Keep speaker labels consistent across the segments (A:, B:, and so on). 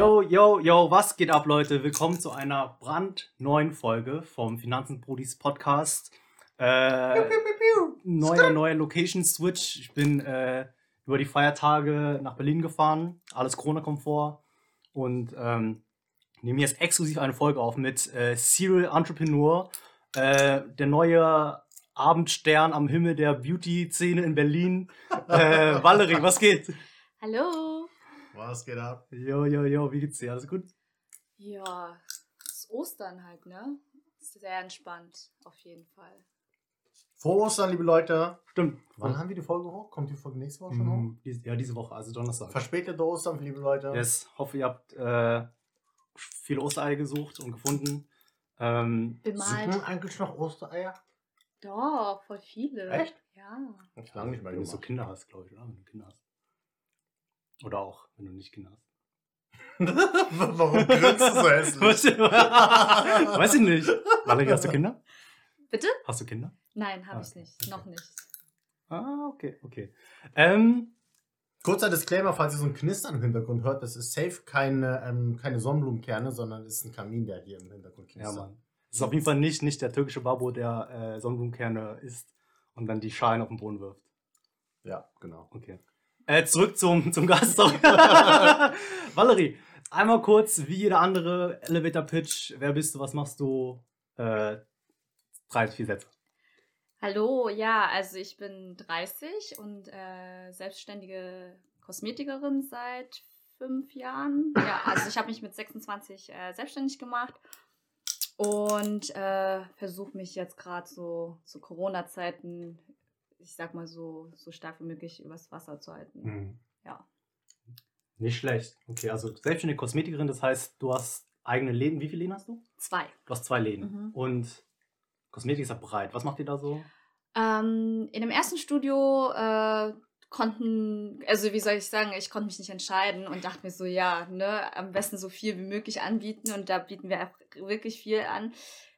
A: Yo, yo, yo, was geht ab, Leute? Willkommen zu einer brandneuen Folge vom Finanzenbrudis Podcast. Äh, neuer, neuer Location Switch. Ich bin äh, über die Feiertage nach Berlin gefahren. Alles Corona-Komfort. Und ähm, nehme jetzt exklusiv eine Folge auf mit äh, Serial Entrepreneur, äh, der neue Abendstern am Himmel der Beauty-Szene in Berlin. Äh, Valerie, was geht?
B: Hallo.
C: Was geht ab?
A: Jo, jo, jo, wie geht's dir? Alles gut?
B: Ja, es ist Ostern halt, ne? Sehr entspannt, auf jeden Fall.
C: Frohe Ostern, liebe Leute.
A: Stimmt.
C: Wann haben wir die Folge hoch? Kommt die Folge nächste Woche schon hoch?
A: Mhm, dies- Ja, diese Woche, also Donnerstag.
C: Verspätete Ostern, liebe Leute.
A: Yes, hoffe, ihr habt äh, viele Ostereier gesucht und gefunden. Ähm,
B: Bemalt.
C: Suchen eigentlich noch Ostereier?
B: Doch, voll viele.
C: Echt?
B: Ja.
C: Hab ich lange nicht mehr
A: wenn du so
C: gemacht.
A: Kinder hast, glaube ich, oder? Wenn du Kinder hast. Oder auch, wenn du nicht Kinder hast.
C: Warum grinst du so hässlich?
A: Weiß ich nicht. Valerie, hast du Kinder?
B: Bitte?
A: Hast du Kinder?
B: Nein, habe
A: Ah,
B: ich nicht.
A: okay.
B: Noch nicht.
A: Ah, okay, okay. Ähm,
C: Kurzer Disclaimer, falls ihr so ein Knistern im Hintergrund hört, das ist safe keine, ähm, keine Sonnenblumenkerne, sondern es ist ein Kamin, der hier im Hintergrund
A: ja,
C: knistert.
A: Mann. Es ist auf jeden Fall nicht, nicht der türkische Babo, der äh, Sonnenblumenkerne isst und dann die Schalen auf den Boden wirft.
C: Ja, genau.
A: Okay. Äh, zurück zum, zum Gast. Valerie, einmal kurz, wie jeder andere Elevator Pitch. Wer bist du? Was machst du? Äh, drei, vier Sätze.
B: Hallo, ja, also ich bin 30 und äh, selbstständige Kosmetikerin seit fünf Jahren. Ja, also ich habe mich mit 26 äh, selbstständig gemacht und äh, versuche mich jetzt gerade so zu Corona-Zeiten, ich sag mal so, so stark wie möglich übers Wasser zu halten. Ja.
A: Nicht schlecht. Okay, also selbstständige Kosmetikerin, das heißt, du hast eigene Läden. Wie viele Läden hast du?
B: Zwei.
A: Du hast zwei Läden.
B: Mhm.
A: Und Kosmetik ist ja breit. Was macht ihr da so?
B: Ähm, in dem ersten Studio äh, konnten, also wie soll ich sagen, ich konnte mich nicht entscheiden und dachte mir so, ja, ne, am besten so viel wie möglich anbieten und da bieten wir auch wirklich viel an.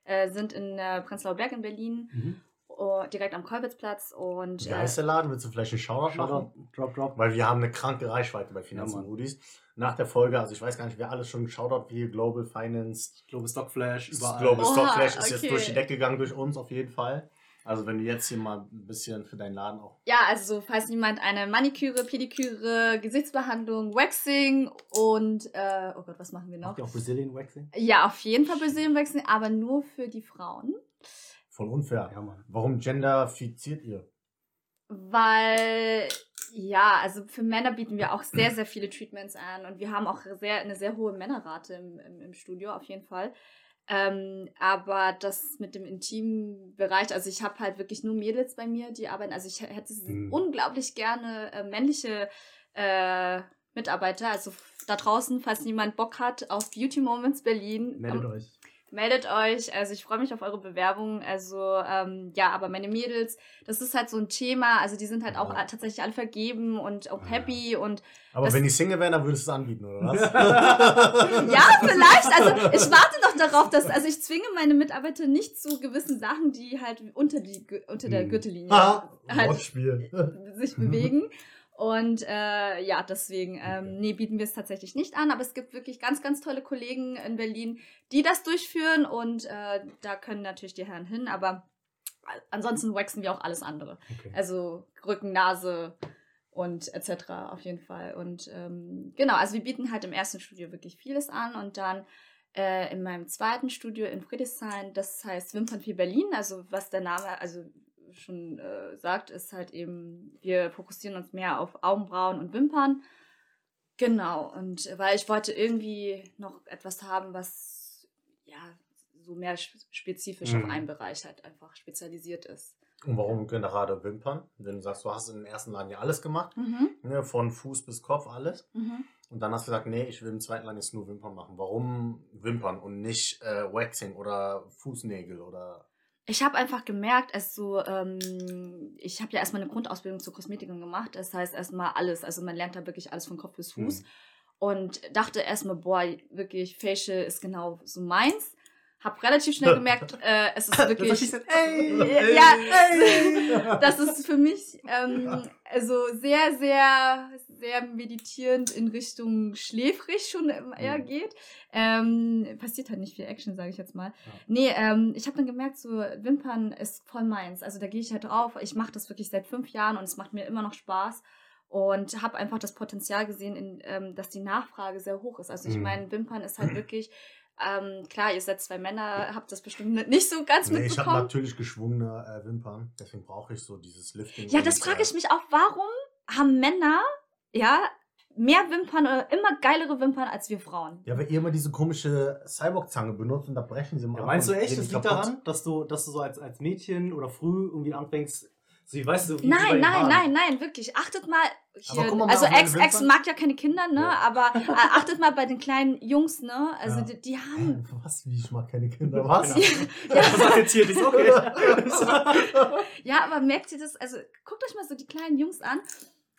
B: Äh, sind in äh, Prenzlauer Berg in Berlin,
A: Mhm.
B: Oh, direkt am Kolbitzplatz und
C: Wie
B: äh,
C: heißt der Laden? Willst du vielleicht einen Shoutout machen?
A: Drop, drop.
C: Weil wir haben eine kranke Reichweite bei Finanzen
A: Ja.
C: Nach der Folge, also ich weiß gar nicht, wer alles schon Shoutout wie Global Finance,
A: Global Stock Flash, überall.
C: Global
B: Oha,
C: Stock Flash ist jetzt
B: okay.
C: durch die Decke gegangen, durch uns auf jeden Fall. Also wenn du jetzt hier mal ein bisschen für deinen Laden auch.
B: ja, also falls jemand eine Maniküre, Pediküre, Gesichtsbehandlung, Waxing und, äh, oh Gott, was machen wir noch?
A: Macht ihr auch Brazilian Waxing?
B: Ja, auf jeden Fall Brazilian Waxing, aber nur für die Frauen.
C: Von unfair.
A: Ja, Mann.
C: Warum genderfiziert ihr?
B: Weil, ja, also für Männer bieten wir auch sehr, sehr viele Treatments an und wir haben auch sehr, eine sehr hohe Männerrate im, im, im Studio, auf jeden Fall. Ähm, aber das mit dem intimen Bereich, also ich habe halt wirklich nur Mädels bei mir, die arbeiten. Also ich hätte
A: Mhm.
B: unglaublich gerne äh, männliche äh, Mitarbeiter. Also da draußen, falls jemand Bock hat auf Beauty Moments Berlin,
A: Meldet
B: am-
A: euch.
B: Meldet euch. Also ich freue mich auf eure Bewerbung. Also ähm, ja, aber meine Mädels, das ist halt so ein Thema. Also die sind halt auch
C: Ja.
B: tatsächlich alle vergeben und auch happy und
C: Aber wenn die Single wären, dann würdest du es anbieten, oder was?
B: ja, vielleicht. Also ich warte doch darauf, dass also ich zwinge meine Mitarbeiter nicht zu gewissen Sachen, die halt unter die unter der
A: Hm.
B: Gürtellinie
C: Ha,
B: halt
C: Wortspiel.
B: sich bewegen. Und äh, ja, deswegen, ähm, nee, bieten wir es tatsächlich nicht an. Aber es gibt wirklich ganz, ganz tolle Kollegen in Berlin, die das durchführen. Und äh, da können natürlich die Herren hin. Aber ansonsten waxen wir auch alles andere.
A: Okay.
B: Also Rücken, Nase und etc. auf jeden Fall. Und ähm, genau, also wir bieten halt im ersten Studio wirklich vieles an. Und dann äh, in meinem zweiten Studio in Friedrichshain, das heißt Wimpernvieh Berlin. Also was der Name, also schon äh, sagt, ist halt eben, wir fokussieren uns mehr auf Augenbrauen und Wimpern. Genau, und äh, weil ich wollte irgendwie noch etwas haben, was ja so mehr sp- spezifisch
A: Mhm.
B: auf einen Bereich halt einfach spezialisiert ist.
C: Und warum gerade Wimpern? Wenn du sagst, du hast im ersten Laden ja alles gemacht,
B: Mhm,
C: ne, von Fuß bis Kopf alles.
B: mhm.
C: Und dann hast du gesagt, nee, ich will im zweiten Laden jetzt nur Wimpern machen. Warum Wimpern und nicht äh, Waxing oder Fußnägel oder.
B: Ich habe einfach gemerkt, also ähm, ich habe ja erstmal eine Grundausbildung zur Kosmetikerin gemacht. Das heißt erstmal alles, also man lernt da wirklich alles von Kopf bis Fuß.
A: Mhm.
B: Und dachte erstmal, boah, wirklich, Facial ist genau so meins. Hab relativ schnell gemerkt, äh, es ist wirklich.
A: Das ist ey,
C: Ey,
B: ja,
C: ey.
B: das ist für mich ähm, also sehr, sehr, sehr meditierend in Richtung schläfrig schon eher
C: Mhm.
B: geht. Ähm, passiert halt nicht viel Action, sage ich jetzt mal.
A: Ja.
B: Nee, ähm, ich habe dann gemerkt, so Wimpern ist voll meins. Also da gehe ich halt drauf. Ich mache das wirklich seit fünf Jahren und es macht mir immer noch Spaß. Und habe einfach das Potenzial gesehen, in, ähm, dass die Nachfrage sehr hoch ist. Also ich
C: Mhm.
B: meine, Wimpern ist halt wirklich, ähm, klar, ihr seid zwei Männer, habt das bestimmt nicht so ganz
C: Nee, ich habe
B: mitbekommen.
C: natürlich geschwungene äh, Wimpern, deswegen brauche ich so dieses Lifting.
B: Ja, das frage ich mich auch, warum haben Männer, ja, mehr Wimpern oder immer geilere Wimpern als wir Frauen?
C: Ja, weil ihr immer diese komische Cyborg-Zange benutzt und da brechen sie immer
A: Ja, meinst du echt, das liegt
C: kaputt.
A: daran, dass du, dass du so als, als Mädchen oder früh irgendwie anfängst, so, wie weißt du, wie
B: Nein, nein, nein, nein, wirklich. Achtet mal hier.
C: Mal,
B: also Ex, Ex mag ja keine Kinder, ne?
C: Ja.
B: Aber äh, achtet mal bei den kleinen Jungs, ne? Also
C: Ja.
B: die, die haben.
C: Was? Wie ich mag keine Kinder? Was?
A: Genau. Was sagt jetzt hier? Die ist okay.
B: Ja, aber merkt ihr das? Also guckt euch mal so die kleinen Jungs an.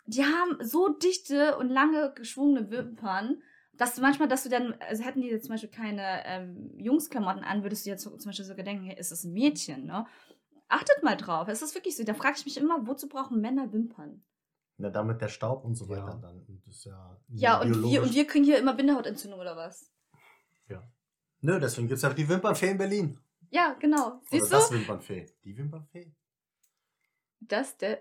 B: Die haben so dichte und lange geschwungene Wimpern, dass du manchmal, dass du dann, also hätten die jetzt zum Beispiel keine ähm, Jungsklamotten an, würdest du jetzt so, zum Beispiel sogar denken, hey, ist das ein Mädchen, ne? Achtet mal drauf. Es ist wirklich so. Da frage ich mich immer, wozu brauchen Männer Wimpern?
C: Na, damit der Staub und so weiter
A: Ja.
C: dann. Und das ist ja,
B: Ja, und wir, und wir kriegen hier immer Bindehautentzündung oder was?
C: Nö, deswegen gibt es ja die Wimpernfee in Berlin.
B: Ja, genau. Siehst
C: Oder
B: du?
C: das Wimpernfee. Die Wimpernfee?
B: Das, der,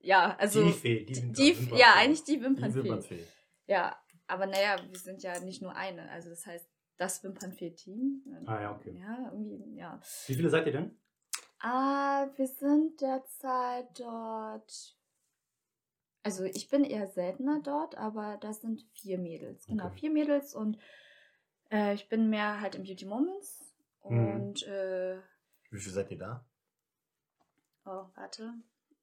B: ja, also.
A: die Fee, die, Wimpern-
B: die,
A: Wimpernfee.
B: ja, eigentlich die
C: Die
B: Wimpernfee.
C: Wimpernfee.
B: Ja, aber naja, wir sind ja nicht nur eine. Also das heißt, das Wimpernfee-Team.
A: Ah ja, okay.
B: Ja, irgendwie, ja.
A: Wie viele seid ihr denn?
B: Ah, wir sind derzeit dort. Also ich bin eher seltener dort, aber das sind vier Mädels. Genau,
C: Okay.
B: vier Mädels und äh, ich bin mehr halt im Beauty Moments.
A: Mhm.
B: Und äh,
C: Wie viel seid ihr da?
B: Oh, warte.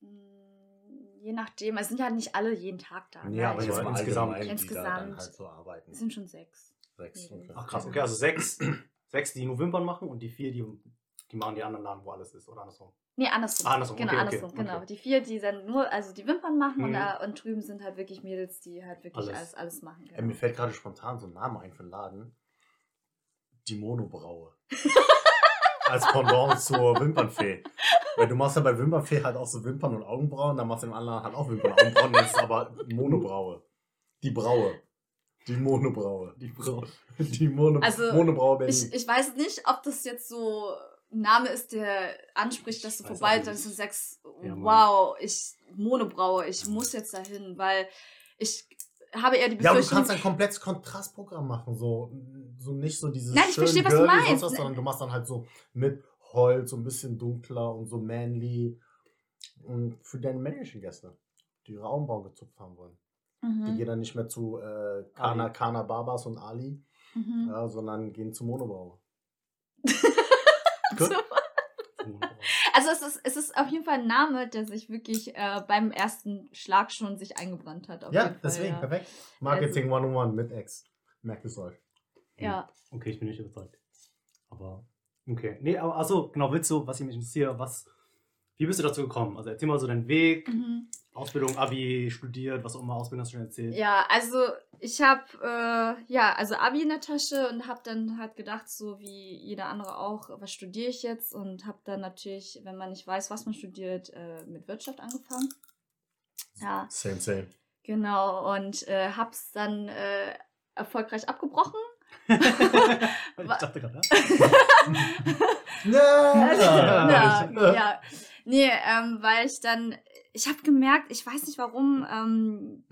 B: Hm, Je nachdem, es sind ja nicht alle jeden Tag da.
C: Nee,
B: ne?
C: aber
B: Ich
C: jetzt mal
A: insgesamt.
C: allgemein, die da dann
B: Insgesamt.
C: halt so arbeiten.
B: es sind schon sechs.
C: Sechs. Okay.
A: Ach krass, okay, also sechs, sechs, die nur Wimpern machen und die vier, die, die machen die anderen Laden, wo alles ist, oder andersrum.
B: Nee, andersrum.
A: Ah, andersrum,
B: Genau,
A: okay, okay,
B: andersrum, genau.
A: okay.
B: Die vier, die dann nur, also die Wimpern machen und,
A: Mhm.
B: da, und drüben sind halt wirklich Mädels, die halt wirklich
A: Alles.
B: alles, alles, machen.
C: Äh, mir fällt gerade spontan so ein Name ein für einen Laden. Die Monobraue. Als Pendant zur Wimpernfee. Weil du machst ja bei Wimpernfee halt auch so Wimpern und Augenbrauen, dann machst du im anderen halt auch Wimpern und Augenbrauen, das ist aber Monobraue. Die Braue. Die Monobraue.
A: Die Braue.
C: Die Mono
B: Also,
C: Monobraue Berlin.
B: Ich, ich weiß nicht, ob das jetzt so Name ist, der anspricht, dass du vorbei dann
A: nicht.
B: sind sechs,
A: Ja, Mann.
B: wow, ich Monobraue, ich muss jetzt dahin, weil ich habe eher die
C: ja, aber du
B: Befürchtung,
C: kannst ein komplettes Kontrastprogramm machen. So, so nicht so dieses.
B: Nein, ich verstehe, was du
C: girly,
B: meinst.
C: was, sondern du machst dann halt so mit Holz, so ein bisschen dunkler und so manly. Und für deine männlichen Gäste, die ihre Augenbrauen gezupft haben wollen. Die
B: mhm,
C: gehen dann nicht mehr zu äh, Kana,
A: Ali.
C: Kana Babas und Ali,
B: mhm.
C: ja, sondern gehen zu Monobraue.
B: So.
C: Gut.
B: Also es ist, es ist auf jeden Fall ein Name, der sich wirklich äh, beim ersten Schlag schon sich eingebrannt hat. Auf
C: Ja,
B: jeden Fall,
C: deswegen,
B: ja.
C: perfekt. Marketing 101 mit X. Merkt es euch.
B: Ja.
A: Okay, ich bin nicht überzeugt. Aber, okay. Nee, aber achso, genau, willst du, was ich mich interessiert, was, wie bist du dazu gekommen? Also erzähl mal so deinen Weg,
B: Mhm.
A: Ausbildung, Abi, studiert, was auch immer, Ausbildung hast du schon erzählt.
B: Ja, also ich habe äh, ja also Abi in der Tasche und habe dann halt gedacht, so wie jeder andere auch, was studiere ich jetzt und habe dann natürlich, wenn man nicht weiß, was man studiert, äh, mit Wirtschaft angefangen. Ja,
C: Same, same.
B: genau und äh, habe es dann äh, erfolgreich abgebrochen.
A: ich dachte gerade,
C: Ja.
B: ja, ja. Nee, ähm, weil ich dann, ich habe gemerkt, ich weiß nicht warum, ähm,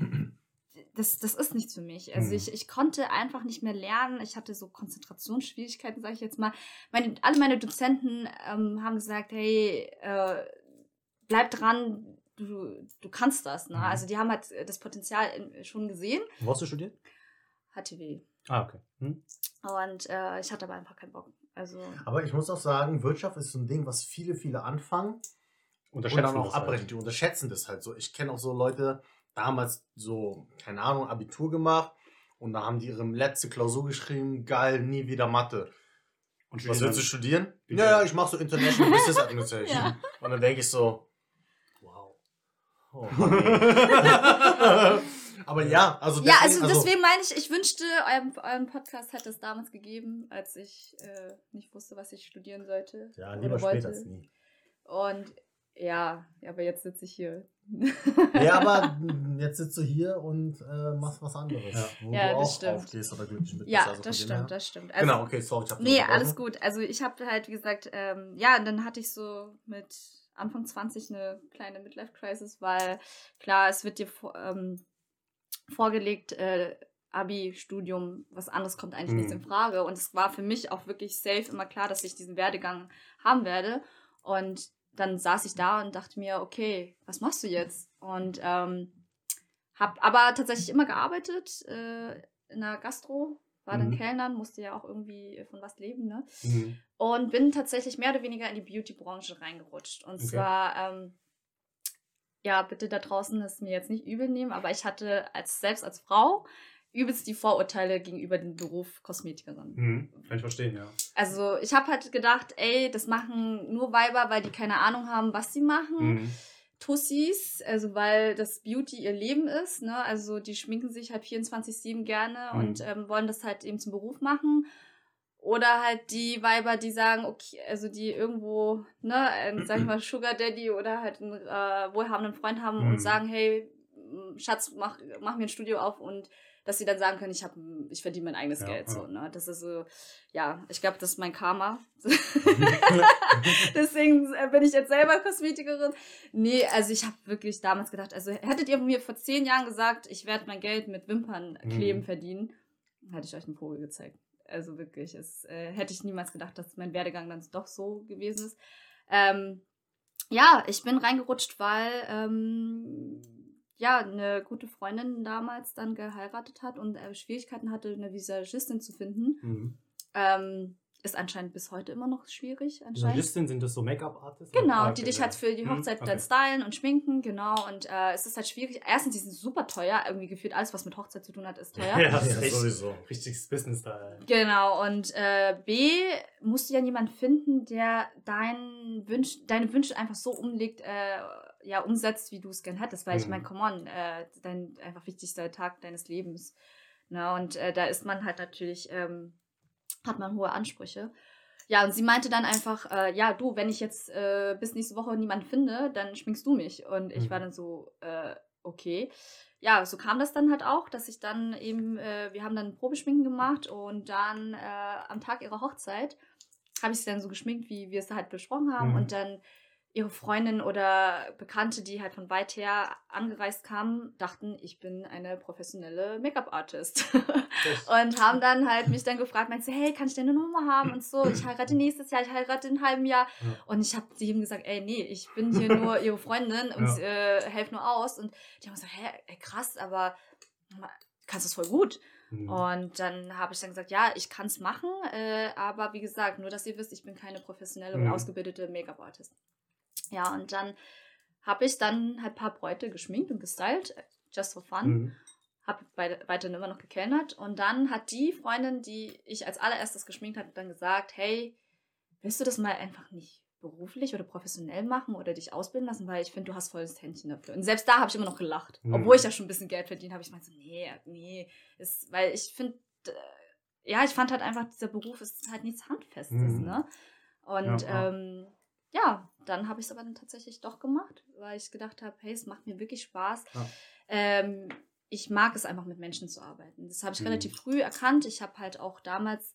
B: das, das ist nichts für mich. Also
C: Hm.
B: ich, ich konnte einfach nicht mehr lernen. Ich hatte so Konzentrationsschwierigkeiten, sage ich jetzt mal. Meine, alle meine Dozenten ähm, haben gesagt, hey, äh, bleib dran, du, du kannst das. Ne?
A: Mhm.
B: Also die haben halt das Potenzial in, schon gesehen.
A: Wo hast du studiert?
B: HTW.
A: Ah, okay. Hm?
B: Und äh, ich hatte aber einfach keinen Bock. Also
C: Aber ich muss auch sagen, Wirtschaft ist so ein Ding, was viele, viele anfangen und
A: Unterschätzen
C: dann auch
A: halt.
C: abbrechen. Die unterschätzen das halt so. Ich kenne auch so Leute, damals so, keine Ahnung, Abitur gemacht und da haben die ihre letzte Klausur geschrieben, geil, nie wieder Mathe.
A: Und
C: Was willst du studieren? Ja, ja, ich mache so International Business Administration.
B: Ja.
C: Und dann denke ich so,
A: Wow.
C: oh, Mann. Aber ja, also
B: Ja,
C: deswegen,
B: also deswegen meine ich, ich wünschte, euren, euren Podcast hätte es damals gegeben, als ich äh, nicht wusste, was ich studieren sollte.
C: ja,
B: oder
C: lieber
B: wollte.
C: später als nie.
B: Und ja, aber jetzt sitze ich hier.
C: Ja, aber jetzt sitzt du hier und äh, machst was anderes,
A: Ja.
C: wo
B: Ja,
C: du
B: das
C: auch
B: stimmt.
C: aufgehst oder glücklich mit bist.
B: Ja,
C: Also
B: das stimmt, das stimmt. Also,
C: Genau, okay, sorry, ich hab dich
B: Nee, alles gut. Also ich habe halt, wie gesagt, ähm, ja, und dann hatte ich so mit Anfang 20 eine kleine Midlife-Crisis, weil klar, es wird dir ähm, vorgelegt, äh, Abi, Studium, was anderes kommt eigentlich nicht
A: Mhm.
B: in Frage. Und es war für mich auch wirklich safe immer klar, dass ich diesen Werdegang haben werde. Und dann saß ich da und dachte mir, okay, was machst du jetzt? Und ähm, habe aber tatsächlich immer gearbeitet äh, in der Gastro, war dann
A: Mhm.
B: Kellnern, musste ja auch irgendwie von was leben, ne?
A: Mhm.
B: Und bin tatsächlich mehr oder weniger in die Beauty-Branche reingerutscht. Und
A: Okay.
B: zwar, ähm, ja, bitte da draußen es mir jetzt nicht übel nehmen, aber ich hatte als selbst als Frau übelst die Vorurteile gegenüber dem Beruf Kosmetikerin.
A: Mhm. Kann ich verstehen, ja.
B: Also ich habe halt gedacht, ey, das machen nur Weiber, weil die keine Ahnung haben, was sie machen.
A: Mhm.
B: Tussis, also weil das Beauty ihr Leben ist, ne? Also die schminken sich halt 24-7 gerne
A: Mhm.
B: und ähm, wollen das halt eben zum Beruf machen. Oder halt die Weiber, die sagen, okay, also die irgendwo, ne, ähm, sag ich mal, Sugar Daddy oder halt einen äh, wohlhabenden Freund haben
A: Mhm.
B: und sagen, hey, Schatz, mach, mach mir ein Studio auf und dass sie dann sagen können, ich habe, ich verdiene mein eigenes
A: Ja,
B: Geld,
A: ja.
B: so, ne? Das ist so, ja, ich glaube, das ist mein Karma. Deswegen äh, bin ich jetzt selber Kosmetikerin. Nee, also ich habe wirklich damals gedacht, also hättet ihr mir vor zehn Jahren gesagt, ich werde mein Geld mit Wimpern kleben
A: Mhm.
B: verdienen, hätte ich euch einen Vogel gezeigt. Also wirklich, es äh, hätte ich niemals gedacht, dass mein Werdegang dann doch so gewesen ist. Ähm, ja, ich bin reingerutscht, weil ähm, ja eine gute Freundin damals dann geheiratet hat und äh, Schwierigkeiten hatte, eine Visagistin zu finden.
A: Mhm.
B: Ähm, ist anscheinend bis heute immer noch schwierig. Anscheinend.
A: Visagistin sind das so Make-up-Artists?
B: Genau,
A: Ah,
B: die dich
A: ja.
B: halt für die
A: Mhm,
B: Hochzeit
A: okay.
B: dann stylen und schminken, genau. Und äh, es ist halt schwierig. Erstens, die sind super teuer. Irgendwie gefühlt alles, was mit Hochzeit zu tun hat, ist teuer.
A: Ja, das
C: Ja,
A: ist echt
C: sowieso.
A: richtiges Business da.
B: Genau, und äh, B, musst du ja jemanden finden, der dein Wünsch, deine Wünsche einfach so umlegt, äh, ja, umsetzt, wie du es gern hättest. Weil ich
A: Mhm.
B: meine, come on, äh, dein einfach wichtigster Tag deines Lebens. Na, und äh, da ist man halt natürlich, ähm, hat man hohe Ansprüche. Ja, und sie meinte dann einfach, äh, ja, du, wenn ich jetzt äh, bis nächste Woche niemanden finde, dann schminkst du mich. Und ich
A: Mhm.
B: war dann so, äh, okay. Ja, so kam das dann halt auch, dass ich dann eben, äh, wir haben dann Probeschminken gemacht und dann äh, am Tag ihrer Hochzeit habe ich sie dann so geschminkt, wie wir es halt besprochen haben.
A: Mhm.
B: Und dann ihre Freundin oder Bekannte, die halt von weit her angereist kamen, dachten, ich bin eine professionelle Make-up-Artist. und haben dann halt mich dann gefragt, meinst du, hey, kann ich deine Nummer haben und so? Ich heirate nächstes Jahr, ich heirate in einem halben Jahr.
A: Ja.
B: Und ich habe zu ihm gesagt, ey, nee, ich bin hier nur ihre Freundin und äh, helfe nur aus. Und die haben gesagt, hä, ey, krass, aber kannst das voll gut.
A: Mhm.
B: Und dann habe ich dann gesagt, ja, ich kann es machen, äh, aber wie gesagt, nur dass ihr wisst, ich bin keine professionelle und
A: Mhm.
B: ausgebildete Make-up-Artist. Ja, und dann habe ich dann halt ein paar Bräute geschminkt und gestylt, just for fun.
A: Mhm.
B: Habe weiterhin immer noch gekellnert. Und dann hat die Freundin, die ich als allererstes geschminkt habe, dann gesagt, hey, willst du das mal einfach nicht beruflich oder professionell machen oder dich ausbilden lassen, weil ich finde, du hast volles Händchen dafür. Und selbst da habe ich immer noch gelacht.
A: Mhm.
B: Obwohl ich ja schon ein bisschen Geld verdient habe. Ich meinte so, nee, nee. Ist, weil ich finde, äh, ja, ich fand halt einfach, dieser Beruf ist halt nichts Handfestes,
A: Mhm.
B: ne? Und
A: ja.
B: ähm, ja dann habe ich es aber dann tatsächlich doch gemacht, weil ich gedacht habe, hey, es macht mir wirklich Spaß.
A: Ja.
B: Ähm, ich mag es einfach mit Menschen zu arbeiten. Das habe ich
A: Mhm.
B: relativ früh erkannt. Ich habe halt auch damals,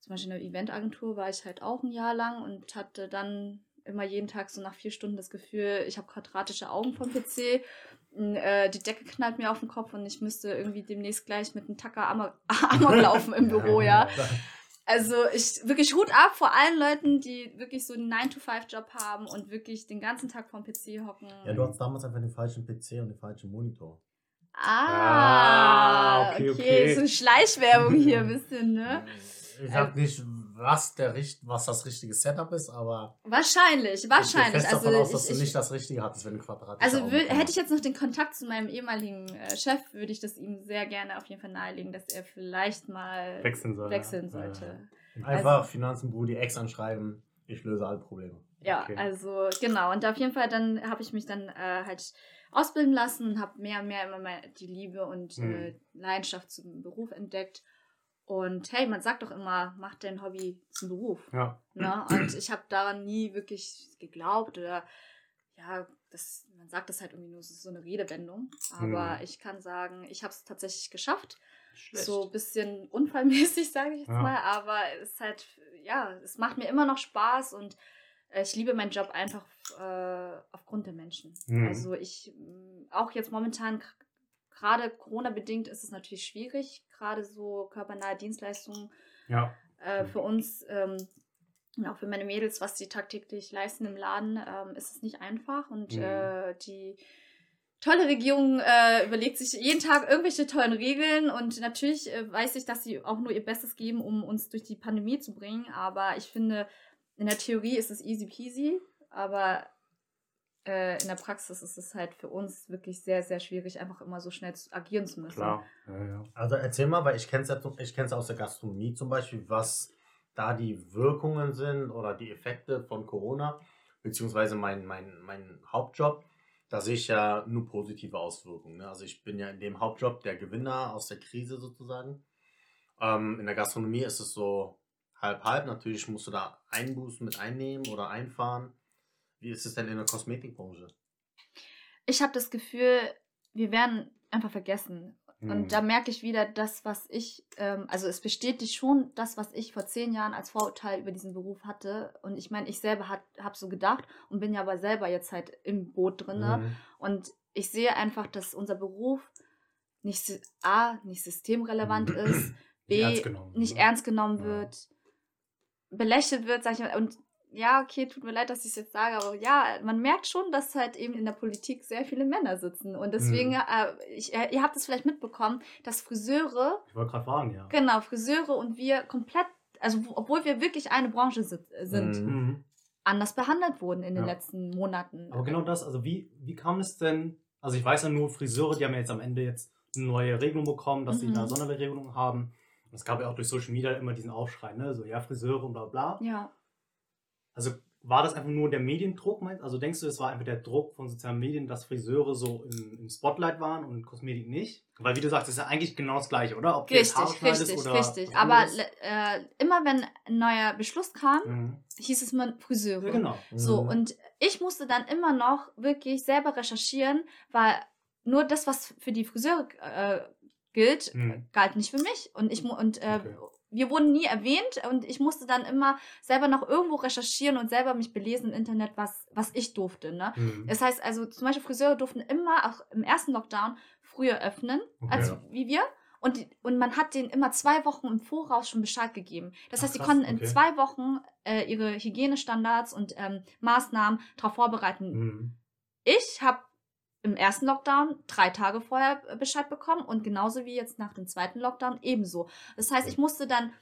B: zum Beispiel in der Eventagentur, war ich halt auch ein Jahr lang und hatte dann immer jeden Tag so nach vier Stunden das Gefühl, ich habe quadratische Augen vom PC. Äh, die Decke knallt mir auf den Kopf und ich müsste irgendwie demnächst gleich mit einem Tacker Amok, Amok laufen im Büro, ja. Also ich wirklich Hut ab vor allen Leuten, die wirklich so einen 9-to-5-Job haben und wirklich den ganzen Tag vorm PC hocken.
C: Ja, du hattest damals einfach den falschen PC und den falschen Monitor.
B: Ah,
A: Ah, okay,
B: okay,
A: okay.
B: So Schleichwerbung hier ein bisschen, ne?
C: Ich sag nicht, was, der, richt- was das richtige Setup ist, aber
B: Wahrscheinlich,
C: ich
B: wahrscheinlich.
C: gehe fest
B: Also,
C: aus, dass
B: ich,
C: du
B: ich,
C: nicht das Richtige hattest, wenn du Quadrat
B: also hätte ich jetzt noch den Kontakt zu meinem ehemaligen äh, Chef, würde ich das ihm sehr gerne auf jeden Fall nahelegen, dass er vielleicht mal
A: Wechseln soll.
B: wechseln
A: ja.
B: sollte.
C: Einfach Finanzen, Brudi, Ex anschreiben, ich löse alle Probleme.
B: Ja,
A: Okay.
B: also genau. Und auf jeden Fall dann habe ich mich dann äh, halt ausbilden lassen und habe mehr und mehr immer mehr die Liebe und
A: Mhm.
B: äh, Leidenschaft zum Beruf entdeckt. Und hey, man sagt doch immer, mach dein Hobby zum Beruf.
A: Ja.
B: Ne? Und ich habe daran nie wirklich geglaubt oder ja, das, man sagt das halt irgendwie nur so, so eine Redewendung. Aber
A: Hm.
B: ich kann sagen, ich habe es tatsächlich geschafft.
A: Schlecht.
B: So ein bisschen unfallmäßig, sage ich jetzt
A: Ja.
B: mal. Aber es ist halt, ja, es macht mir immer noch Spaß und äh, ich liebe meinen Job einfach äh, aufgrund der Menschen.
A: Mhm.
B: Also ich, auch jetzt momentan, gerade Corona-bedingt ist es natürlich schwierig, gerade so körpernahe Dienstleistungen
A: Ja.
B: äh, für uns ähm, und auch für meine Mädels, was sie tagtäglich leisten im Laden, ähm, ist es nicht einfach. Und
A: Mhm.
B: äh, die tolle Regierung äh, überlegt sich jeden Tag irgendwelche tollen Regeln und natürlich äh, weiß ich, dass sie auch nur ihr Bestes geben, um uns durch die Pandemie zu bringen. Aber ich finde, in der Theorie ist es easy peasy, aber äh, in der Praxis ist es halt für uns wirklich sehr, sehr schwierig, einfach immer so schnell zu, agieren zu müssen.
A: Klar. Ja, ja.
C: Also erzähl mal, weil ich kenne es aus der Gastronomie zum Beispiel, was da die Wirkungen sind oder die Effekte von Corona, beziehungsweise mein, mein, mein Hauptjob, da sehe ich ja nur positive Auswirkungen. Ne? Also ich bin ja in dem Hauptjob der Gewinner aus der Krise sozusagen. Ähm, in der Gastronomie ist es so halb halb. Natürlich musst du da Einbußen mit einnehmen oder einfahren. Wie ist es denn in der Kosmetikbranche?
B: Ich habe das Gefühl, wir werden einfach vergessen. Und da merke ich wieder das, was ich, ähm, also es bestätigt schon das, was ich vor zehn Jahren als Vorurteil über diesen Beruf hatte. Und ich meine, ich selber habe so gedacht und bin ja aber selber jetzt halt im Boot drin.
C: Mhm.
B: Und ich sehe einfach, dass unser Beruf nicht A, nicht systemrelevant ist, B,
A: Nicht ernst genommen,
B: nicht
A: ne?
B: ernst genommen
A: Ja.
B: wird, belächelt wird, sag ich mal. Und ja, okay, tut mir leid, dass ich es jetzt sage, aber ja, man merkt schon, dass halt eben in der Politik sehr viele Männer sitzen. Und deswegen,
A: Mhm.
B: äh, ich, äh, ihr habt es vielleicht mitbekommen, dass Friseure,
A: Ich wollte gerade fragen, ja.
B: genau, Friseure und wir komplett, also wo- obwohl wir wirklich eine Branche sit- sind,
C: Mhm.
A: Mhm.
B: anders behandelt wurden in den
A: Ja.
B: letzten Monaten.
A: Aber genau das, also wie, wie kam es denn, also ich weiß ja nur, Friseure, die haben ja jetzt am Ende jetzt eine neue Regelung bekommen, dass sie
B: Mhm.
A: da Sonderregelungen haben. Und es gab ja auch durch Social Media immer diesen Aufschrei, ne? So, ja, Friseure und bla bla.
B: Ja.
A: Also war das einfach nur der Mediendruck, meinst Also denkst du, es war einfach der Druck von sozialen Medien, dass Friseure so im, im Spotlight waren und Kosmetik nicht? Weil wie du sagst, ist ja eigentlich genau das Gleiche, oder? Ob du jetzt
B: Richtig, richtig,
A: oder
B: richtig. Aber äh, immer wenn ein neuer Beschluss kam,
A: Mhm.
B: hieß es immer Friseure.
A: Ja, genau.
B: So,
C: Mhm.
B: und ich musste dann immer noch wirklich selber recherchieren, weil nur das, was für die Friseure äh, gilt,
A: Mhm.
B: galt nicht für mich. Und ich mu- und äh,
A: Okay.
B: Wir wurden nie erwähnt und ich musste dann immer selber noch irgendwo recherchieren und selber mich belesen im Internet, was, was ich durfte. Ne?
A: Mhm.
B: Das heißt also, zum Beispiel Friseure durften immer, auch im ersten Lockdown, früher öffnen,
A: Okay.
B: als wie wir. Und, und man hat denen immer zwei Wochen im Voraus schon Bescheid gegeben. Das
A: Ach,
B: heißt, sie konnten in
A: okay.
B: zwei Wochen äh, ihre Hygienestandards und ähm, Maßnahmen darauf vorbereiten.
A: Mhm.
B: Ich habe im ersten Lockdown drei Tage vorher äh, Bescheid bekommen und genauso wie jetzt nach dem zweiten Lockdown ebenso. Das heißt, ich musste dann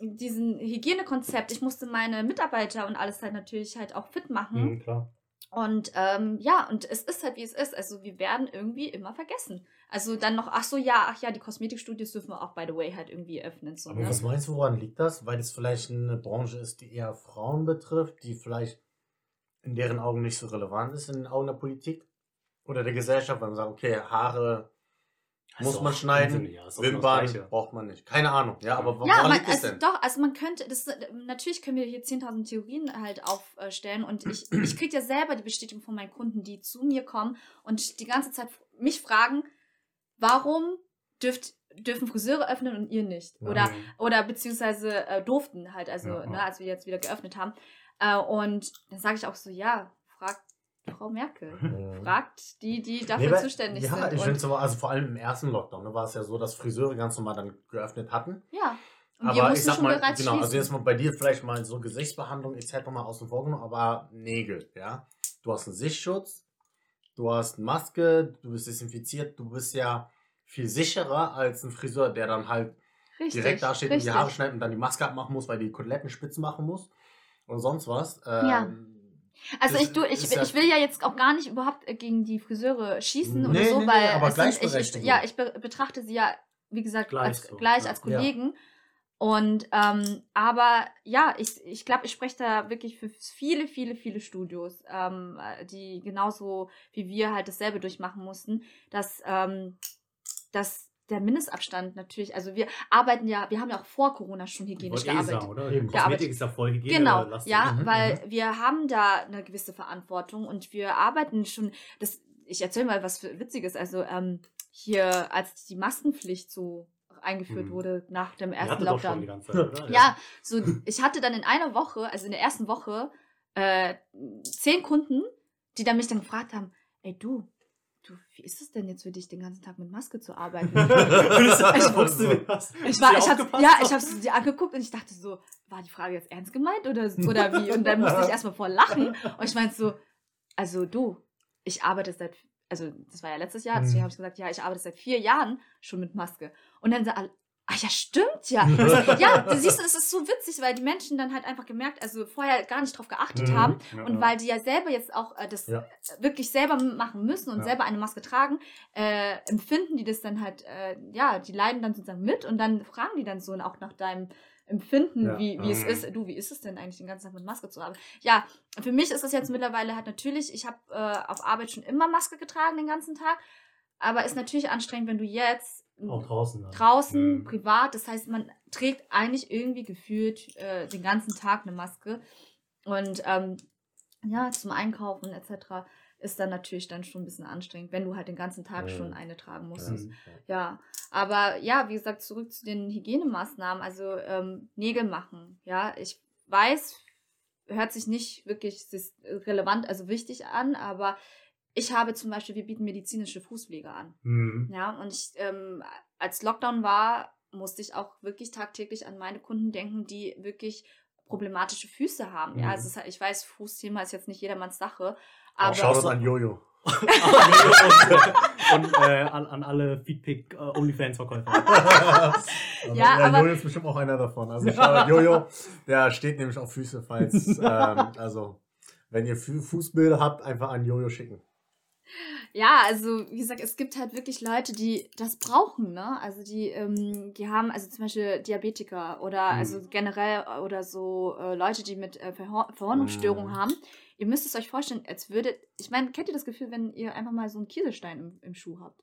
B: diesen Hygienekonzept, ich musste meine Mitarbeiter und alles halt natürlich halt auch fit machen.
A: Mhm, klar.
B: Und ähm, ja, und es ist halt wie es ist. Also wir werden irgendwie immer vergessen. Also dann noch, ach so, ja, ach ja, die Kosmetikstudios dürfen wir auch, by the way, halt irgendwie öffnen. So,
C: Aber
B: ne?
C: was meinst du, woran liegt das? Weil es vielleicht eine Branche ist, die eher Frauen betrifft, die vielleicht in deren Augen nicht so relevant ist, in den Augen der Politik oder der Gesellschaft, weil man sagt, okay, Haare muss
A: Ist
C: man schneiden,
A: genau
C: Wimpern
A: Gleiche.
C: braucht man nicht. Keine Ahnung, ja, aber wo-
B: Ja,
C: woran
B: man,
C: liegt es
B: also
C: denn?
B: doch, also man könnte, das, natürlich können wir hier 10.000 Theorien halt aufstellen und ich, ich kriege ja selber die Bestätigung von meinen Kunden, die zu mir kommen und die ganze Zeit mich fragen, warum dürft, dürfen Friseure öffnen und ihr nicht? Oder,
A: Mhm.
B: oder beziehungsweise äh, durften halt, also
A: Ja.
B: Ne, als wir jetzt wieder geöffnet haben. Äh, und dann sage ich auch so, ja, Frau Merkel.
C: Mhm.
B: Fragt die, die dafür
C: Nee, weil-
B: zuständig
C: ja,
B: sind.
C: ich finde aber, also vor allem im ersten Lockdown, ne, war es ja so, dass Friseure ganz normal dann geöffnet hatten.
B: ja. Und
C: aber ich sag mal, genau, also
B: schließen.
C: jetzt mal bei dir vielleicht mal so Gesichtsbehandlung etc. mal außen vor genommen, aber Nägel, ja. Du hast einen Sichtschutz, du hast eine Maske, du bist desinfiziert, du bist ja viel sicherer als ein Friseur, der dann halt
B: richtig,
C: direkt da steht und die Haare schneidet und dann die Maske abmachen muss, weil die Koteletten spitz machen muss und sonst was.
B: Ja. Also
C: Das
B: ich, du, ich,
C: ja-
B: ich will ja jetzt auch gar nicht überhaupt äh, gegen die Friseure schießen oder
C: Nee,
B: so,
C: nee, nee,
B: weil
C: aber
B: es sind, ich, ja, ich be betrachte sie ja, wie gesagt,
A: Gleich
B: als,
A: so,
B: gleich
A: ja.
B: als Kollegen. Und ähm, aber ja, ich, ich glaube, ich spreche da wirklich für viele, viele, viele Studios, ähm, äh, die genauso wie wir halt dasselbe durchmachen mussten, dass, ähm, dass der Mindestabstand natürlich, also wir arbeiten ja, wir haben ja auch vor Corona schon hygienisch
A: Wollte eh
B: gearbeitet.
A: sagen, oder?
C: Eben.
A: Kosmetik ist ja voll Hygiene.
B: Genau, ja,
C: Mhm,
B: weil wir haben da eine gewisse Verantwortung und wir arbeiten schon, das, ich erzähle mal was für Witziges, also ähm, hier, als die Maskenpflicht so eingeführt
A: Mhm.
B: wurde nach dem ersten
A: hatte doch schon
B: Lockdown.
A: die ganze Zeit, oder?
B: Ja, so ich hatte dann in einer Woche, also in der ersten Woche, äh, zehn Kunden, die dann mich dann gefragt haben, ey du, du, wie ist es denn jetzt für dich, den ganzen Tag mit Maske zu arbeiten?
A: ich wusste, was.
B: Ich war, ich hab, ja, ich habe sie angeguckt und ich dachte so, war die Frage jetzt ernst gemeint oder, oder wie? Und dann musste ich erstmal voll lachen. Und ich meinte so, also du, ich arbeite seit, also das war ja letztes Jahr, deswegen
C: Mhm.
B: habe ich gesagt, ja, ich arbeite seit vier Jahren schon mit Maske. Und dann ah ja, stimmt ja. Also, ja, du siehst du, es ist so witzig, weil die Menschen dann halt einfach gemerkt, also vorher gar nicht drauf geachtet
C: Mhm.
B: haben.
A: Ja,
B: Und weil die ja selber jetzt auch äh, das
C: Ja.
B: wirklich selber machen müssen und
C: Ja.
B: selber eine Maske tragen, äh, empfinden die das dann halt, äh, ja, die leiden dann sozusagen mit und dann fragen die dann so auch nach deinem Empfinden,
C: Ja.
B: wie, wie es
A: Mhm.
B: ist. Du, wie ist es denn eigentlich, den ganzen Tag mit Maske zu haben? Ja, für mich ist es jetzt mittlerweile halt natürlich, ich habe äh, auf Arbeit schon immer Maske getragen den ganzen Tag, aber ist natürlich anstrengend, wenn du jetzt
A: Auch draußen. dann.
B: draußen,
A: Mhm.
B: privat. Das heißt, man trägt eigentlich irgendwie gefühlt äh, den ganzen Tag eine Maske. Und ähm, ja, zum Einkaufen etc. ist dann natürlich dann schon ein bisschen anstrengend, wenn du halt den ganzen Tag
C: Mhm.
B: schon eine tragen musst.
A: Mhm.
B: Ja, aber ja, wie gesagt, zurück zu den Hygienemaßnahmen, also ähm, Nägel machen. Ja, ich weiß, hört sich nicht wirklich relevant, also wichtig an, aber ich habe zum Beispiel, wir bieten medizinische Fußpflege an.
A: Mhm.
B: Ja, und ich, ähm, als Lockdown war, musste ich auch wirklich tagtäglich an meine Kunden denken, die wirklich problematische Füße haben. Ja,
A: Mhm.
B: also es ist, ich weiß, Fußthema ist jetzt nicht jedermanns Sache,
C: Auch
B: aber
C: Shoutout an Jojo.
A: und und äh, an, an alle Feedpick äh, OnlyFans-Verkäufer.
B: Ja, aber-
C: Jojo ist bestimmt auch einer davon. Also Shoutout Jojo, der steht nämlich auf Füße, falls, ähm, also wenn ihr Fu- Fußbilder habt, einfach an Jojo schicken.
B: Ja, also wie gesagt, es gibt halt wirklich Leute, die das brauchen, ne? Also die, ähm, die haben, also zum Beispiel Diabetiker oder
A: Mhm.
B: also generell äh, oder so äh, Leute, die mit äh, Verhor Verhornungsstörungen
C: Mhm.
B: haben. Ihr müsst es euch vorstellen, als würdet, ich meine, kennt ihr das Gefühl, wenn ihr einfach mal so einen Kieselstein im, im Schuh habt?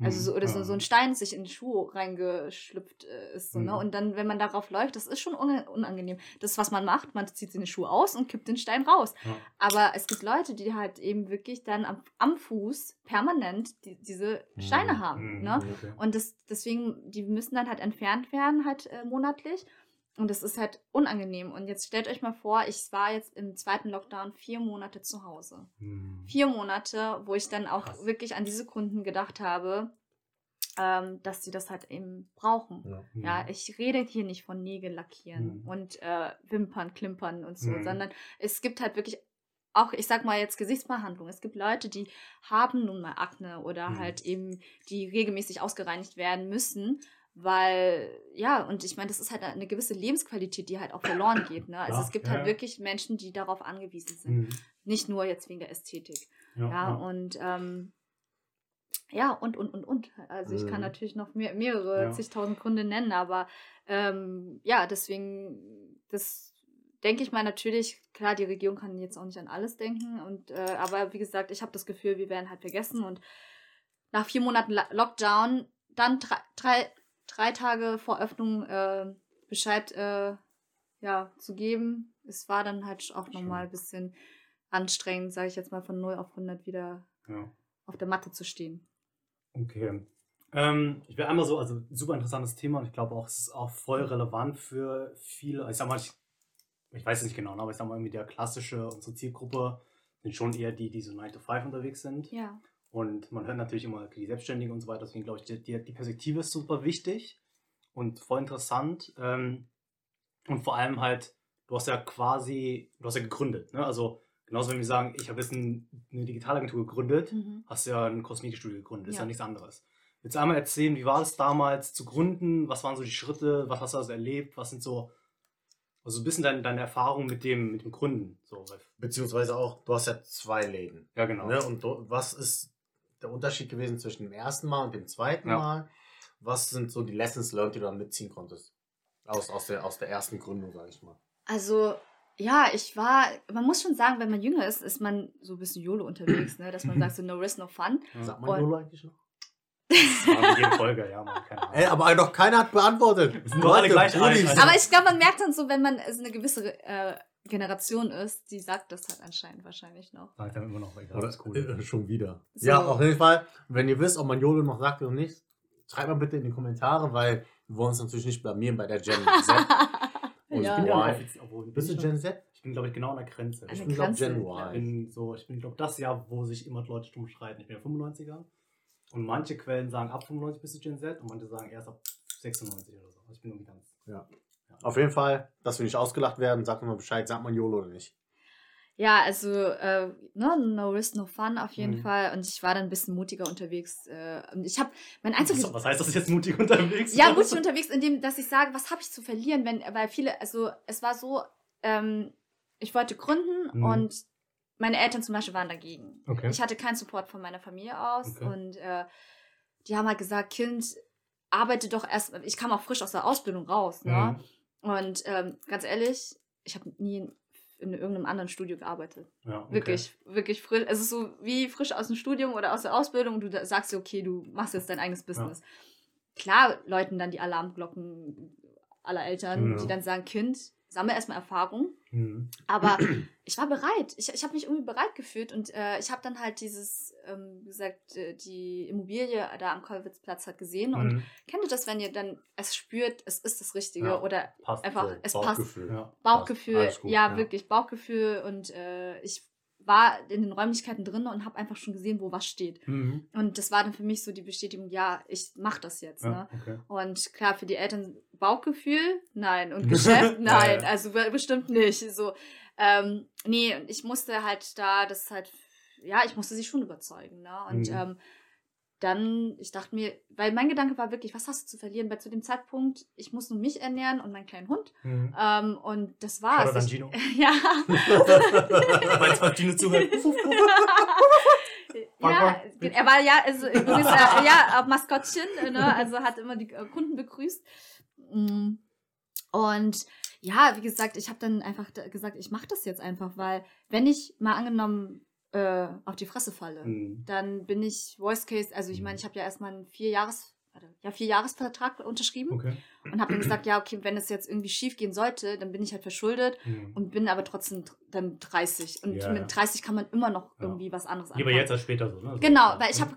B: Also so, oder so, so ein Stein sich in den Schuh reingeschlüpft äh, ist so, ne?
A: Mhm.
B: Und dann, wenn man darauf läuft, das ist schon unangenehm. Das ist, was man macht, man zieht den Schuh aus und kippt den Stein raus.
A: Ja.
B: Aber es gibt Leute, die halt eben wirklich dann am, am Fuß permanent die, diese Steine
C: Mhm.
B: haben.
A: Mhm.
B: Ne?
A: Okay.
B: Und das, deswegen, die müssen dann halt entfernt werden, halt äh, monatlich. Und das ist halt unangenehm. Und jetzt stellt euch mal vor, ich war jetzt im zweiten Lockdown vier Monate zu Hause.
A: Mhm.
B: Vier Monate, wo ich dann auch
A: Krass.
B: wirklich an diese Kunden gedacht habe, ähm, dass sie das halt eben brauchen.
C: Ja.
A: Mhm.
B: Ja, ich rede hier nicht von Nägel lackieren
A: Mhm.
B: und äh, Wimpern klimpern und so,
A: Mhm.
B: sondern es gibt halt wirklich auch, ich sag mal jetzt Gesichtsbehandlung. Es gibt Leute, die haben nun mal Akne oder
A: Mhm.
B: halt eben, die regelmäßig ausgereinigt werden müssen, weil, ja, und ich meine, das ist halt eine gewisse Lebensqualität, die halt auch verloren geht. Ne? Also
A: Klar,
B: es gibt
A: ja,
B: halt
A: ja.
B: wirklich Menschen, die darauf angewiesen sind.
A: Mhm.
B: Nicht nur jetzt wegen der Ästhetik.
A: Ja,
B: Ja,
A: ja.
B: und ähm, ja, und, und, und, und. Also ich kann
C: Mhm.
B: natürlich noch mehr, mehrere
A: Ja.
B: zigtausend Gründe nennen, aber ähm, ja, deswegen, das denke ich mal natürlich, klar, die Regierung kann jetzt auch nicht an alles denken. Und äh, aber wie gesagt, ich habe das Gefühl, wir werden halt vergessen. Und nach vier Monaten Lockdown, dann drei, drei, drei Tage vor Öffnung äh, Bescheid äh, ja, zu geben, es war dann halt auch nochmal ein bisschen anstrengend, sage ich jetzt mal, von 0 auf 100 wieder
A: ja.
B: auf der Matte zu stehen.
A: Okay. Ähm, ich will einmal so, also super interessantes Thema und ich glaube auch, es ist auch voll relevant für viele. Ich sag mal, ich, ich weiß es nicht genau, ne, aber ich sag mal, irgendwie der klassische, unsere Zielgruppe sind schon eher die, die so 9 to 5 unterwegs sind.
B: Ja.
A: Und man hört natürlich immer die Selbstständigen und so weiter. Deswegen glaube ich, die, die, Perspektive ist super wichtig und voll interessant. Ähm, und vor allem halt, du hast ja quasi, du hast ja gegründet. Ne? Also genauso wenn wir sagen, ich habe jetzt ein, eine Digitalagentur gegründet,
B: Mhm.
A: hast ja ein Kosmetikstudio gegründet. Ist ja.
B: Ja.
A: nichts anderes. Willst du einmal erzählen, wie war es damals zu gründen? Was waren so die Schritte? Was hast du also erlebt? Was sind so, also ein bisschen deine, deine Erfahrungen mit dem, mit dem Gründen? So,
C: Beziehungsweise auch, du hast ja zwei Läden.
A: ja, genau.
C: Ne? Und du, was ist der Unterschied gewesen zwischen dem ersten Mal und dem zweiten
A: Ja.
C: Mal? Was sind so die Lessons learned, die du dann mitziehen konntest? Aus, aus, der, aus der ersten Gründung, sage ich mal.
B: Also, ja, ich war, man muss schon sagen, wenn man jünger ist, ist man so ein bisschen YOLO unterwegs, ne? dass man sagt, so no risk, no fun.
A: Ja.
C: Sagt man
B: Und-
C: YOLO eigentlich noch?
A: Folge, ja, man.
C: Ey, aber doch keiner hat beantwortet.
A: Wir sind doch alle gleich alt,
C: Brudis.
A: also-
B: Aber ich glaube, man merkt dann so, wenn man so eine gewisse äh, Generation ist, die sagt das halt anscheinend wahrscheinlich noch.
A: Sagt dann immer noch, egal,
C: Oder,
A: das ist cool.
C: äh, schon wieder.
B: So.
C: Ja, auf jeden Fall, wenn ihr wisst, ob man YOLO noch sagt oder nicht, schreibt mal bitte in die Kommentare, weil wir wollen uns natürlich nicht blamieren bei der Gen Z. Und
B: Ja.
C: ich bin
A: Ja, obwohl,
C: Bist du Gen Z?
A: Ich bin, glaube ich, genau an der Grenze.
B: An
C: Ich bin, glaube
B: Grenze,
C: Gen
B: glaub
A: Ich
C: Y.
A: bin so, ich bin, glaube das Jahr, wo sich immer Leute drum streiten. Ich bin ja 95er. Und manche Quellen sagen, ab 95 bist du Gen Z und manche sagen erst ab 96 oder so. Ich bin irgendwie ganz.
C: Ja. Auf jeden Fall, dass wir nicht ausgelacht werden, sagt mal Bescheid, sagt man YOLO oder nicht.
B: Ja, also, äh, ne, no risk, no fun auf jeden
A: Mhm.
B: Fall. Und ich war dann ein bisschen mutiger unterwegs. Äh, ich habe mein einziges.
A: Was, was heißt das jetzt mutig unterwegs?
B: Ja, mutig unterwegs, indem, dass ich sage, was habe ich zu verlieren, wenn, weil viele, also es war so, ähm, ich wollte gründen
A: Mhm.
B: und meine Eltern zum Beispiel waren dagegen.
A: Okay.
B: Ich hatte keinen Support von meiner Familie aus
A: Okay.
B: und äh, die haben halt gesagt, Kind, arbeite doch erst, ich kam auch frisch aus der Ausbildung raus, ne?
A: Mhm.
B: Und ähm, ganz ehrlich, ich habe nie in, in irgendeinem anderen Studio gearbeitet.
A: Ja, okay.
B: Wirklich, wirklich frisch. Es ist so wie frisch aus dem Studium oder aus der Ausbildung. Du da- sagst dir, okay, du machst jetzt dein eigenes Business. Klar läuten dann die Alarmglocken aller Eltern,
A: Ja.
B: die dann sagen, Kind, sammle erstmal Erfahrung.
A: Mhm.
B: Aber ich war bereit. Ich, ich habe mich irgendwie bereit gefühlt und äh, ich habe dann halt dieses, ähm, wie gesagt, äh, die Immobilie da am Kollwitzplatz halt gesehen und
A: Mhm.
B: kennt ihr das, wenn ihr dann es spürt, es ist das Richtige
C: Ja.
B: oder
A: Passt.
B: einfach,
C: So,
B: es
C: Bauchgefühl.
A: Ja.
B: Bauchgefühl,
C: Alles gut,
B: ja,
C: ja.
B: wirklich Bauchgefühl und äh, ich war in den Räumlichkeiten drin und habe einfach schon gesehen, wo was steht.
A: Mhm.
B: Und das war dann für mich so die Bestätigung, ja, ich mache das jetzt.
A: Ja,
B: Ne?
A: okay.
B: Und klar, für die Eltern Bauchgefühl, nein. Und Geschäft, nein.
A: Ja.
B: Also be- bestimmt nicht. So, ähm, nee, und ich musste halt da, das halt, ja, ich musste sie schon überzeugen. Ne? Und
A: Mhm.
B: ähm, dann, ich dachte mir, weil mein Gedanke war wirklich, was hast du zu verlieren? Weil zu dem Zeitpunkt, ich muss nur mich ernähren und meinen kleinen Hund.
A: Mhm.
B: Ähm, und das war's.
A: An
B: Ich-
A: Gino.
B: ja.
A: Falls falls Gino zuhört.
B: ja, er war ja, also übrigens, äh, ja, auch Maskottchen, ne? also hat immer die äh, Kunden begrüßt. Mm. Und ja, wie gesagt, ich habe dann einfach gesagt, ich mache das jetzt einfach, weil wenn ich mal angenommen äh, auf die Fresse falle,
A: Mhm.
B: dann bin ich Worst Case, also ich meine, ich habe ja erstmal einen vier Jahres ja, vier Jahresvertrag unterschrieben
A: Okay.
B: und habe dann gesagt, ja, okay, wenn es jetzt irgendwie schief gehen sollte, dann bin ich halt verschuldet
A: Mhm.
B: und bin aber trotzdem dann 30 und
A: Ja,
B: mit 30 kann man immer noch
A: Ja.
B: irgendwie was anderes
A: Lieber jetzt als später so, ne? So,
B: Genau, weil ich habe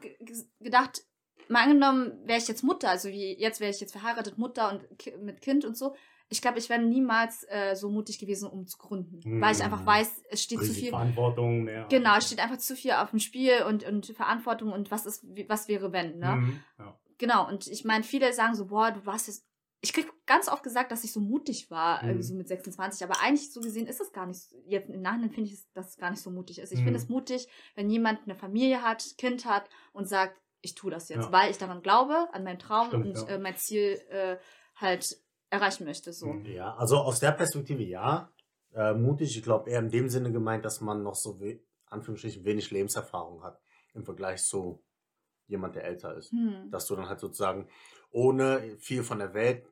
B: gedacht, mal angenommen, wäre ich jetzt Mutter, also wie jetzt wäre ich jetzt verheiratet, Mutter und ki mit Kind und so. Ich glaube, ich wäre niemals äh, so mutig gewesen, um zu gründen.
A: Mhm.
B: Weil ich einfach weiß, es steht zu viel.
A: Verantwortung mehr.
B: Genau, es steht einfach zu viel auf dem Spiel und, und Verantwortung und was ist, was wäre wenn, ne?
A: Mhm. Ja.
B: Genau, und ich meine, viele sagen so, boah, du warst jetzt. Ich krieg ganz oft gesagt, dass ich so mutig war,
A: Mhm.
B: so mit 26, aber eigentlich so gesehen ist es gar nicht, so- jetzt im Nachhinein finde ich, es- dass es gar nicht so mutig ist. Ich
A: Mhm.
B: finde es mutig, wenn jemand eine Familie hat, Kind hat und sagt, ich tue das jetzt,
A: Ja.
B: weil ich daran glaube, an meinen Traum
A: Stimmt,
B: und
A: ja.
B: äh, mein Ziel äh, halt erreichen möchte. So.
A: Mhm.
C: Ja, also aus der Perspektive ja. Äh, mutig, ich glaube eher in dem Sinne gemeint, dass man noch so we Anführungsstrichen wenig Lebenserfahrung hat im Vergleich zu jemand, der älter ist.
B: Hm.
C: Dass du dann halt sozusagen, ohne viel von der Welt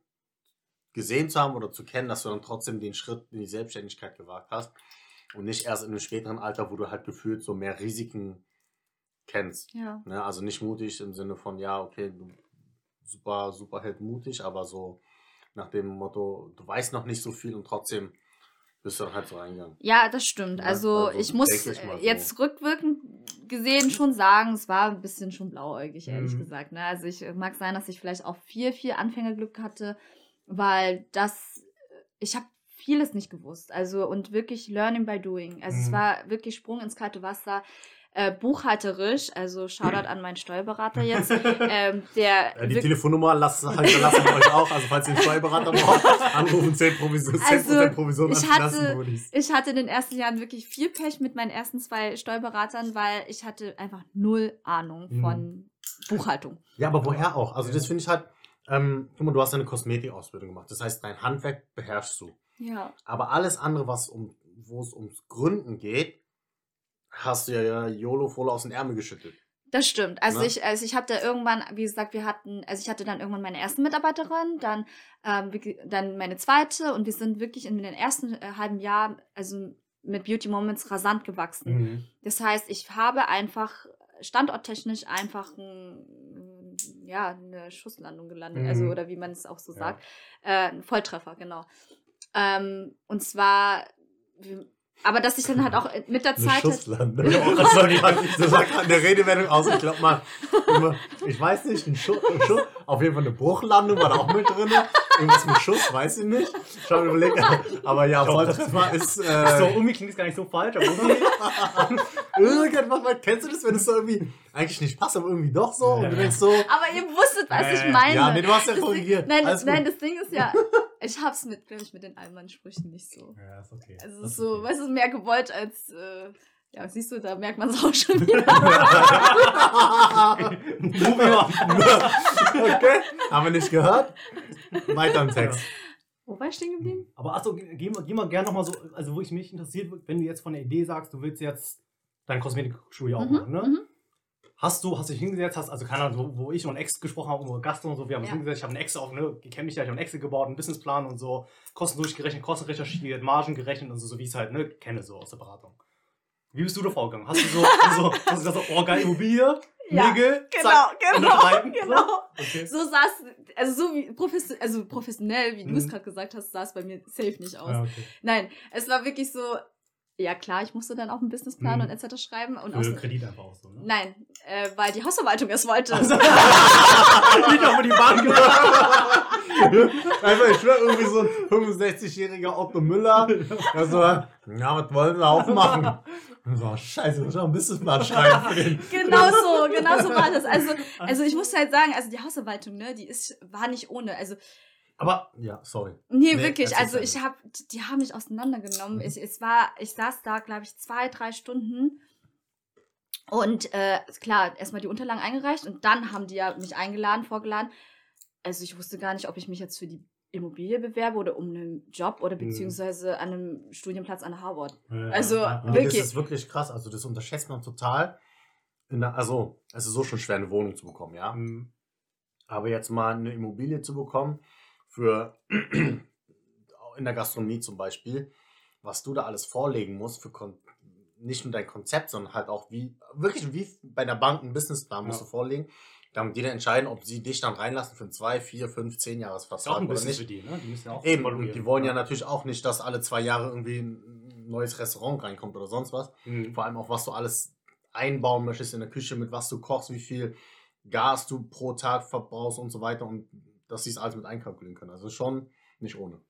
C: gesehen zu haben oder zu kennen, dass du dann trotzdem den Schritt in die Selbstständigkeit gewagt hast und nicht erst in einem späteren Alter, wo du halt gefühlt so mehr Risiken kennst.
B: Ja.
C: Ne? Also nicht mutig im Sinne von, ja, okay, du super, super Held mutig, aber so nach dem Motto, du weißt noch nicht so viel und trotzdem bist du dann halt so reingegangen.
B: Ja, das stimmt.
C: Ja,
B: also,
C: also
B: ich muss
C: ich
B: äh,
C: so.
B: jetzt rückwirkend gesehen schon sagen, es war ein bisschen schon blauäugig, ehrlich
A: Mhm.
B: gesagt. Ne? Also ich mag sein, dass ich vielleicht auch viel, viel Anfängerglück hatte, weil das, ich habe vieles nicht gewusst. Also und wirklich Learning by Doing. Also es
A: Mhm.
B: war wirklich Sprung ins kalte Wasser. Äh, buchhalterisch, also Shoutout an meinen Steuerberater jetzt, ähm, der
C: Äh, die Telefonnummer lassen, halt, lassen wir euch auch, also falls ihr einen Steuerberater braucht, anrufen 10 Provision, 10%
B: Also,
C: Provision
B: ich hatte-. Ich hatte in den ersten Jahren wirklich viel Pech mit meinen ersten zwei Steuerberatern, weil ich hatte einfach null Ahnung
A: Mhm.
B: von Buchhaltung.
C: Ja, aber woher auch? Also
A: Ja.
C: das finde ich halt, ähm, guck mal, du hast eine Kosmetikausbildung gemacht, das heißt, dein Handwerk beherrschst du.
B: Ja.
C: Aber alles andere, was um, wo es ums Gründen geht, hast du ja YOLO voll aus den Ärmel geschüttelt.
B: Das stimmt. Also
C: Ne?
B: ich, also ich hatte irgendwann, wie gesagt, wir hatten, also ich hatte dann irgendwann meine erste Mitarbeiterin, dann, ähm, dann meine zweite und wir sind wirklich in den ersten äh, halben Jahr, also mit Beauty Moments rasant gewachsen.
A: Mhm.
B: Das heißt, ich habe einfach standorttechnisch einfach ein, ja, eine Schusslandung gelandet, also
A: Mhm.
B: oder wie man es auch so
A: Ja.
B: sagt. Äh, ein Volltreffer, genau. Ähm, und zwar, aber dass ich dann halt auch mit der Zeit. Halt,
C: Schusslande. Das sagt gerade eine Redewendung aus. Ich glaube mal, immer- ich weiß nicht, ein Schuss, ein Schuss, auf jeden Fall eine Bruchlandung war da auch mit drin. Irgendwas mit Schuss, weiß ich nicht. Ich habe überlegt, aber ja, Volltreffer ist.
A: So,
C: Äh,
A: irgendwie klingt es gar nicht so falsch, aber
C: irgendwas, mal, kennst du das, wenn es so irgendwie eigentlich nicht passt, aber irgendwie doch so? Und du denkst so,
B: aber ihr wusstet, was ich
A: Äh,
B: meine.
C: ja, nee, du hast ja korrigiert.
B: Nein, nein, das Ding ist ja, ich hab's mit, glaube ich, mit den Allmann-Sprüchen nicht so.
A: Ja, ist okay.
B: Also es
A: Das
B: ist so,
A: okay.
B: weißt du, mehr gewollt als, äh, ja, siehst du, da merkt man es auch schon wieder.
C: Okay, haben wir nicht gehört? Weiter im Text.
B: Wo war ich stehen geblieben?
A: Aber achso, geh, geh mal- geh mal gerne nochmal so, also wo ich mich interessiert, wenn du jetzt von der Idee sagst, du willst jetzt dein Kosmetikstudio auch machen, ne?
B: mhm.
A: Hast du, hast dich hingesetzt, hast, also keine Ahnung, so, wo ich und Ex gesprochen habe, über Gast und so, wir haben uns
B: Ja.
A: hingesetzt, ich habe eine Ex auch, ne, ich kenne mich ja, ich habe einen Excel gebaut, einen Businessplan und so, Kosten durchgerechnet, Kosten recherchiert, Margen gerechnet und so, so wie ich es halt, ne, kenne so aus der Beratung. Wie bist du da vorgegangen? Hast du so, so, hast du gesagt, so, oh geil, Immobilie,
B: Ja,
A: Nägel,
B: Genau,
A: zack,
B: genau, genau.
A: So? Okay.
B: So es, also so wie profession also professionell, wie du es
A: Mhm.
B: gerade gesagt hast, sah es bei mir safe nicht aus.
A: Ja, okay.
B: Nein, es war wirklich so, ja klar, ich musste dann auch einen Businessplan
A: Mhm.
B: und etc. schreiben. Und
A: Für
B: außer-
A: Kredit einfach auch so, ne?
B: Nein, äh, weil die Hausverwaltung es wollte.
A: Also, nicht auf die Bank.
C: Einfach, ich schwör, irgendwie so ein 65-jähriger Otto Müller. Der so, ja, was wollen wir aufmachen? Und so, scheiße, ich muss noch ein Businessplan schreiben für den.
B: genau so, genau so war das. Also, also ich muss halt sagen, also die Hausverwaltung, ne, die ist, war nicht ohne. Also,
C: Aber, ja, sorry.
B: nee,
C: Nee,
B: wirklich. Also ich habe, die haben mich auseinandergenommen.
C: Mhm.
B: Ich, es war, ich saß da, glaube ich, zwei, drei Stunden. Und äh, klar, erstmal die Unterlagen eingereicht und dann haben die ja mich eingeladen, vorgeladen. Also ich wusste gar nicht, ob ich mich jetzt für die Immobilie bewerbe oder um einen Job oder
A: Mhm.
B: beziehungsweise an einem Studienplatz an der Harvard.
A: Ja,
B: Also,
A: ja,
B: Wirklich?
C: Das ist wirklich krass. Also, das unterschätzt man total. In der, also, es ist so schon schwer, eine Wohnung zu bekommen, ja.
A: Mhm.
C: Aber jetzt mal eine Immobilie zu bekommen, für in der Gastronomie zum Beispiel, was du da alles vorlegen musst, für Kon nicht nur dein Konzept, sondern halt auch wie, wirklich wie bei der Bank einen Businessplan musst
A: Ja.
C: du vorlegen. Damit die dann entscheiden, ob sie dich dann reinlassen für einen 2, 4, 5, 10
A: Ist auch
C: Jahresvertrag
A: ein
C: oder
A: Business
C: nicht.
A: für die, ne? Die müssen ja auch
C: Eben, und die wollen ja natürlich auch nicht, dass alle zwei Jahre irgendwie ein neues Restaurant reinkommt oder sonst was.
A: Mhm.
C: Vor allem auch, was du alles einbauen möchtest in der Küche, mit was du kochst, wie viel Gas du pro Tag verbrauchst und so weiter und dass sie es alles mit einkalkulieren können. Also schon nicht ohne.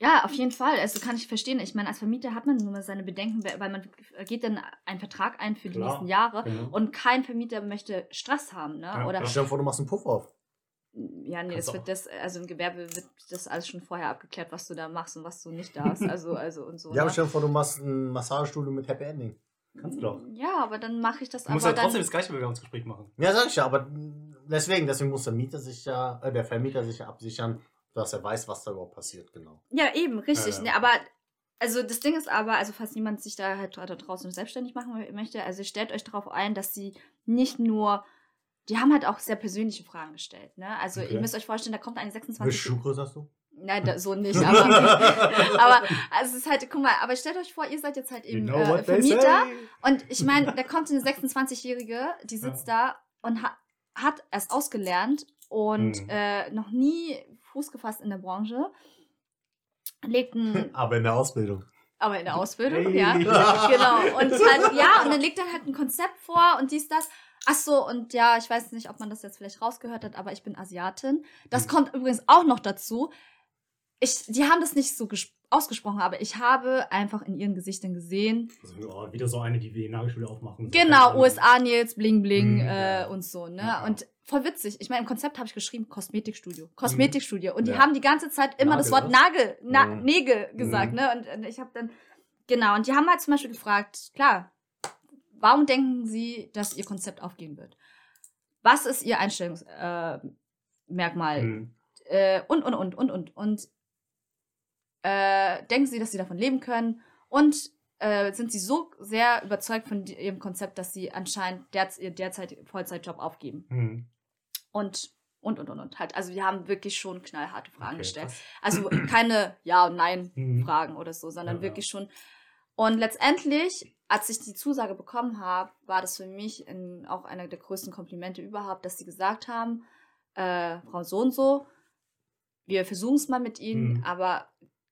B: Ja, auf jeden Fall. Also kann ich verstehen. Ich meine, als Vermieter hat man nur mal seine Bedenken, weil man geht dann einen Vertrag ein für die
A: Klar.
B: nächsten Jahre
A: Genau.
B: und kein Vermieter möchte Stress haben, ne?
A: Ja,
B: Oder
A: klar.
C: Stell dir vor, du machst einen Puff auf.
B: ja, nee,
A: Kannst
B: das
A: auch.
B: wird das, also im Gewerbe wird das alles schon vorher abgeklärt, was du da machst und was du nicht darfst. Also, also und so.
C: Ja, aber
B: ne?
C: stell dir vor, du machst ein Massagestudio mit Happy Ending.
A: Kannst du doch.
B: ja, aber dann mache ich das
A: Du musst
B: aber
A: ja trotzdem
B: dann.
A: das gleiche Bewerbungsgespräch machen.
C: Ja, sag ich ja, aber deswegen, deswegen muss der Mieter sich ja, äh, der Vermieter sich ja absichern, dass er weiß, was da überhaupt passiert, genau.
B: Ja, eben, richtig.
A: Ja, ja.
B: Ne, aber also das Ding ist aber, also falls niemand sich da halt da draußen selbstständig machen möchte, also stellt euch darauf ein, dass sie nicht nur, die haben halt auch sehr persönliche Fragen gestellt. Ne? Also
A: Okay.
B: ihr müsst euch vorstellen, da kommt eine 26
C: Welche Schuhgröße hast du?
B: Nein, da, so nicht, aber, aber also es ist halt, guck mal, aber stellt euch vor, ihr seid jetzt halt eben äh, Vermieter und ich meine, da kommt eine 26-Jährige, die sitzt da und ha hat erst ausgelernt und
A: Mhm.
B: äh, noch nie Fuß gefasst in der Branche, legt ein,
C: Aber in der Ausbildung.
B: aber in der Ausbildung,
A: Hey.
B: ja, genau. Und halt, ja, und dann legt er halt ein Konzept vor und dies, das. Ach so, und ja, ich weiß nicht, ob man das jetzt vielleicht rausgehört hat, aber ich bin Asiatin. Das
A: Mhm.
B: kommt übrigens auch noch dazu. Ich, die haben das nicht so ges- ausgesprochen, aber ich habe einfach in ihren Gesichtern gesehen,
A: Also, oh, wieder so eine, die wir in Nagelschule aufmachen. So,
B: Genau,
A: keine Ahnung.
B: USA Nils, bling bling
A: Mhm,
B: äh, und so, ne?
A: Ja.
B: Und voll witzig. Ich meine, im Konzept habe ich geschrieben Kosmetikstudio. Kosmetikstudio. Und die
C: Ja.
B: haben die ganze Zeit immer das
A: Nagel,
B: Wort Nagel, na,
C: Mhm.
B: Nägel gesagt,
A: Mhm.
B: ne? Und, und ich habe dann, genau, und die haben halt zum Beispiel gefragt, klar, warum denken sie, dass ihr Konzept aufgehen wird? Was ist ihr Einstellungsmerkmal? Äh?
A: Mhm.
B: äh, und, und, und, und, und. Und äh, denken sie, dass sie davon leben können? Und äh, sind sie so sehr überzeugt von ihrem Konzept, dass sie anscheinend derz ihr derzeit Vollzeitjob aufgeben?
A: Mhm.
B: Und, und, und, und, und. Halt. Also, wir haben wirklich schon knallharte Fragen
A: Okay,
B: gestellt.
A: krass.
B: Also, keine Ja- und Nein-Fragen
A: Mhm.
B: oder so, sondern
A: Ja,
B: wirklich schon. Und letztendlich, als ich die Zusage bekommen habe, war das für mich in, auch einer der größten Komplimente überhaupt, dass sie gesagt haben, äh, Frau so und so, wir versuchen es mal mit ihnen,
A: Mhm.
B: aber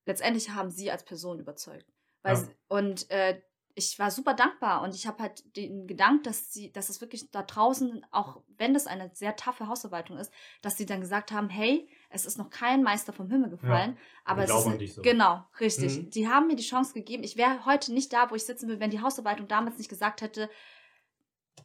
B: letztendlich haben sie als Person überzeugt. Weil
A: Ja.
B: sie, und äh, ich war super dankbar und ich habe halt den Gedanken, dass sie, dass es wirklich da draußen, auch wenn das eine sehr taffe Hausverwaltung ist, dass sie dann gesagt haben, hey, es ist noch kein Meister vom Himmel gefallen, aber es ist
A: so.
B: genau richtig.
A: Mhm.
B: Die haben mir die Chance gegeben. Ich wäre heute nicht da, wo ich sitzen will, wenn die Hausverwaltung damals nicht gesagt hätte,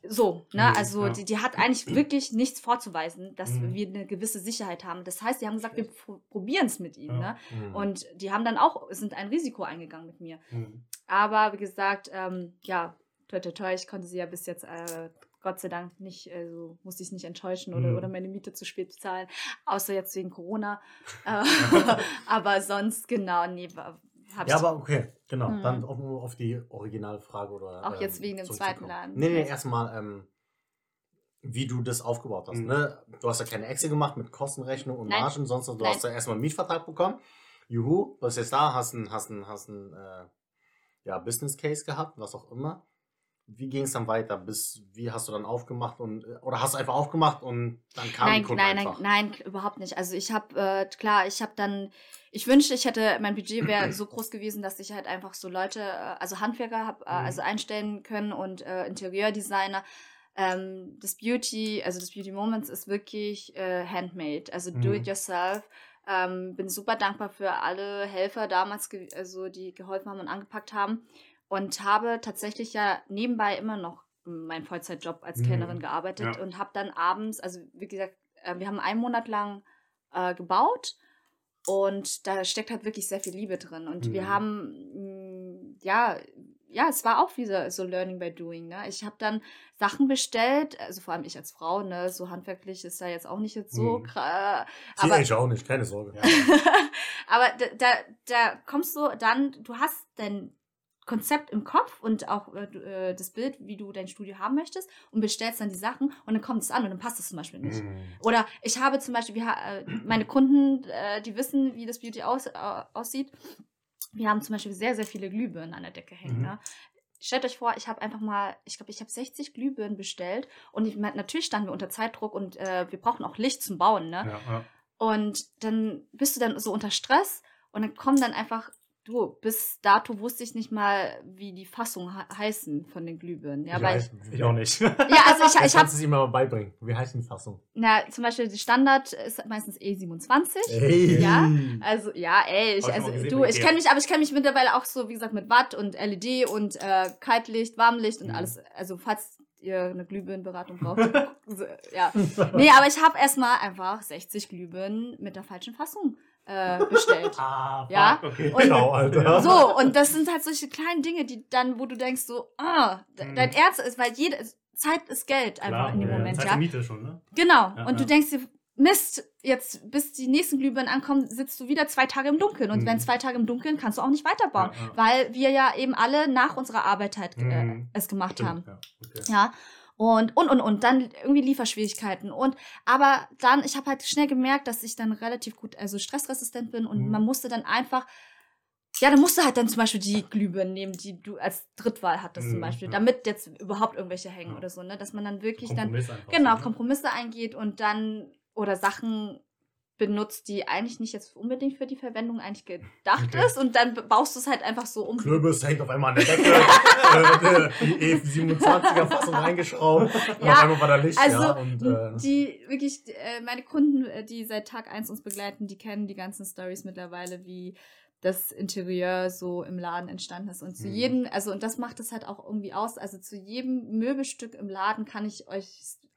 B: so, ne? Also
A: ja.
B: die, die hat eigentlich wirklich nichts vorzuweisen, dass
A: Mhm.
B: wir eine gewisse Sicherheit haben. Das heißt, die haben gesagt, wir probieren es mit ihnen.
A: Ja.
B: Ne?
C: Mhm.
B: Und die haben dann auch, sind ein Risiko eingegangen mit mir.
A: Mhm.
B: Aber wie gesagt, ähm, ja, toi, toi, toi, ich konnte sie ja bis jetzt äh, Gott sei Dank nicht, also musste ich nicht enttäuschen oder,
A: Mhm.
B: oder meine Miete zu spät bezahlen, außer jetzt wegen Corona. Äh, aber sonst, genau, nee, habe ich.
C: Ja, aber okay, genau.
B: Mhm.
C: Dann auf, auf die Originalfrage oder.
B: Auch jetzt wegen dem zweiten. Laden.
C: Nee, nee, erstmal, ähm, wie du das aufgebaut hast.
A: Mhm.
C: Ne? Du hast ja keine Excel gemacht mit Kostenrechnung und
B: Nein.
C: Margen, sonst du
B: Nein.
C: hast ja erstmal einen Mietvertrag bekommen. Juhu, was jetzt da, hast einen, hast einen, hast einen äh, ja, Business Case gehabt, was auch immer. Wie ging es dann weiter? Bis, wie hast du dann aufgemacht und äh, oder hast du einfach aufgemacht und dann kam
B: Nein,
C: die Kunde
B: nein,
C: einfach?
B: nein, nein, überhaupt nicht. Also ich habe, äh, klar, ich habe dann, ich wünschte, ich hätte, mein Budget wäre so groß gewesen, dass ich halt einfach so Leute, äh, also Handwerker habe, äh,
A: Mhm.
B: also einstellen können und äh, Interieurdesigner. Ähm, das Beauty, also das Beauty Moments ist wirklich äh, handmade, also do
A: Mhm.
B: it yourself. Ähm, bin super dankbar für alle Helfer damals, also die geholfen haben und angepackt haben und habe tatsächlich ja nebenbei immer noch meinen Vollzeitjob als
A: Mhm.
B: Kellnerin gearbeitet
A: Ja.
B: und habe dann abends, also wie gesagt, äh, wir haben einen Monat lang äh, gebaut und da steckt halt wirklich sehr viel Liebe drin und wir
A: Mhm.
B: haben mh, ja ja, es war auch wieder so Learning by Doing. Ne? Ich habe dann Sachen bestellt, also vor allem ich als Frau, ne, so handwerklich ist ja jetzt auch nicht jetzt so
A: Mhm.
B: kra-
C: Sie
B: aber
C: ich auch nicht, keine Sorge.
B: Aber da, da, da kommst du dann, du hast dein Konzept im Kopf und auch äh, äh, das Bild, wie du dein Studio haben möchtest und bestellst dann die Sachen und dann kommt es an und dann passt es zum Beispiel nicht.
A: Mhm.
B: Oder ich habe zum Beispiel, wir, äh, meine Kunden, äh, die wissen, wie das Beauty aus, aussieht. Wir haben zum Beispiel sehr, sehr viele Glühbirnen an der Decke hängen.
A: Mhm.
B: Ne? Stellt euch vor, ich habe einfach mal, ich glaube, ich habe 60 Glühbirnen bestellt und ich, natürlich standen wir unter Zeitdruck und äh, wir brauchen auch Licht zum Bauen. Ne?
A: Ja, ja.
B: Und dann bist du dann so unter Stress und dann kommen dann einfach, du, bis dato wusste ich nicht mal, wie die Fassungen he heißen von den Glühbirnen. Ja, weil
C: heißt-
A: Ich auch nicht.
B: ja, also ich, ich habe,
C: kannst du es ihm mal beibringen. Wie heißt die Fassung?
B: na, zum Beispiel die Standard ist meistens E27.
C: Hey.
B: Ja, Also, ja, ey, ich,
A: ich
B: also, du, ich kenne mich, aber ich kenne mich mittlerweile auch so, wie gesagt, mit Watt und LED und äh, Kaltlicht, Warmlicht und
A: Mhm.
B: alles. Also, falls ihr eine Glühbirnenberatung braucht. ja. Nee, aber ich habe erstmal einfach 60 Glühbirnen mit der falschen Fassung äh, bestellt.
A: Ah, fuck,
B: Ja,
A: okay.
B: und-
C: Genau, Alter.
B: So, und das sind halt solche kleinen Dinge, die dann, wo du denkst, so, ah,
A: Mhm.
B: dein Ernst ist, weil jede Zeit ist Geld einfach
A: Klar,
B: in dem
A: ja,
B: Moment,
A: Zeit
B: ja.
A: Miete schon, ne?
B: Genau.
A: Ja,
B: und du
A: ja.
B: denkst dir, Mist, jetzt bis die nächsten Glühbirnen ankommen, sitzt du wieder zwei Tage im Dunkeln. Und
A: Mhm.
B: wenn zwei Tage im Dunkeln, kannst du auch nicht weiterbauen. Weil wir ja eben alle nach unserer Arbeit halt äh,
A: Mhm.
B: es gemacht haben.
A: Stimmt, ja. Okay.
B: Und, und, und, und, dann irgendwie Lieferschwierigkeiten. Und, aber dann, ich habe halt schnell gemerkt, dass ich dann relativ gut, also stressresistent bin und
A: Mhm.
B: man musste dann einfach, ja, dann musst du halt dann zum Beispiel die Glühbirnen nehmen, die du als Drittwahl hattest zum
A: Mhm,
B: Beispiel,
A: ja.
B: damit jetzt überhaupt irgendwelche hängen
A: Ja.
B: oder so, ne, dass man dann wirklich dann
A: Kompromiss einfach.
B: genau
A: ne?
B: Kompromisse eingeht und dann oder Sachen benutzt, die eigentlich nicht jetzt unbedingt für die Verwendung eigentlich gedacht
A: Okay.
B: ist und dann baust du es halt einfach so um.
C: Kürbis hängt auf einmal an der Decke. äh, die E27er Fassung reingeschraubt. Und
B: Ja,
C: auf einmal war da Licht.
B: Also
C: ja, und, äh,
B: die wirklich äh, meine Kunden, äh, die seit Tag 1 uns begleiten, die kennen die ganzen Stories mittlerweile, wie das Interieur so im Laden entstanden ist und zu
A: Mhm.
B: jedem, also und das macht es halt auch irgendwie aus, also zu jedem Möbelstück im Laden kann ich euch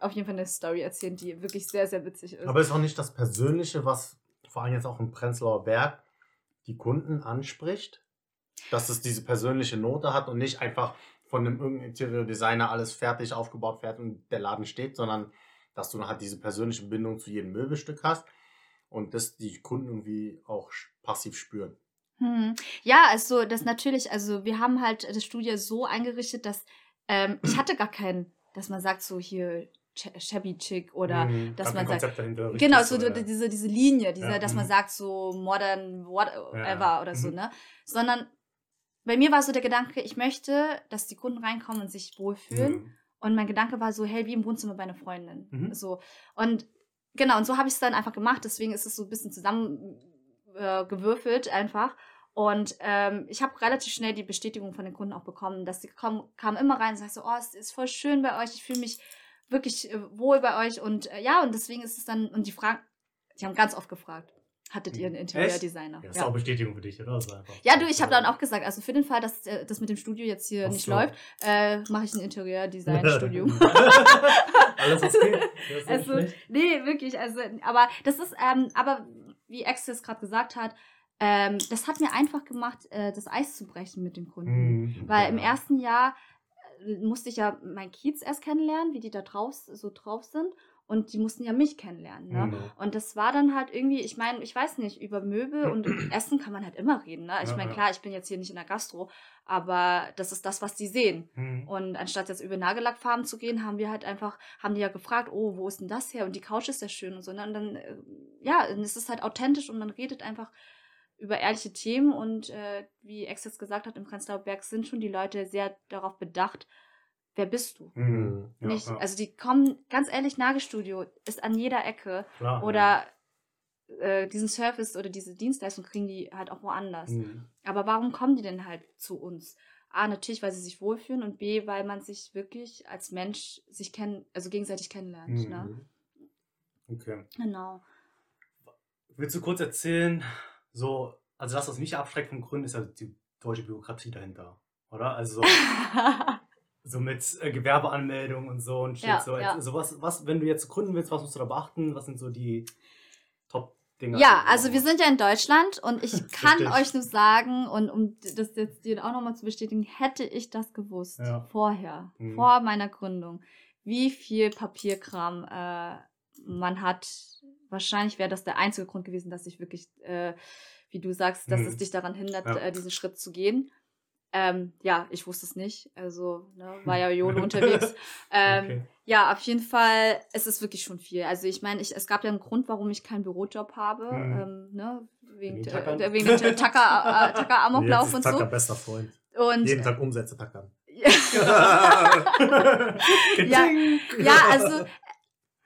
B: auf jeden Fall eine Story erzählen, die wirklich sehr, sehr witzig ist.
C: aber ist auch nicht das Persönliche, was vor allem jetzt auch im Prenzlauer Berg die Kunden anspricht, dass es diese persönliche Note hat und nicht einfach von einem irgendeinem Interiordesigner alles fertig aufgebaut fertig und der Laden steht, sondern dass du halt diese persönliche Bindung zu jedem Möbelstück hast und das die Kunden irgendwie auch passiv spüren.
B: Hm. Ja, also das natürlich, also wir haben halt das Studio so eingerichtet, dass ähm, ich hatte gar keinen, dass man sagt so hier Shabby Chick oder
A: Mhm.
B: dass man sagt,
A: dahinter,
B: genau, so
A: oder-
B: die- diese, diese Linie, diese,
A: Ja,
B: dass man
A: mhm.
B: sagt so modern whatever
A: Ja,
B: oder so,
A: mhm.
B: ne? Sondern bei mir war so der Gedanke, ich möchte, dass die Kunden reinkommen und sich wohlfühlen.
A: Mhm.
B: Und mein Gedanke war so, hey, wie im Wohnzimmer bei einer Freundin. So. Und genau, und so habe ich es dann einfach gemacht. Deswegen ist es so ein bisschen zusammengewürfelt äh, einfach. Und ähm, ich habe relativ schnell die Bestätigung von den Kunden auch bekommen, dass sie kommen, kamen immer rein und sagen so, oh, es ist voll schön bei euch, ich fühle mich wirklich äh, wohl bei euch und äh, ja, und deswegen ist es dann, und die fragen, die haben ganz oft gefragt, hattet ihr einen Interieurdesigner?
A: Ja, das ist auch Bestätigung für dich, oder?
B: ja, du, ich habe dann auch gesagt, also für den Fall, dass äh, das mit dem Studio jetzt hier Ach nicht so. läuft, äh, mache ich ein Interieurdesign-Studio. Alles okay. also, nee, wirklich, also, aber das ist, ähm, aber wie Access gerade gesagt hat, ähm, das hat mir einfach gemacht, äh, das Eis zu brechen mit dem Kunden. Mhm, Weil im ersten Jahr musste ich ja mein Kiez erst kennenlernen, wie die da drauf, so drauf sind. Und die mussten ja mich kennenlernen. Ne? Mhm. Und das war dann halt irgendwie, ich meine, ich weiß nicht, über Möbel und Essen kann man halt immer reden. Ne? Ich meine, klar, ich bin jetzt hier nicht in der Gastro, aber das ist das, was die sehen. Mhm. Und anstatt jetzt über Nagellackfarben zu gehen, haben wir halt einfach, haben die ja gefragt, oh, wo ist denn das her? Und die Couch ist ja schön und so. Ne? Und dann, äh, ja, dann ist es halt authentisch und man redet einfach über ehrliche Themen und äh, wie Ex jetzt gesagt hat, im Prenzlauer Berg sind schon die Leute sehr darauf bedacht, wer bist du? Mhm, ja, Nicht, ja. Also die kommen, ganz ehrlich, Nagelstudio ist an jeder Ecke Klar, oder ja. äh, diesen Service oder diese Dienstleistung kriegen die halt auch woanders. Mhm. Aber warum kommen die denn halt zu uns? A, natürlich, weil sie sich wohlfühlen und B, weil man sich wirklich als Mensch sich kennen, also gegenseitig kennenlernt. Ne? Mhm. Ne?
A: Okay.
B: Genau.
A: Willst du kurz erzählen, so, also das, was mich abschreckt vom Gründen, ist ja die deutsche Bürokratie dahinter, oder? Also so, so mit äh, Gewerbeanmeldung und so und. Ja, so, ja. so was, was, wenn du jetzt gründen willst, was musst du da beachten? Was sind so die Top Dinger?
B: Ja, also wir sind ja in Deutschland und ich kann euch nur sagen, und um das jetzt dir auch nochmal zu bestätigen, hätte ich das gewusst ja. vorher, mhm. vor meiner Gründung, wie viel Papierkram äh, man hat, wahrscheinlich wäre das der einzige Grund gewesen, dass ich wirklich, äh, wie du sagst, dass mhm. es dich daran hindert, ja. äh, diesen Schritt zu gehen. Ähm, ja, ich wusste es nicht. Also ne, war ja YOLO unterwegs. Ähm, okay. Ja, auf jeden Fall, es ist wirklich schon viel. Also ich meine, ich, es gab ja einen Grund, warum ich keinen Bürojob habe. Mhm. Ähm, ne, wegen, äh, wegen dem Tacker, äh, Amoklauf und
C: Tacker,
B: so.
C: Tacker, bester Freund.
B: Und,
C: Jeden Tag Umsätze tackern.
B: ja, ja, also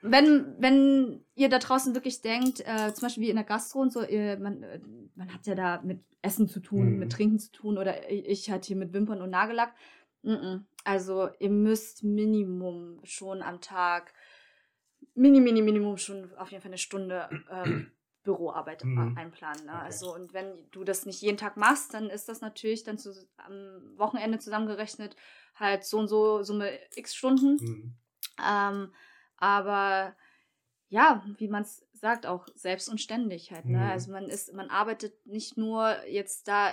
B: wenn, wenn ihr da draußen wirklich denkt, äh, zum Beispiel wie in der Gastro und so, ihr, man, äh, man hat ja da mit Essen zu tun, mhm. mit Trinken zu tun oder ich hatte hier mit Wimpern und Nagellack. -mm. Also ihr müsst Minimum schon am Tag, mini, mini, Minimum schon auf jeden Fall eine Stunde ähm, Büroarbeit mhm. einplanen. Ne? Okay. Also und wenn du das nicht jeden Tag machst, dann ist das natürlich dann zu, am Wochenende zusammengerechnet halt so und so Summe x Stunden. Mhm. Ähm, aber ja, wie man es sagt, auch selbst und ständig halt. Ne? Mhm. Also man ist, man arbeitet nicht nur jetzt da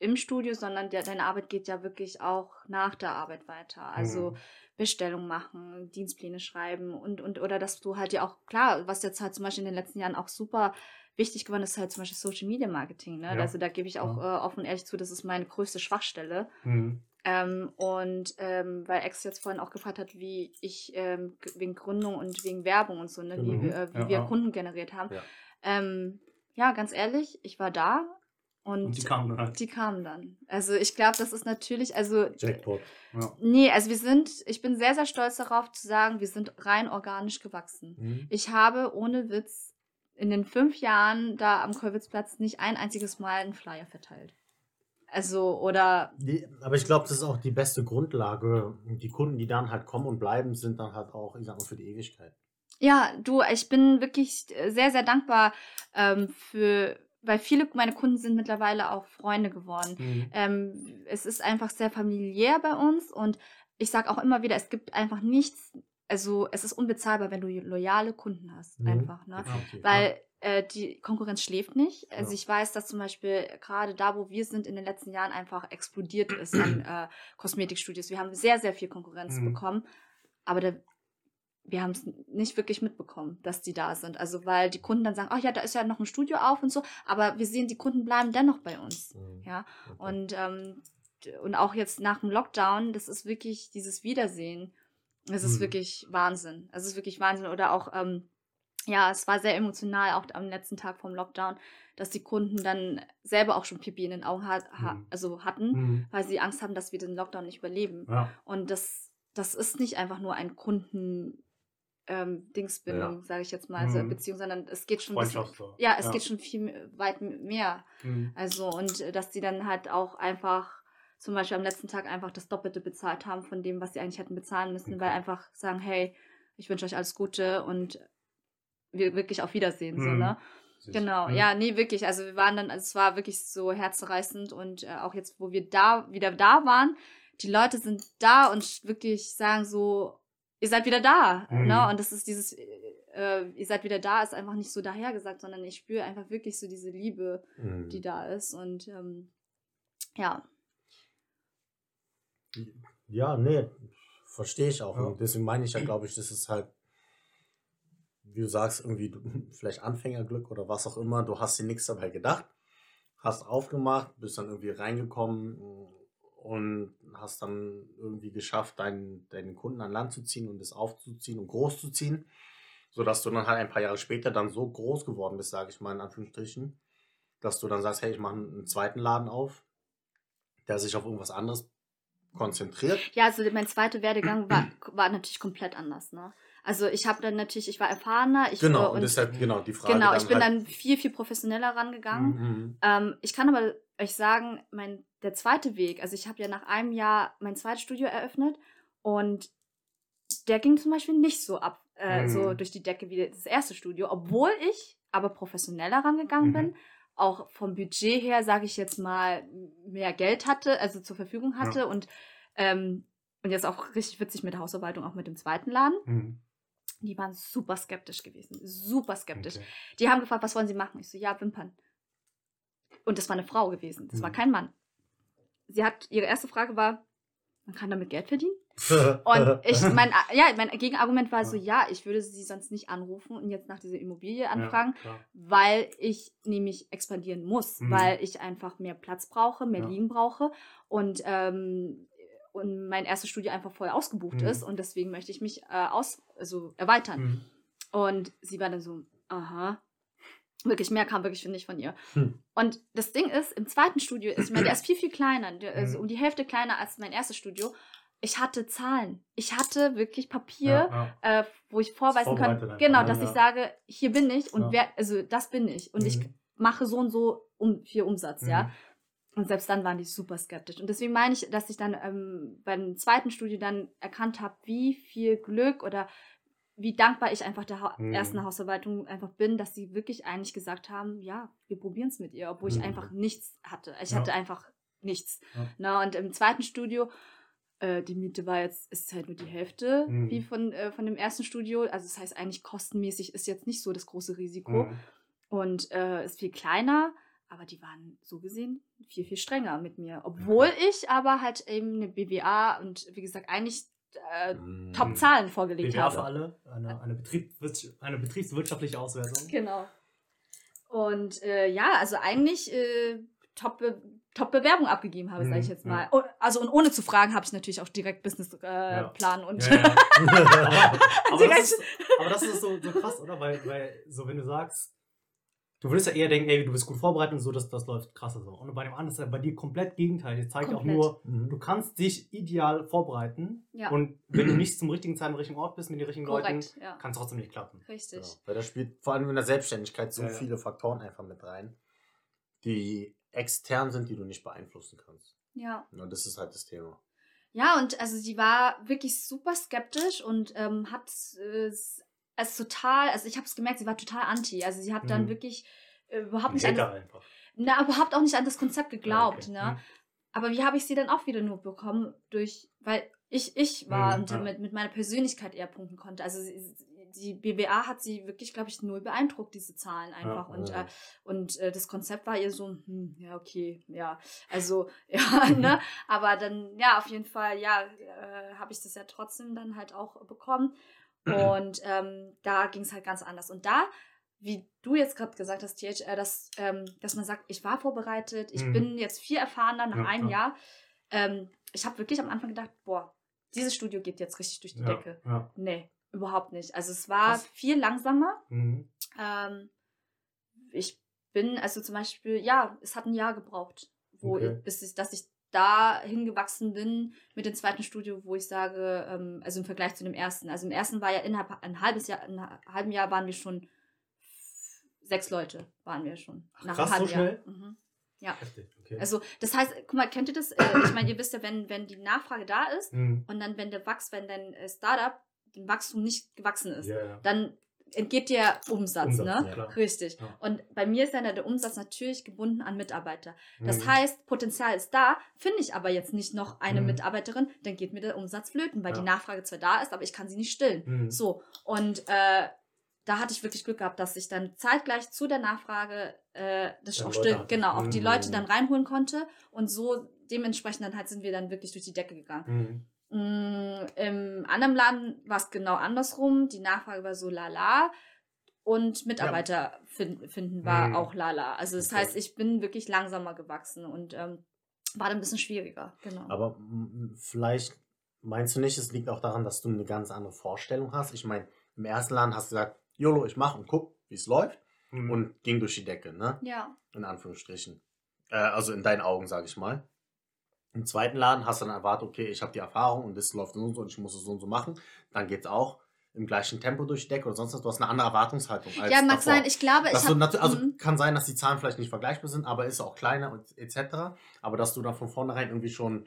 B: im Studio, sondern der, deine Arbeit geht ja wirklich auch nach der Arbeit weiter. Also mhm. Bestellung machen, Dienstpläne schreiben und, und oder dass du halt ja auch, klar, was jetzt halt zum Beispiel in den letzten Jahren auch super wichtig geworden ist, halt zum Beispiel Social Media Marketing. Ne? Ja. Also da gebe ich auch ja. äh, offen und ehrlich zu, das ist meine größte Schwachstelle. Mhm. Ähm, und ähm, weil Ex jetzt vorhin auch gefragt hat, wie ich ähm, wegen Gründung und wegen Werbung und so, ne, mhm. wie, äh, wie ja, wir ja. Kunden generiert haben. Ja. Ähm, ja. ganz ehrlich, ich war da und, und
A: die kamen dann.
B: Halt. Die kamen dann. Also ich glaube, das ist natürlich, also.
C: Jackpot.
B: Ja. Nee, also wir sind, ich bin sehr, sehr stolz darauf zu sagen, wir sind rein organisch gewachsen. Mhm. Ich habe ohne Witz in den fünf Jahren da am Kolwitzplatz nicht ein einziges Mal einen Flyer verteilt. Also, oder.
C: Aber ich glaube, das ist auch die beste Grundlage. Die Kunden, die dann halt kommen und bleiben, sind dann halt auch, ich sag mal, für die Ewigkeit.
B: Ja, du, ich bin wirklich sehr, sehr dankbar ähm, für, weil viele meiner Kunden sind mittlerweile auch Freunde geworden. Mhm. Ähm, es ist einfach sehr familiär bei uns und ich sage auch immer wieder, es gibt einfach nichts, also es ist unbezahlbar, wenn du loyale Kunden hast, mhm. einfach, ne? Okay, weil äh, die Konkurrenz schläft nicht. Also ja. ich weiß, dass zum Beispiel gerade da, wo wir sind, in den letzten Jahren einfach explodiert ist an äh, Kosmetikstudios. Wir haben sehr, sehr viel Konkurrenz mhm. bekommen, aber da, wir haben es nicht wirklich mitbekommen, dass die da sind. Also weil die Kunden dann sagen, ach ja, da ist ja noch ein Studio auf und so, aber wir sehen, die Kunden bleiben dennoch bei uns. Mhm. Ja, okay. und ähm, und auch jetzt nach dem Lockdown, das ist wirklich dieses Wiedersehen. Es ist mhm. wirklich Wahnsinn. Es ist wirklich Wahnsinn. Oder auch ähm, ja, es war sehr emotional, auch am letzten Tag vom Lockdown, dass die Kunden dann selber auch schon Pipi in den Augen hat, mhm. also hatten, mhm. weil sie Angst haben, dass wir den Lockdown nicht überleben. Ja. Und das, das ist nicht einfach nur ein Kunden, ähm, Dingsbindung, sage ich jetzt mal,
A: Mhm.
B: also Beziehung, sondern es geht schon bisschen, ja, es geht schon viel weit mehr.
A: Mhm.
B: Also und äh, dass die dann halt auch einfach zum Beispiel am letzten Tag einfach das Doppelte bezahlt haben von dem, was sie eigentlich hätten bezahlen müssen, weil
A: Okay.
B: einfach sagen, hey, ich wünsche euch alles Gute und wir wirklich auf Wiedersehen, so,
A: Mhm.
B: ne? Genau, ja, nee, wirklich. Also wir waren dann, also es war wirklich so herzzerreißend und äh, auch jetzt, wo wir da wieder da waren, die Leute sind da und wirklich sagen so, ihr seid wieder da,
A: Mhm.
B: ne? Und das ist dieses, äh, ihr seid wieder da, ist einfach nicht so dahergesagt, sondern ich spüre einfach wirklich so diese Liebe,
C: Mhm.
B: die da ist und ähm, ja,
C: Ja, nee, verstehe ich auch.
A: Ja.
C: Und deswegen meine ich ja, glaube ich, das ist halt, wie du sagst, irgendwie du- vielleicht Anfängerglück oder was auch immer. Du hast dir nichts dabei gedacht, hast aufgemacht, bist dann irgendwie reingekommen und hast dann irgendwie geschafft, deinen, deinen Kunden an Land zu ziehen und es aufzuziehen und groß zu ziehen, sodass du dann halt ein paar Jahre später dann so groß geworden bist, sage ich mal in Anführungsstrichen, dass du dann sagst, hey, ich mache einen zweiten Laden auf, der sich auf irgendwas anderes konzentriert.
B: Ja, also mein zweiter Werdegang war, war natürlich komplett anders, ne? Also ich habe dann natürlich, ich war erfahrener, ich
C: Genau, und deshalb, genau, die Frage.
B: genau, ich bin
C: halt,
B: dann viel, viel professioneller rangegangen.
C: Mhm.
B: Ähm, ich kann aber euch sagen, mein, der zweite Weg, also ich habe ja nach einem Jahr mein zweites Studio eröffnet und der ging zum Beispiel nicht so ab, äh,
A: Mhm.
B: so durch die Decke wie das erste Studio, obwohl ich aber professioneller rangegangen
A: Mhm.
B: bin, auch vom Budget her, sage ich jetzt mal, mehr Geld hatte, also zur Verfügung hatte und, ähm, und jetzt auch richtig witzig mit der Hausarbeitung, auch mit dem zweiten Laden.
A: Mhm.
B: Die waren super skeptisch gewesen, super skeptisch.
A: Okay.
B: Die haben gefragt, was wollen sie machen? Ich so, ja, Wimpern. Und das war eine Frau gewesen, das war
A: Mhm.
B: kein Mann. Sie hat, ihre erste Frage war, man kann damit Geld verdienen? Und ich, mein, ja, mein Gegenargument war so, ja, ich würde sie sonst nicht anrufen und jetzt nach dieser Immobilie anfragen,
A: Ja,
B: weil ich nämlich expandieren muss,
A: Mhm.
B: weil ich einfach mehr Platz brauche, mehr
A: Ja.
B: Liegen brauche und, ähm, und mein erstes Studio einfach voll ausgebucht
A: Mhm.
B: ist und deswegen möchte ich mich äh, aus, also erweitern.
A: Mhm.
B: Und sie war dann so, aha. Wirklich, mehr kam wirklich nicht von ihr.
C: Hm.
B: Und das Ding ist, im zweiten Studio, ist, ich meine, der ist viel, viel kleiner, also
A: Mhm.
B: um die Hälfte kleiner als mein erstes Studio. Ich hatte Zahlen. Ich hatte wirklich Papier,
A: Ja, ja.
B: äh, wo ich vorweisen kann, genau, dass
A: Ja.
B: ich sage, hier bin ich und wer, also das bin ich. Und ich
A: Mhm.
B: mache so und so um viel Umsatz, ja. Und selbst dann waren die super skeptisch. Und deswegen meine ich, dass ich dann ähm, beim zweiten Studio dann erkannt habe, wie viel Glück oder wie dankbar ich einfach der ha
A: Mhm.
B: ersten Hausarbeitung einfach bin, dass sie wirklich eigentlich gesagt haben, ja, wir probieren es mit ihr, obwohl ich
C: Mhm.
B: einfach nichts hatte. Ich
A: Ja.
B: hatte einfach nichts.
A: Ja.
B: Na, und im zweiten Studio, äh, die Miete war jetzt, ist halt nur die Hälfte
A: Mhm.
B: wie von, äh, von dem ersten Studio. Also das heißt eigentlich kostenmäßig ist jetzt nicht so das große Risiko und äh, ist viel kleiner, aber die waren so gesehen viel, viel strenger mit mir. Obwohl ich aber halt eben eine BWA und wie gesagt eigentlich äh,
C: Mhm.
B: Top-Zahlen vorgelegt
A: BWA für
B: habe.
A: alle, eine, eine, Betriebswirtschaft, eine betriebswirtschaftliche Auswertung.
B: Genau. Und äh, ja, also eigentlich äh, Top-Be Top-Bewerbung abgegeben habe, sage ich
A: Mhm,
B: jetzt
A: ja.
B: mal. Und, also und ohne zu fragen, habe ich natürlich auch direkt Businessplan äh, Plan und
A: Ja, ja. aber, aber,
B: Direkt.
A: das ist, aber das ist so, so krass, oder? Weil, weil, so wenn du sagst, du würdest ja eher denken, ey, du bist gut vorbereitet und so, das, das läuft krasser so. Und bei dem anderen ist ja bei dir komplett Gegenteil. Die zeigt
B: Komplett.
A: auch nur,
C: Mhm.
A: du kannst dich ideal vorbereiten.
B: Ja.
A: Und wenn du nicht zum richtigen Zeit am richtigen Ort bist, mit den richtigen Leuten,
B: korrekt, ja.
A: kann es trotzdem nicht klappen.
B: Richtig.
C: Genau. Weil da spielt vor allem in der Selbstständigkeit so
A: Ja, ja.
C: viele Faktoren einfach mit rein, die extern sind, die du nicht beeinflussen kannst.
B: Ja.
C: Und das ist halt das Thema.
B: Ja, und also sie war wirklich super skeptisch und ähm, hat äh, es es total, also ich habe es gemerkt, sie war total anti. Also sie hat dann
A: Mhm.
B: wirklich äh, überhaupt nicht an das,
A: einfach.
B: na, überhaupt auch nicht an das Konzept geglaubt,
A: Ja, okay.
B: ne? Aber wie habe ich sie dann auch wieder nur bekommen? Durch, weil ich ich war
A: Mhm,
B: und
A: ja.
B: mit, mit meiner Persönlichkeit eher punkten konnte. Also sie, die BWA hat sie wirklich, glaube ich, null beeindruckt, diese Zahlen einfach. und
C: ja.
B: äh, und äh, das Konzept war ihr so, hm, ja, okay, ja. Also, ja, ne? Aber dann, ja, auf jeden Fall, ja, äh, habe ich das ja trotzdem dann halt auch bekommen. Und ähm, da ging es halt ganz anders. Und da, wie du jetzt gerade gesagt hast, TH, äh, dass, ähm, dass man sagt, ich war vorbereitet, ich
A: Mhm.
B: bin jetzt viel erfahrener nach
A: Ja,
B: einem
A: klar.
B: Jahr. Ähm, ich habe wirklich am Anfang gedacht, boah, dieses Studio geht jetzt richtig durch die
A: Ja,
B: Decke.
A: ja.
B: Nee, überhaupt nicht. Also es war
A: Krass.
B: viel langsamer.
A: Mhm.
B: Ähm, ich bin, also zum Beispiel, ja, es hat ein Jahr gebraucht, wo
A: Okay.
B: ich, bis ich, dass ich da hingewachsen bin mit dem zweiten Studio, wo ich sage, ähm, also im Vergleich zu dem ersten. Also im ersten war ja innerhalb ein halbes Jahr, in einem halben Jahr waren wir schon sechs Leute waren wir schon.
A: Ach,
B: nach
A: krass,
B: einem halben
A: so schnell?
B: Jahr. Mhm. Ja.
A: Okay.
B: Also das heißt, guck mal, kennt ihr das? Äh, ich meine, ihr wisst ja, wenn, wenn die Nachfrage da ist
A: Mhm.
B: und dann, wenn der Wachs, wenn dein äh, Startup dem Wachstum nicht gewachsen ist,
A: ja.
B: dann entgeht dir Umsatz,
A: Umsatz,
B: ne?
A: ja.
B: Richtig.
A: Ja.
B: Und bei mir ist dann der Umsatz natürlich gebunden an Mitarbeiter. Das
A: Mhm.
B: heißt, Potenzial ist da, finde ich aber jetzt nicht noch eine
A: Mhm.
B: Mitarbeiterin, dann geht mir der Umsatz flöten, weil
A: Ja.
B: die Nachfrage zwar da ist, aber ich kann sie nicht stillen.
A: Mhm.
B: So, und äh, da hatte ich wirklich Glück gehabt, dass ich dann zeitgleich zu der Nachfrage äh, das auch still, genau, auch die
A: Mhm.
B: Leute dann reinholen konnte und so dementsprechend dann halt sind wir dann wirklich durch die Decke gegangen.
A: Mhm.
B: Mm, Im anderen Laden war es genau andersrum. Die Nachfrage war so lala. Und Mitarbeiter fin finden war
A: Mhm.
B: auch lala. Also das
A: Okay.
B: heißt, ich bin wirklich langsamer gewachsen und ähm, war dann ein bisschen schwieriger. Genau.
C: Aber vielleicht meinst du nicht, es liegt auch daran, dass du eine ganz andere Vorstellung hast? Ich meine, im ersten Laden hast du gesagt, YOLO, ich mach und guck, wie es läuft.
A: Mhm.
C: Und ging durch die Decke, ne?
B: ja.
C: In Anführungsstrichen. Äh, also in deinen Augen, sage ich mal. Im zweiten Laden hast du dann erwartet, okay, ich habe die Erfahrung und das läuft so und so und ich muss es so und so machen. Dann geht es auch im gleichen Tempo durch die Decke oder sonst was. Du hast eine andere Erwartungshaltung als
B: Ja, mag
C: davor.
B: sein. Ich glaube,
C: Dass
B: ich
C: natu- also kann sein, dass die Zahlen vielleicht nicht vergleichbar sind, aber ist auch kleiner und etc. Aber dass du dann von vornherein irgendwie schon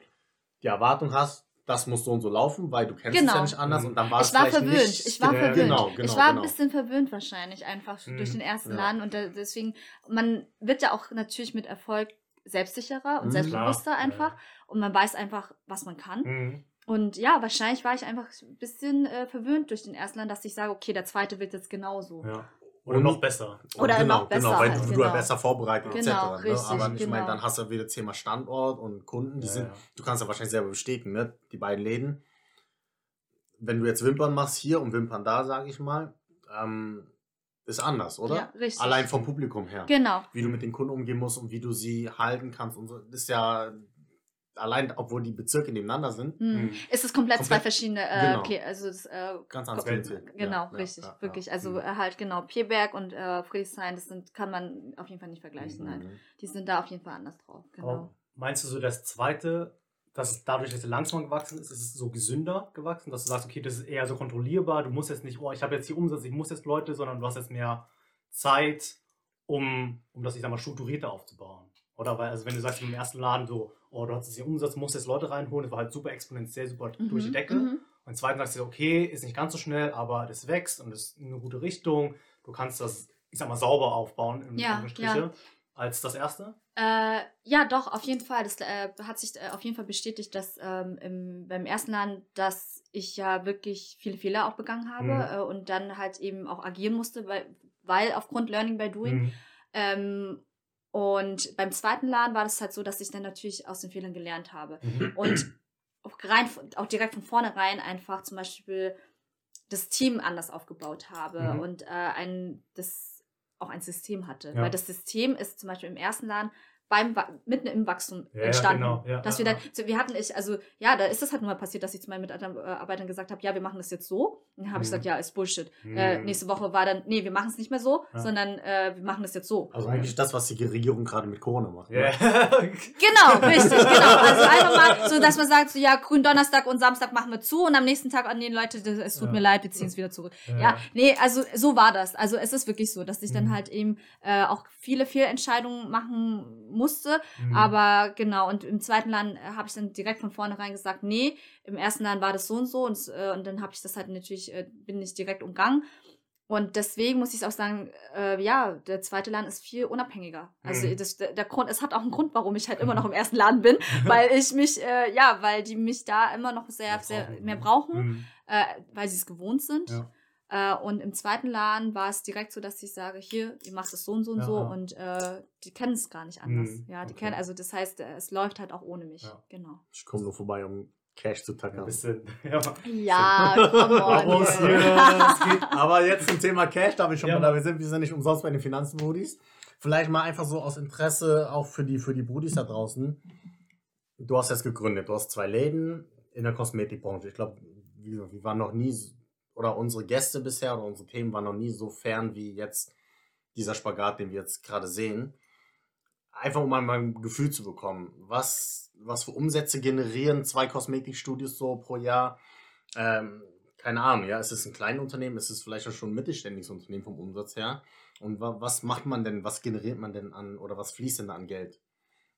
C: die Erwartung hast, das muss so und so laufen, weil du kennst es
B: Genau.
C: ja nicht anders und dann war es
B: Ich war
C: vielleicht
B: verwöhnt.
C: nicht.
B: Ich war verwöhnt.
C: Genau, genau,
B: ich war
C: genau.
B: ein bisschen verwöhnt wahrscheinlich einfach
A: Mhm.
B: durch den ersten
C: Ja.
B: Laden und da, deswegen man wird ja auch natürlich mit Erfolg selbstsicherer und
C: Mhm.
B: selbstbewusster
A: Klar.
B: einfach
A: Ja.
B: und man weiß einfach, was man kann.
A: Mhm.
B: Und ja, wahrscheinlich war ich einfach ein bisschen äh, verwöhnt durch den ersten Land, dass ich sage, okay, der zweite wird jetzt genauso.
A: Ja. Oder
C: Und-
A: noch besser.
B: Oder
C: genau,
B: noch besser
C: Genau, weil
B: halt,
C: du, du
B: genau.
C: ja besser vorbereitet
B: Genau,
C: etc.
B: richtig,
C: ne? Aber ich meine,
B: genau.
C: dann hast du wieder Thema Standort und Kunden, die
A: Ja,
C: sind,
A: ja.
C: du kannst ja wahrscheinlich selber bestätigen, ne? Die beiden Läden. Wenn du jetzt Wimpern machst hier und Wimpern da, sage ich mal, ähm, ist anders, oder?
B: Ja, richtig.
C: Allein vom Publikum her.
B: Genau.
C: Wie du mit den Kunden umgehen musst und wie du sie halten kannst und so. Das ist ja allein, obwohl die Bezirke nebeneinander sind,
B: Hm.
A: Mhm.
B: Es ist komplett, zwei
C: Komplett-
B: verschiedene, äh,
C: genau.
B: okay, also das, äh,
C: ganz anders.
B: Genau,
C: Ja,
B: richtig,
C: ja, ja.
B: wirklich. Also
A: Mhm.
B: halt genau, Pierberg und äh, Friedrichshain, das sind, kann man auf jeden Fall nicht vergleichen. Nein.
C: Mhm.
B: Die sind da auf jeden Fall anders drauf. Genau.
A: Aber meinst du so, das zweite, dass es dadurch, dass es langsamer gewachsen ist, ist es so gesünder gewachsen, dass du sagst, okay, das ist eher so kontrollierbar, du musst jetzt nicht, oh, ich habe jetzt hier Umsatz, ich muss jetzt Leute, sondern du hast jetzt mehr Zeit, um, um das, ich sag mal, strukturierter aufzubauen. Oder weil, also wenn du sagst im ersten Laden so, oh, du hast jetzt hier Umsatz, musst jetzt Leute reinholen, das war halt super exponentiell, super
B: Mhm,
A: durch die Decke.
B: mhm.
A: Und im zweiten sagst du, okay, ist nicht ganz so schnell, aber das wächst und ist in eine gute Richtung. Du kannst das, ich sag mal, sauber aufbauen, im
B: Ja, ja.
A: Als das erste.
B: Äh, ja, doch, auf jeden Fall. Das äh, hat sich äh, auf jeden Fall bestätigt, dass ähm, im, beim ersten Laden, dass ich ja wirklich viele Fehler auch begangen habe
A: Mhm.
B: äh, und dann halt eben auch agieren musste, weil, weil aufgrund Learning by Doing.
A: Mhm.
B: Ähm, und beim zweiten Laden war das halt so, dass ich dann natürlich aus den Fehlern gelernt habe.
A: Mhm.
B: Und auch, rein, auch direkt von vornherein einfach zum Beispiel das Team anders aufgebaut habe
A: Mhm.
B: und äh, ein, das auch ein System hatte.
A: Ja.
B: Weil das System ist zum Beispiel im ersten Laden beim mitten im Wachstum
A: Ja, ja,
B: entstanden.
A: genau. Ja,
B: dass
A: ja,
B: wir dann,
A: ja.
B: so, wir hatten ich, also ja, da ist es halt nur mal passiert, dass ich zu meinen Mitarbeitern gesagt habe, ja, wir machen das jetzt so. Und dann habe ich
A: Mhm.
B: gesagt, ja, ist Bullshit. Äh,
A: Mhm.
B: nächste Woche war dann, nee, wir machen es nicht mehr so,
A: Ja.
B: sondern äh, wir machen das jetzt so.
C: Also eigentlich das, was die Regierung gerade mit Corona macht.
A: Ja.
C: Ne?
B: Genau, richtig, genau. Also einfach mal so, dass man sagt, so, ja, grün Donnerstag und Samstag machen wir zu und am nächsten Tag an den Leute, das- es tut
A: Ja.
B: mir leid, wir ziehen es wieder zurück. Ja, nee, also so war das. Also es ist wirklich so, dass ich dann
A: Mhm.
B: halt eben äh, auch viele Fehlentscheidungen machen musste.
A: Mhm.
B: Aber genau, und im zweiten Laden äh, habe ich dann direkt von vornherein gesagt, nee, im ersten Laden war das so und so und, äh, und dann habe ich das halt natürlich, äh, bin ich direkt umgangen. Und deswegen muss ich auch sagen, äh, ja, der zweite Laden ist viel unabhängiger. Also
A: Mhm.
B: das, der, der Grund, es hat auch einen Grund, warum ich halt immer noch im ersten Laden bin, weil ich mich, äh, ja, weil die mich da immer noch sehr, sehr mehr
A: ne?
B: brauchen,
A: Mhm.
B: äh, weil sie es gewohnt sind.
A: Ja.
B: Äh, und im zweiten Laden war es direkt so, dass ich sage, hier, ihr macht es so und so und
A: Ja,
B: so und äh, die kennen es gar nicht anders.
A: Mhm,
B: Ja, die
A: okay.
B: kennen, also das heißt, äh, es läuft halt auch ohne mich.
A: Ja.
B: Genau.
C: Ich komme nur vorbei, um Cash zu
A: Ein
C: tackern.
A: bisschen. Ja.
B: Ja, come on.
A: Geht.
C: Aber jetzt zum Thema Cash, da wir schon
A: Ja,
C: mal da wir sind, wir sind nicht umsonst bei den Finanzenbrudis. Vielleicht mal einfach so aus Interesse auch für die, für die Brudis da draußen. Du hast jetzt gegründet, du hast zwei Läden in der Kosmetikbranche. Ich glaube, wir, waren noch nie, s- oder unsere Gäste bisher oder unsere Themen waren noch nie so fern wie jetzt dieser Spagat, den wir jetzt gerade sehen. einfach um mal ein Gefühl zu bekommen, was, was für Umsätze generieren zwei Kosmetikstudios so pro Jahr? Ähm, keine Ahnung, ja, ist es ein kleines Unternehmen, ist es vielleicht auch schon ein mittelständiges Unternehmen vom Umsatz her? Und wa was macht man denn, was generiert man denn an oder was fließt denn an Geld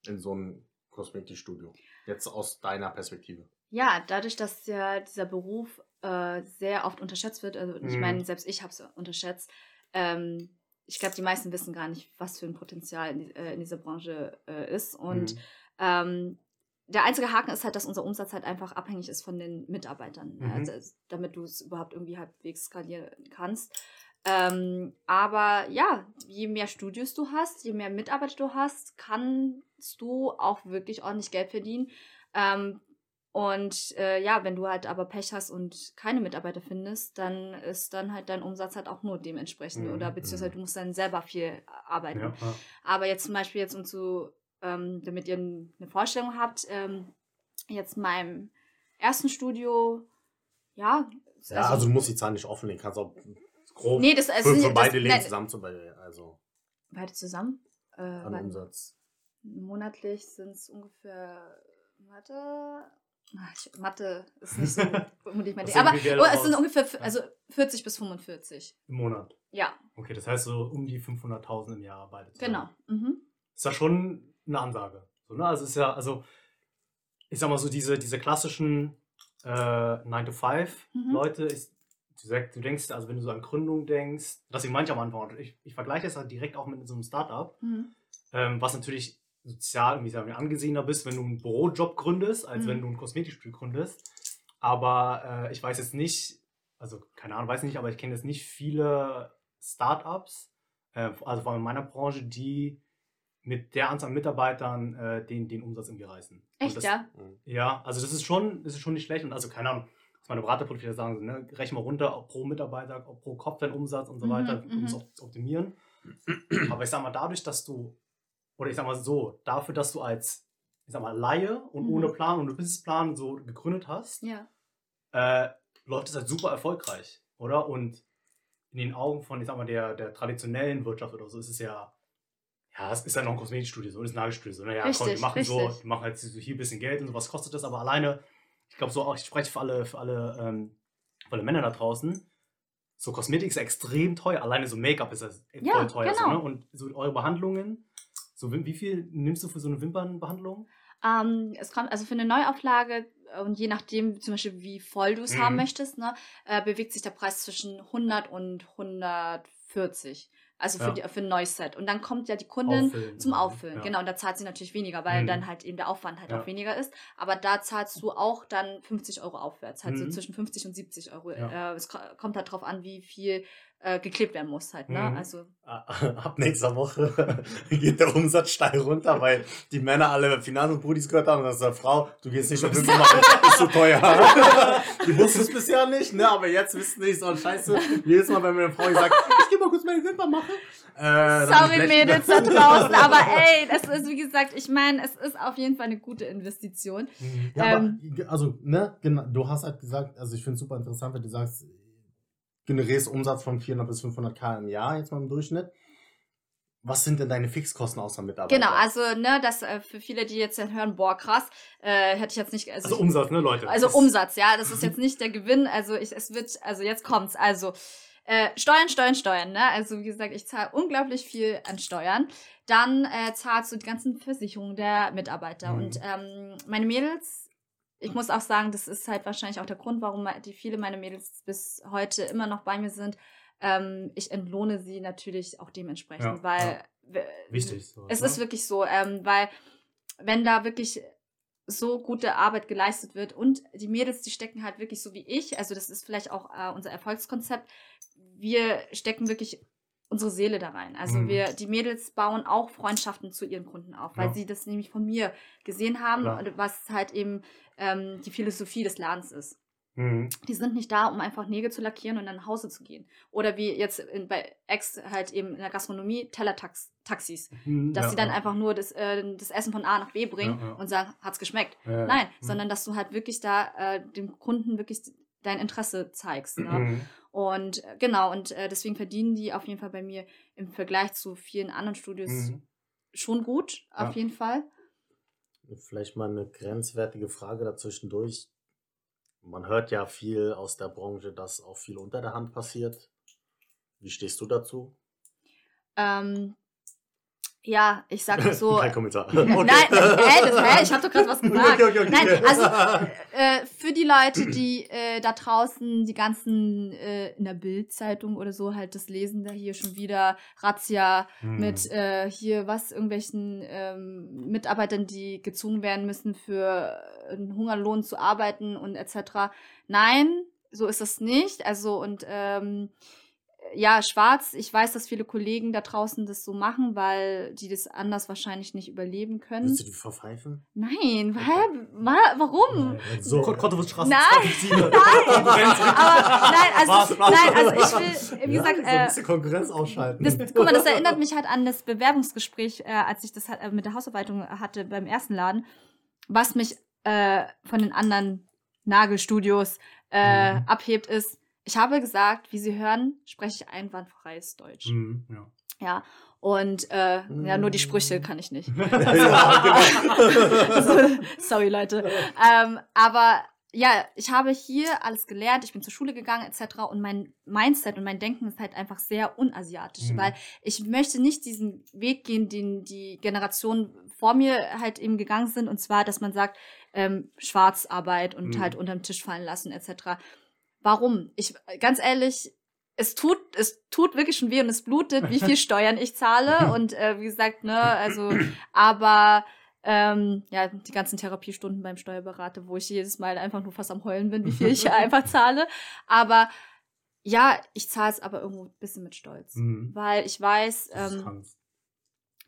C: in so ein Kosmetikstudio? Jetzt aus deiner Perspektive.
B: Ja, dadurch, dass ja dieser Beruf äh, sehr oft unterschätzt wird, also ich
A: Mhm.
B: meine, selbst ich habe es unterschätzt, ähm, ich glaube, die meisten wissen gar nicht, was für ein Potenzial in, äh, in dieser Branche äh, ist. Und
A: Mhm.
B: ähm, der einzige Haken ist halt, dass unser Umsatz halt einfach abhängig ist von den Mitarbeitern,
A: Mhm.
B: also, damit du es überhaupt irgendwie halbwegs skalieren kannst. Ähm, aber ja, je mehr Studios du hast, je mehr Mitarbeiter du hast, kannst du auch wirklich ordentlich Geld verdienen. Ähm, und äh, ja, wenn du halt aber Pech hast und keine Mitarbeiter findest, dann ist dann halt dein Umsatz halt auch nur dementsprechend.
A: Mhm,
B: Oder beziehungsweise
C: mhm.
B: du musst dann selber viel arbeiten.
A: Ja, ja.
B: Aber jetzt zum Beispiel jetzt um zu, ähm, damit ihr eine Vorstellung habt, ähm, jetzt in meinem ersten Studio, ja.
C: Ja, also, du musst die Zahlen nicht offenlegen, kannst auch grob
B: nee, das also
C: für, für
B: das-
C: beide Läden
B: nein,
C: zusammen also
B: Beide zusammen? Äh,
C: an Umsatz.
B: monatlich sind es ungefähr, warte, ich, Mathe ist nicht so unbedingt mein Ding. Aber oh, es sind ungefähr also 40 bis 45.
A: Im Monat.
B: Ja,
A: Okay, das heißt so um die 500.000 im Jahr beide zusammen.
B: genau. Mhm.
A: Ist ja schon eine Ansage. So, ne? Also es ist ja, also ich sag mal so, diese, diese klassischen äh, 9-to-5-Leute, ist du, denkst, also wenn du so an Gründung denkst, meine ich am Anfang, ich, ich vergleiche das halt direkt auch mit so einem Startup,
B: Mhm.
A: ähm, was natürlich sozial irgendwie sagen wir, angesehener bist, wenn du einen Bürojob gründest, als
B: Mhm.
A: wenn du ein Kosmetikstudio gründest. Aber äh, ich weiß jetzt nicht, also keine Ahnung, weiß nicht, aber ich kenne jetzt nicht viele Startups, äh, also vor allem in meiner Branche, die mit der Anzahl an Mitarbeitern äh, den, den Umsatz irgendwie reißen.
B: Echt,
A: das,
B: ja?
C: Mhm.
A: Ja, also das ist schon, das ist schon nicht schlecht. Und also keine Ahnung, was meine Beraterprofile sagen, so, ne, rechne mal runter, pro Mitarbeiter, pro Kopf dein Umsatz und so
B: Mhm,
A: weiter, um es
B: mhm.
A: op- zu optimieren. Aber ich sag mal, dadurch, dass du, oder ich sag mal so, dafür, dass du als, ich sag mal, Laie und
B: Mhm.
A: ohne Plan und Businessplan so gegründet hast,
B: Ja.
A: äh, läuft es halt super erfolgreich, oder? Und in den Augen von, ich sag mal, der, der traditionellen Wirtschaft oder so ist es ja, ja, es ist ja noch ein Kosmetikstudio, so, ist ein Nagelstudio. So, naja, komm, die
B: Richtig,
A: machen so,
B: richtig.
A: die machen halt so hier ein bisschen Geld und so, was kostet das, aber alleine, ich glaube so auch, ich spreche für alle, für alle, ähm, für alle Männer da draußen, so Kosmetik ist extrem teuer, alleine so Make-up ist ja voll teuer. So,
B: genau.
A: ne? Und so eure Behandlungen, so wie viel nimmst du für so eine Wimpernbehandlung?
B: Ähm, es kommt also für eine Neuauflage äh, und je nachdem zum Beispiel wie voll du es
A: Mhm.
B: haben möchtest, ne, äh, bewegt sich der Preis zwischen 100 und 140. Also für,
A: Ja.
B: die, für ein neues Set. Und dann kommt ja die Kundin
A: Auffüllen.
B: zum Auffüllen.
A: Ja.
B: Genau, und da zahlt sie natürlich weniger, weil
A: Mhm.
B: dann halt eben der Aufwand halt
A: Ja.
B: auch weniger ist. Aber da zahlst du auch dann 50 Euro aufwärts, halt so
A: Mhm.
B: zwischen 50 und 70 Euro. Äh, es ko- kommt halt drauf an, wie viel äh, geklebt werden muss halt. Ne?
A: Mhm.
B: Also
C: Ab nächster Woche geht der Umsatz steil runter, weil die Männer alle Finanz- und Brudis gehört haben und dann sagt Frau, du gehst nicht auf Wimpern machen, ist zu teuer. die wussten es bisher nicht, ne? aber jetzt wissen die so ein Scheiße. Jedes Mal, wenn mir eine Frau sagt, ich geh mal kurz meine Wimpern machen. Äh,
B: Sorry, Mädels da draußen, aber ey, das ist, wie gesagt, ich meine, es ist auf jeden Fall eine gute Investition.
A: Mhm.
C: Ja,
B: Ähm,
C: aber, also, ne, genau, du hast halt gesagt, also ich finde es super interessant, wenn du sagst, generierst Umsatz von 400 bis 500 K im Jahr, jetzt mal im Durchschnitt. Was sind denn deine Fixkosten außer Mitarbeiter?
B: Genau, also, ne, das äh, für viele, die jetzt hören, boah, krass, äh, hätte ich jetzt nicht. Also,
A: Also Umsatz, ne, Leute?
B: Also
A: Das-
B: Umsatz, ja, das ist jetzt nicht der Gewinn. Also ich, es wird, also jetzt kommt's. Also äh, Steuern, Steuern, Steuern. Ne? Also wie gesagt, ich zahle unglaublich viel an Steuern. Dann äh, zahlst du die ganzen Versicherungen der Mitarbeiter.
A: Mhm.
B: Und ähm, meine Mädels, ich muss auch sagen, das ist halt wahrscheinlich auch der Grund, warum die viele meiner Mädels bis heute immer noch bei mir sind. Ähm, ich entlohne sie natürlich auch dementsprechend,
A: Ja,
B: weil
A: ja. Wichtig. sowas,
B: es
A: ne?
B: ist wirklich so, ähm, weil wenn da wirklich so gute Arbeit geleistet wird und die Mädels, die stecken halt wirklich so wie ich, also das ist vielleicht auch äh, unser Erfolgskonzept, wir stecken wirklich unsere Seele da rein. Also
A: Mhm.
B: wir, die Mädels bauen auch Freundschaften zu ihren Kunden auf, weil
A: Ja.
B: sie das nämlich von mir gesehen haben,
A: Klar.
B: und was halt eben ähm, die Philosophie des Ladens ist.
A: Mhm.
B: Die sind nicht da, um einfach Nägel zu lackieren und dann nach Hause zu gehen. Oder wie jetzt in, bei Ex halt eben in der Gastronomie, Tellertaxis
A: Mhm,
B: dass
A: ja,
B: sie dann
A: ja.
B: einfach nur das, äh, das Essen von A nach B bringen
A: Ja,
B: und sagen, hat's geschmeckt. Nein,
A: Mhm.
B: sondern dass du halt wirklich da äh, dem Kunden wirklich dein Interesse zeigst. Ne?
A: Mhm.
B: Und äh, genau, und äh, deswegen verdienen die auf jeden Fall bei mir im Vergleich zu vielen anderen Studios
A: Mhm.
B: schon gut, auf jeden Fall.
C: Vielleicht mal eine grenzwertige Frage dazwischendurch. Man hört ja viel aus der Branche, dass auch viel unter der Hand passiert. Wie stehst du dazu?
B: Ähm, ja, ich sag mal so.
C: Kein Kommentar.
B: Nein, hä, das, hä, ich habe doch gerade was gesagt.
C: Okay, okay, okay.
B: Nein, also äh, für die Leute, die äh, da draußen die ganzen äh, in der Bildzeitung oder so halt das lesen, da hier schon wieder Razzia
C: Hm.
B: mit äh, hier was irgendwelchen ähm, Mitarbeitern, die gezwungen werden müssen für einen Hungerlohn zu arbeiten und etc. Nein, so ist es nicht. Also und ähm, ja, schwarz, ich weiß, dass viele Kollegen da draußen das so machen, weil die das anders wahrscheinlich nicht überleben können.
C: Willst du die verpfeifen?
B: Nein,
C: Okay.
B: Wa warum?
C: So.
A: Ko- Kottowitz-Straße
B: Nein,
A: 2007.
B: Aber nein, also,
A: Spaß,
B: nein, also ich will, wie
C: ja,
B: gesagt,
C: so ein
B: äh,
C: bisschen Konkurrenz ausschalten.
B: das, guck mal, das erinnert mich halt an das Bewerbungsgespräch, äh, als ich das äh, mit der Hausarbeitung hatte beim ersten Laden, was mich äh, von den anderen Nagelstudios äh,
C: Mhm.
B: abhebt, ist, ich habe gesagt, wie Sie hören, spreche ich einwandfreies Deutsch.
A: Mhm, ja.
B: Ja. Und äh, ja, nur die Sprüche
C: Mhm.
B: kann ich nicht.
C: genau.
B: Sorry, Leute. Ähm, aber ja, ich habe hier alles gelernt, ich bin zur Schule gegangen etc. Und mein Mindset und mein Denken ist halt einfach sehr unasiatisch,
A: Mhm.
B: weil ich möchte nicht diesen Weg gehen, den die Generationen vor mir halt eben gegangen sind. Und zwar, dass man sagt, ähm, Schwarzarbeit und
A: Mhm.
B: halt unterm Tisch fallen lassen etc. Warum? Ich, ganz ehrlich, es tut, es tut wirklich schon weh und es blutet, wie viel Steuern ich zahle. Und äh, wie gesagt, ne, also, aber ähm, ja, die ganzen Therapiestunden beim Steuerberater, wo ich jedes Mal einfach nur fast am Heulen bin, wie viel ich einfach zahle. Aber ja, ich zahle es aber irgendwo ein bisschen mit Stolz.
A: Mhm.
B: Weil ich weiß, ähm,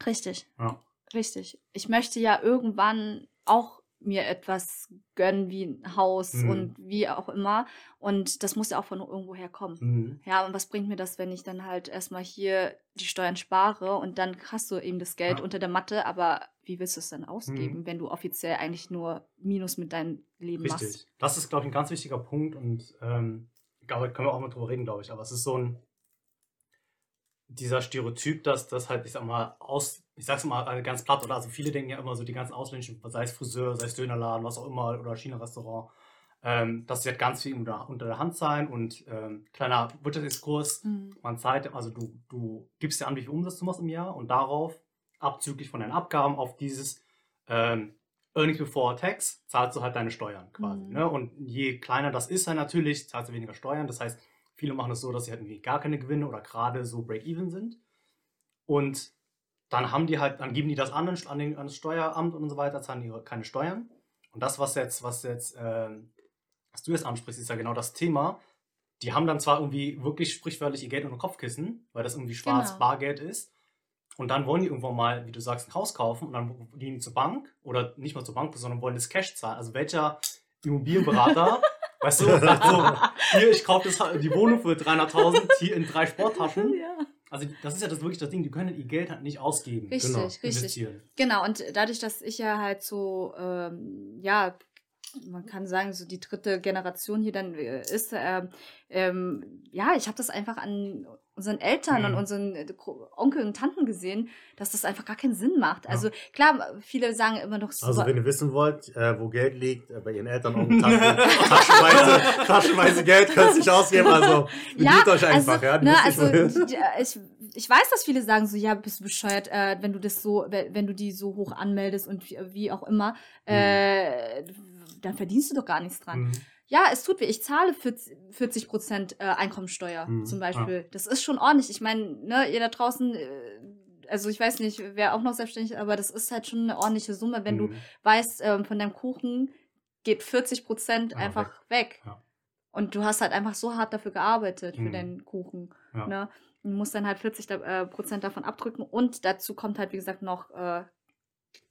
B: richtig,
A: Ja.
B: richtig. Ich möchte ja irgendwann auch mir etwas gönnen, wie ein Haus
A: Mhm.
B: und wie auch immer. Und das muss ja auch von irgendwo herkommen.
A: Mhm.
B: Ja, und was bringt mir das, wenn ich dann halt erstmal hier die Steuern spare und dann hast du eben das Geld
A: Ja.
B: unter der Matte, aber wie willst du es dann ausgeben,
A: Mhm.
B: wenn du offiziell eigentlich nur Minus mit deinem Leben machst?
A: Richtig. Das ist, glaube ich, ein ganz wichtiger Punkt und ähm, glaube, können wir auch mal drüber reden, glaube ich. Aber es ist so ein dieser Stereotyp, dass das halt, ich sag mal, aus, ich sag's mal äh, ganz platt, oder also viele denken ja immer so, die ganzen ausländischen, sei es Friseur, sei es Dönerladen, was auch immer, oder China-Restaurant, ähm, das wird ganz viel unter, unter der Hand sein und ähm, kleiner Wirtschaftsexkurs,
B: Mhm.
A: man zahlt, also du, du gibst dir an, wie viel Umsatz du machst im Jahr und darauf, abzüglich von deinen Abgaben, auf dieses ähm, Earnings before Tax, zahlst du halt deine Steuern quasi.
B: Mhm.
A: Ne? Und je kleiner das ist, dann natürlich, zahlst du weniger Steuern. Das heißt, viele machen es so, dass sie halt irgendwie gar keine Gewinne oder gerade so Break-Even sind. Und dann haben die halt, dann geben die das an, an, den, an das Steueramt und so weiter, zahlen die keine Steuern. Und das, was jetzt, was jetzt, ähm, was du jetzt ansprichst, ist ja genau das Thema. Die haben dann zwar irgendwie wirklich sprichwörtlich ihr Geld unter Kopfkissen, weil das irgendwie schwarz
B: Genau.
A: Bargeld ist. Und dann wollen die irgendwann mal, wie du sagst, ein Haus kaufen und dann gehen die zur Bank oder nicht mal zur Bank, sondern wollen das Cash zahlen. Also welcher Immobilienberater, weißt du, sagt so, hier, ich kaufe das die Wohnung für 300.000, hier in drei Sporttaschen.
B: Ja.
A: Also das ist ja das wirklich das Ding, die können ihr Geld halt nicht ausgeben.
B: Richtig,
C: Genau,
B: richtig.
A: Investieren.
B: Genau, und dadurch, dass ich ja halt so, ähm, ja, man kann sagen, so die dritte Generation hier dann äh, ist, ähm, ähm, ja, ich habe das einfach an unseren Eltern
A: Mhm.
B: und unseren äh, Onkel und Tanten gesehen, dass das einfach gar keinen Sinn macht.
A: Ja.
B: Also klar, viele sagen immer noch so,
C: Also wenn ihr wissen wollt, äh, wo Geld liegt, äh, bei ihren Eltern und Tanten, taschenweise, taschenweise Geld könnt ihr nicht ausgeben, also bedient euch einfach,
B: also,
C: ja. die
B: Ne,
C: müsst
B: also
C: wohin.
B: die- die- ich, ich weiß, dass viele sagen so, ja, bist du bescheuert, äh, wenn du das so, wenn du die so hoch anmeldest und wie, wie auch immer, äh, dann verdienst du doch gar nichts dran.
A: Mhm.
B: Ja, es tut weh. Ich zahle 40 Prozent äh, Einkommensteuer
C: Mhm,
B: zum Beispiel. Das ist schon ordentlich. Ich meine, ne, ihr da draußen, äh, also ich weiß nicht, wer auch noch selbstständig, aber das ist halt schon eine ordentliche Summe, wenn du
A: Mhm.
B: weißt, ähm, von deinem Kuchen geht 40 Prozent
A: Ja,
B: einfach weg.
A: Ja.
B: Und du hast halt einfach so hart dafür gearbeitet für
A: Mhm.
B: deinen Kuchen.
A: Ja.
B: Ne? Du musst dann halt 40 da, äh, Prozent davon abdrücken und dazu kommt halt, wie gesagt, noch äh,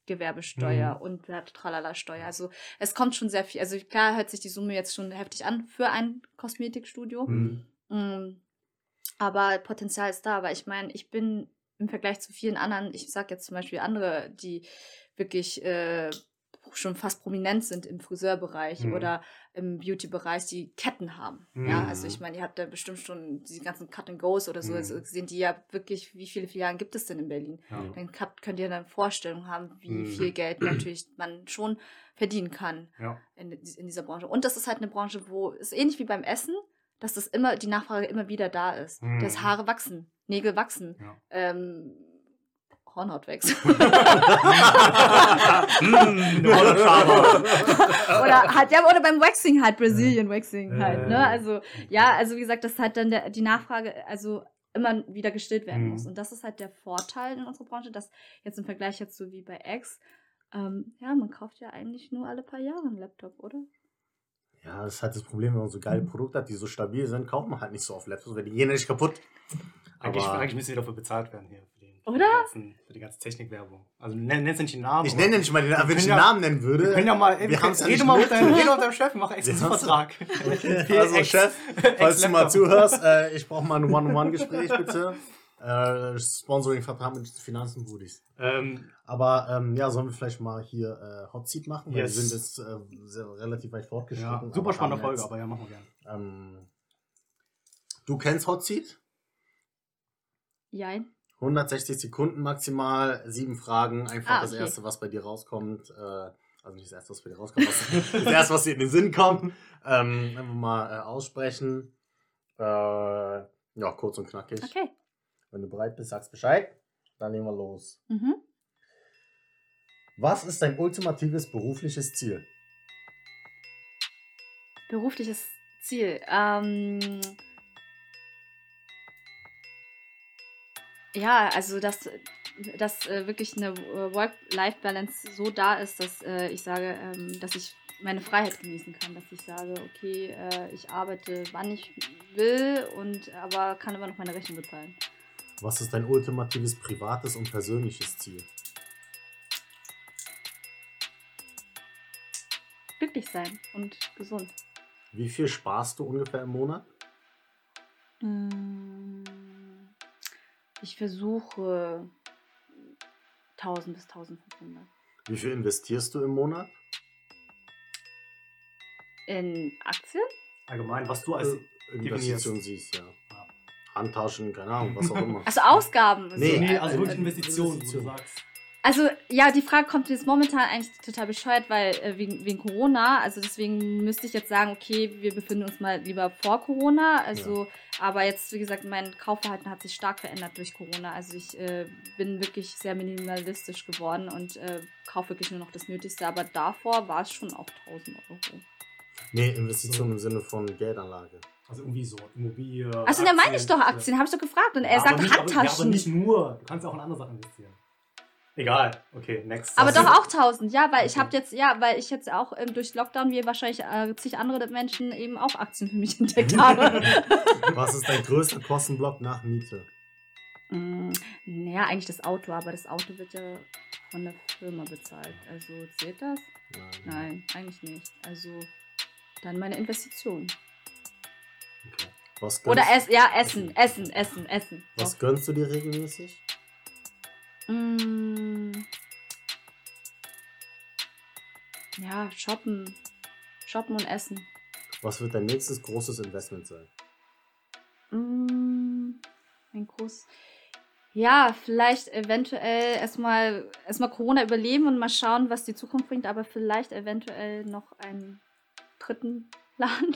B: Gewerbesteuer
A: Mhm.
B: und ja, Tralala-Steuer. Also es kommt schon sehr viel. Also klar hört sich die Summe jetzt schon heftig an für ein Kosmetikstudio.
A: Mhm.
B: Mm, Aber Potenzial ist da. Aber ich meine, ich bin im Vergleich zu vielen anderen, ich sag jetzt zum Beispiel andere, die wirklich äh, schon fast prominent sind im Friseurbereich
A: Mhm.
B: oder im Beauty-Bereich, die Ketten haben.
A: Mhm.
B: Ja, also ich meine, ihr habt da bestimmt schon diese ganzen Cut and Goes oder so
A: Mhm.
B: also gesehen, die ja wirklich, wie viele Filialen gibt es denn in Berlin?
A: Ja.
B: Dann habt, könnt ihr eine Vorstellung haben, wie
A: Mhm.
B: viel Geld natürlich man schon verdienen kann
A: Ja.
B: in, in dieser Branche. Und das ist halt eine Branche, wo es ähnlich wie beim Essen, dass das immer die Nachfrage immer wieder da ist.
A: Mhm.
B: Dass Haare wachsen, Nägel wachsen,
A: Ja.
B: ähm, Hornhaut wächst.
A: Hollandschaber.
B: oder halt, ja, oder beim Waxing halt, Brazilian Waxing halt, ne? Also, ja, also wie gesagt, dass halt dann der, die Nachfrage, also immer wieder gestillt werden
A: Mhm.
B: muss. Und das ist halt der Vorteil in unserer Branche, dass jetzt im Vergleich jetzt so wie bei X, ähm, ja, man kauft ja eigentlich nur alle paar Jahre einen Laptop, oder?
C: Ja, das ist halt das Problem, wenn man so geile Produkte hat, die so stabil sind, kauft man halt nicht so oft Laptops, weil die gehen ja nicht kaputt.
A: Eigentlich,
C: Aber-
A: eigentlich müssen wir dafür bezahlt werden hier.
B: Oder?
A: Die ganzen, für die ganze Technikwerbung. Also nenn, nennst nicht den Namen.
C: Ich nenne nicht mal den, wenn ich den
A: ja-
C: Namen nennen würde.
A: Wir können ja mal,
C: wir
A: wir
C: haben's ja
A: rede
C: nicht
A: mal mit deinem, rede mal mit deinem Chef, mach extra einen Vertrag.
C: Also Chef, falls du mal zuhörst, äh, ich brauche mal ein One-on-One-Gespräch, bitte. Äh, Sponsoring-Vertrag mit Finanzen Buddies.
A: Ähm,
C: Aber ähm, ja, sollen wir vielleicht mal hier äh, Hot Seat machen? Weil
A: Yes.
C: wir sind jetzt äh, sehr, relativ weit
A: ja,
C: fortgeschritten.
A: super
C: aber
A: spannende
C: haben
A: Folge,
C: jetzt,
A: aber ja, machen wir gerne.
C: Ähm, du kennst Hot Seat?
B: Jein.
C: 160 Sekunden maximal, sieben Fragen, einfach
B: Ah,
C: das
B: okay.
C: erste, was bei dir rauskommt. Äh, also nicht das erste, was bei dir rauskommt, das erste, was dir in den Sinn kommt. Ähm, einfach mal äh, aussprechen. Äh, ja, kurz und knackig.
B: Okay.
C: Wenn du bereit bist, sagst Bescheid. Dann legen wir los.
B: Mhm.
C: Was ist dein ultimatives berufliches Ziel?
B: Berufliches Ziel. Ähm, ja, also dass, dass äh, wirklich eine äh, Work-Life-Balance so da ist, dass äh, ich sage, ähm, dass ich meine Freiheit genießen kann, dass ich sage, okay, äh, ich arbeite, wann ich will und aber kann immer noch meine Rechnung bezahlen.
C: Was ist dein ultimatives privates und persönliches Ziel?
B: Glücklich sein und gesund.
C: Wie viel sparst du ungefähr im Monat?
B: Mm, Ich versuche 1000 bis 1500.
C: Wie viel investierst du im Monat?
B: In Aktien?
A: Allgemein, was du als.
C: Äh, Investition siehst, ja.
A: Ja.
C: Handtaschen, keine Ahnung, was auch immer.
B: Also Ausgaben.
C: Nee,
B: so,
A: nee, also
B: äh,
A: wirklich Investitionen, wo du sagst.
B: Also ja, die Frage kommt jetzt momentan eigentlich total bescheuert, weil äh, wegen, wegen Corona, also deswegen müsste ich jetzt sagen, okay, wir befinden uns mal lieber vor Corona. Also, aber jetzt, wie gesagt, mein Kaufverhalten hat sich stark verändert durch Corona. Also ich äh, bin wirklich sehr minimalistisch geworden und äh, kaufe wirklich nur noch das Nötigste. Aber davor war es schon auch 1000 Euro.
C: Nee, Investition im Sinne von Geldanlage.
A: Also irgendwie so Immobilie.
B: Also da meine ich doch Aktien, habe ich doch gefragt. Und er
A: Ja,
B: sagt
A: aber nicht, aber, ja, aber
B: Handtaschen.
A: nicht nur. Du kannst ja auch in andere Sachen investieren. Egal. Okay, next.
B: Aber doch auch 1000, ja, weil ich
A: Okay.
B: habe jetzt, ja, weil ich jetzt auch ähm, durch Lockdown, wie wahrscheinlich äh, zig andere Menschen eben auch Aktien für mich entdeckt habe.
C: Was ist dein größter Kostenblock nach Miete?
B: mm, naja, eigentlich das Auto, aber das Auto wird ja von der Firma bezahlt. Also zählt das? Nein, eigentlich nicht. Also dann meine Investition.
C: Okay. Was gönnst,
B: Oder es, ja, Essen, Essen, Essen, Essen.
C: was gönnst du dir regelmäßig?
B: Mm. Ja, shoppen. Shoppen und essen.
C: Was wird dein nächstes großes Investment sein?
B: Mm, ein groß. Ja, vielleicht eventuell erstmal erstmal Corona überleben und mal schauen, was die Zukunft bringt, aber vielleicht eventuell noch einen dritten Laden.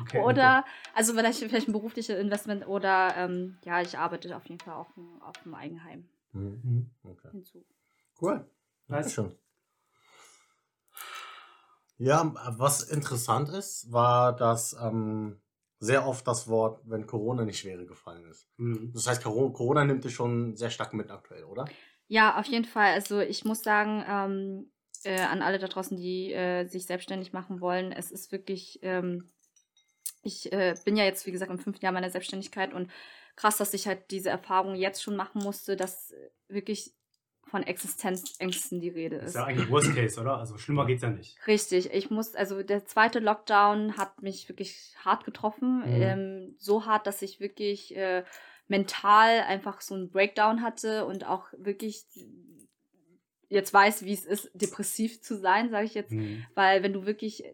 A: Okay,
B: oder, also vielleicht, vielleicht ein berufliches Investment oder ja, ich arbeite auf jeden Fall auch auf dem Eigenheim
C: Mhm. Okay.
B: hinzu.
C: Cool.
A: Nice.
C: Schon. Ja, was interessant ist, war, dass ähm, sehr oft das Wort, wenn Corona nicht schwere gefallen ist.
A: Mhm.
C: Das heißt, Coro- Corona nimmt dich schon sehr stark mit aktuell, oder?
B: Ja, auf jeden Fall. Also ich muss sagen, ähm, äh, an alle da draußen, die äh, sich selbstständig machen wollen, es ist wirklich, ähm, ich äh, bin ja jetzt, wie gesagt, im fünften Jahr meiner Selbstständigkeit und krass, dass ich halt diese Erfahrung jetzt schon machen musste, dass äh, wirklich von Existenzängsten die Rede
A: Das ist
B: ist.
A: ja eigentlich Worst Case, oder? Also schlimmer geht's ja nicht.
B: Richtig, ich muss, also der zweite Lockdown hat mich wirklich hart getroffen.
C: Mhm.
B: Ähm, so hart, dass ich wirklich äh, mental einfach so einen Breakdown hatte und auch wirklich jetzt weiß, wie es ist, depressiv zu sein, sage ich jetzt.
A: Mhm.
B: Weil wenn du wirklich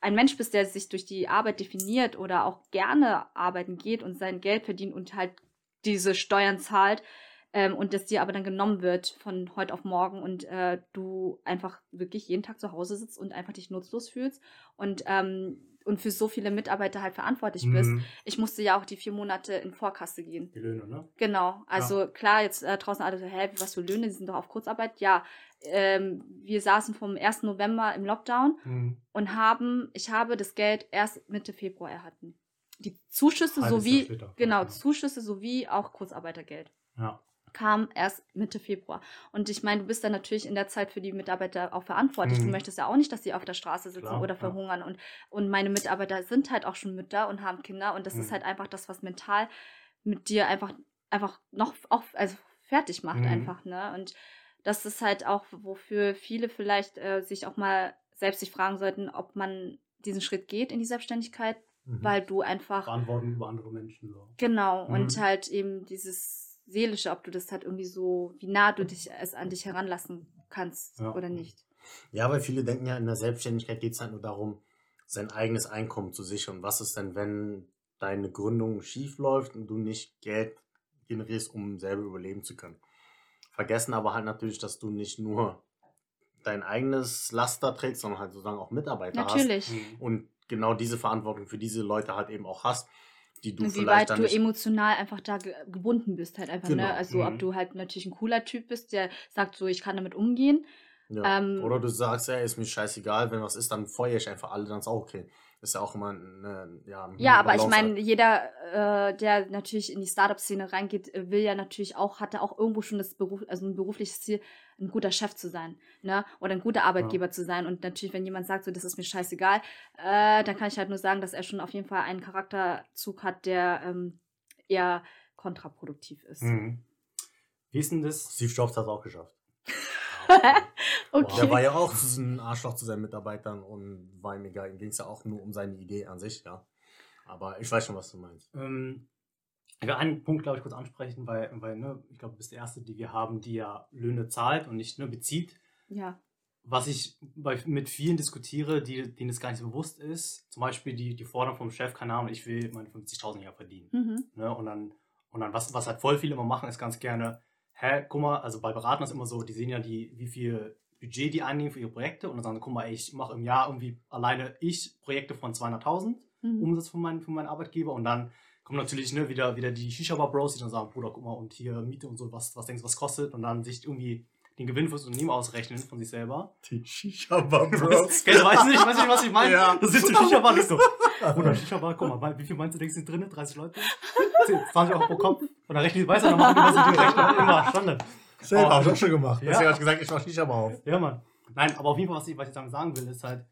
B: ein Mensch bist, der sich durch die Arbeit definiert oder auch gerne arbeiten geht und sein Geld verdient und halt diese Steuern zahlt ähm, und das dir aber dann genommen wird von heute auf morgen und äh, du einfach wirklich jeden Tag zu Hause sitzt und einfach dich nutzlos fühlst. Und ähm, und für so viele Mitarbeiter halt verantwortlich bist.
A: Mhm.
B: Ich musste ja auch die vier Monate in Vorkasse gehen.
A: Die Löhne, ne?
B: Genau, also klar, jetzt äh, draußen alle so, hä, was für Löhne, die sind doch auf Kurzarbeit. Ja, ähm, wir saßen vom 1. November im Lockdown
A: Mhm.
B: und haben, ich habe das Geld erst Mitte Februar erhalten. Die Zuschüsse
A: Jahr
B: sowie, genau,
A: Ja.
B: Zuschüsse sowie auch Kurzarbeitergeld
A: Ja.
B: Kam erst Mitte Februar. Und ich meine, du bist dann natürlich in der Zeit für die Mitarbeiter auch verantwortlich. Du
A: Mhm.
B: möchtest ja auch nicht, dass sie auf der Straße sitzen
A: Klar,
B: oder
A: ja.
B: verhungern. Und, und meine Mitarbeiter sind halt auch schon Mütter und haben Kinder. Und das ist
A: Mhm.
B: halt einfach das, was mental mit dir einfach, einfach noch auch, also fertig macht
A: Mhm.
B: einfach. Ne? Und das ist halt auch, wofür viele vielleicht äh, sich auch mal selbst sich fragen sollten, ob man diesen Schritt geht in die Selbstständigkeit,
C: Mhm.
B: weil du einfach
A: Verantwortung über andere Menschen. So.
B: Genau, und
A: Mhm.
B: halt eben dieses Seelische, ob du das halt irgendwie so, wie nah du dich es an dich heranlassen kannst
A: Ja.
B: oder nicht.
C: Ja, weil viele denken ja, in der Selbstständigkeit geht es halt nur darum, sein eigenes Einkommen zu sichern. Was ist denn, wenn deine Gründung schief läuft und du nicht Geld generierst, um selber überleben zu können? Vergessen aber halt natürlich, dass du nicht nur dein eigenes Laster trägst, sondern halt sozusagen auch Mitarbeiter
B: Natürlich.
A: Mhm.
C: hast und genau diese Verantwortung für diese Leute halt eben auch hast, die du
B: wie weit du emotional einfach da ge gebunden bist, halt einfach,
C: Genau.
B: ne? Also
A: Mhm.
B: ob du halt natürlich ein cooler Typ bist, der sagt so, ich kann damit umgehen.
C: Ja.
B: Ähm,
C: Oder du sagst, ja, ist mir scheißegal, wenn was ist, dann feuere ich einfach alle, dann ist auch okay. Ist ja auch immer eine, ja, eine
B: Ja, aber ich
C: Balance
B: meine, jeder, äh, der natürlich in die Startup-Szene reingeht, äh, will ja natürlich auch, hat er auch irgendwo schon das Beruf, also ein berufliches Ziel, ein guter Chef zu sein, ne? Oder ein guter Arbeitgeber zu sein. Und natürlich, wenn jemand sagt, so, das ist mir scheißegal, äh, dann kann ich halt nur sagen, dass er schon auf jeden Fall einen Charakterzug hat, der ähm, eher kontraproduktiv ist.
A: Mhm. Wie ist denn das?
C: Steve Jobs hat es auch geschafft.
B: Okay.
C: Der war ja auch ein Arschloch zu seinen Mitarbeitern und war ihm egal. Ihm ging es ja auch nur um seine Idee an sich, ja. Aber ich weiß schon, was du meinst.
A: Ähm, ich will einen Punkt, glaube ich, kurz ansprechen, weil, weil ne, ich glaube, du bist der Erste, die wir haben, die ja Löhne zahlt und nicht nur bezieht.
B: ja.
A: Was ich bei, mit vielen diskutiere, die, denen es gar nicht so bewusst ist, zum Beispiel die, die Forderung vom Chef, keine Ahnung, ich will meine 50.000 im Jahr verdienen.
B: Mhm.
A: Ne? Und dann, und dann was, was halt voll viele immer machen, ist ganz gerne, hä, guck mal, also bei Beratern ist immer so, die sehen ja, die, wie viel Budget die einnehmen für ihre Projekte und dann sagen, guck mal, ey, ich mache im Jahr irgendwie alleine ich Projekte von 200.000
B: Mhm.
A: Umsatz von meinem, von meinem Arbeitgeber und dann kommen natürlich ne, wieder, wieder die Shisha-Bar-Bros, die dann sagen, Bruder, guck mal, und hier Miete und so, was, was denkst du, was kostet? Und dann sich irgendwie den Gewinn fürs Unternehmen ausrechnen von sich selber.
C: Die Shisha-Bar,
A: Gell, weißt du nicht, weißt du nicht, was ich meine?
C: Ja.
A: Das ist die Shisha-Bar, so. Bruder, Shisha-Bar, guck mal, wie viel meinst du, denkst du, sind drin? 30 Leute? 20 Euro pro Kopf? Und dann rechnen die weiter, dann machen die was mit dem Rechner. Immer, Standard.
C: Selber,
A: Oh.
C: hab ich auch schon gemacht.
A: Ja.
C: Deswegen hab ich gesagt, ich mach Shisha-Bar auf.
A: Ja, Mann. Nein, aber auf jeden Fall, was ich, was ich damit sagen will, ist halt,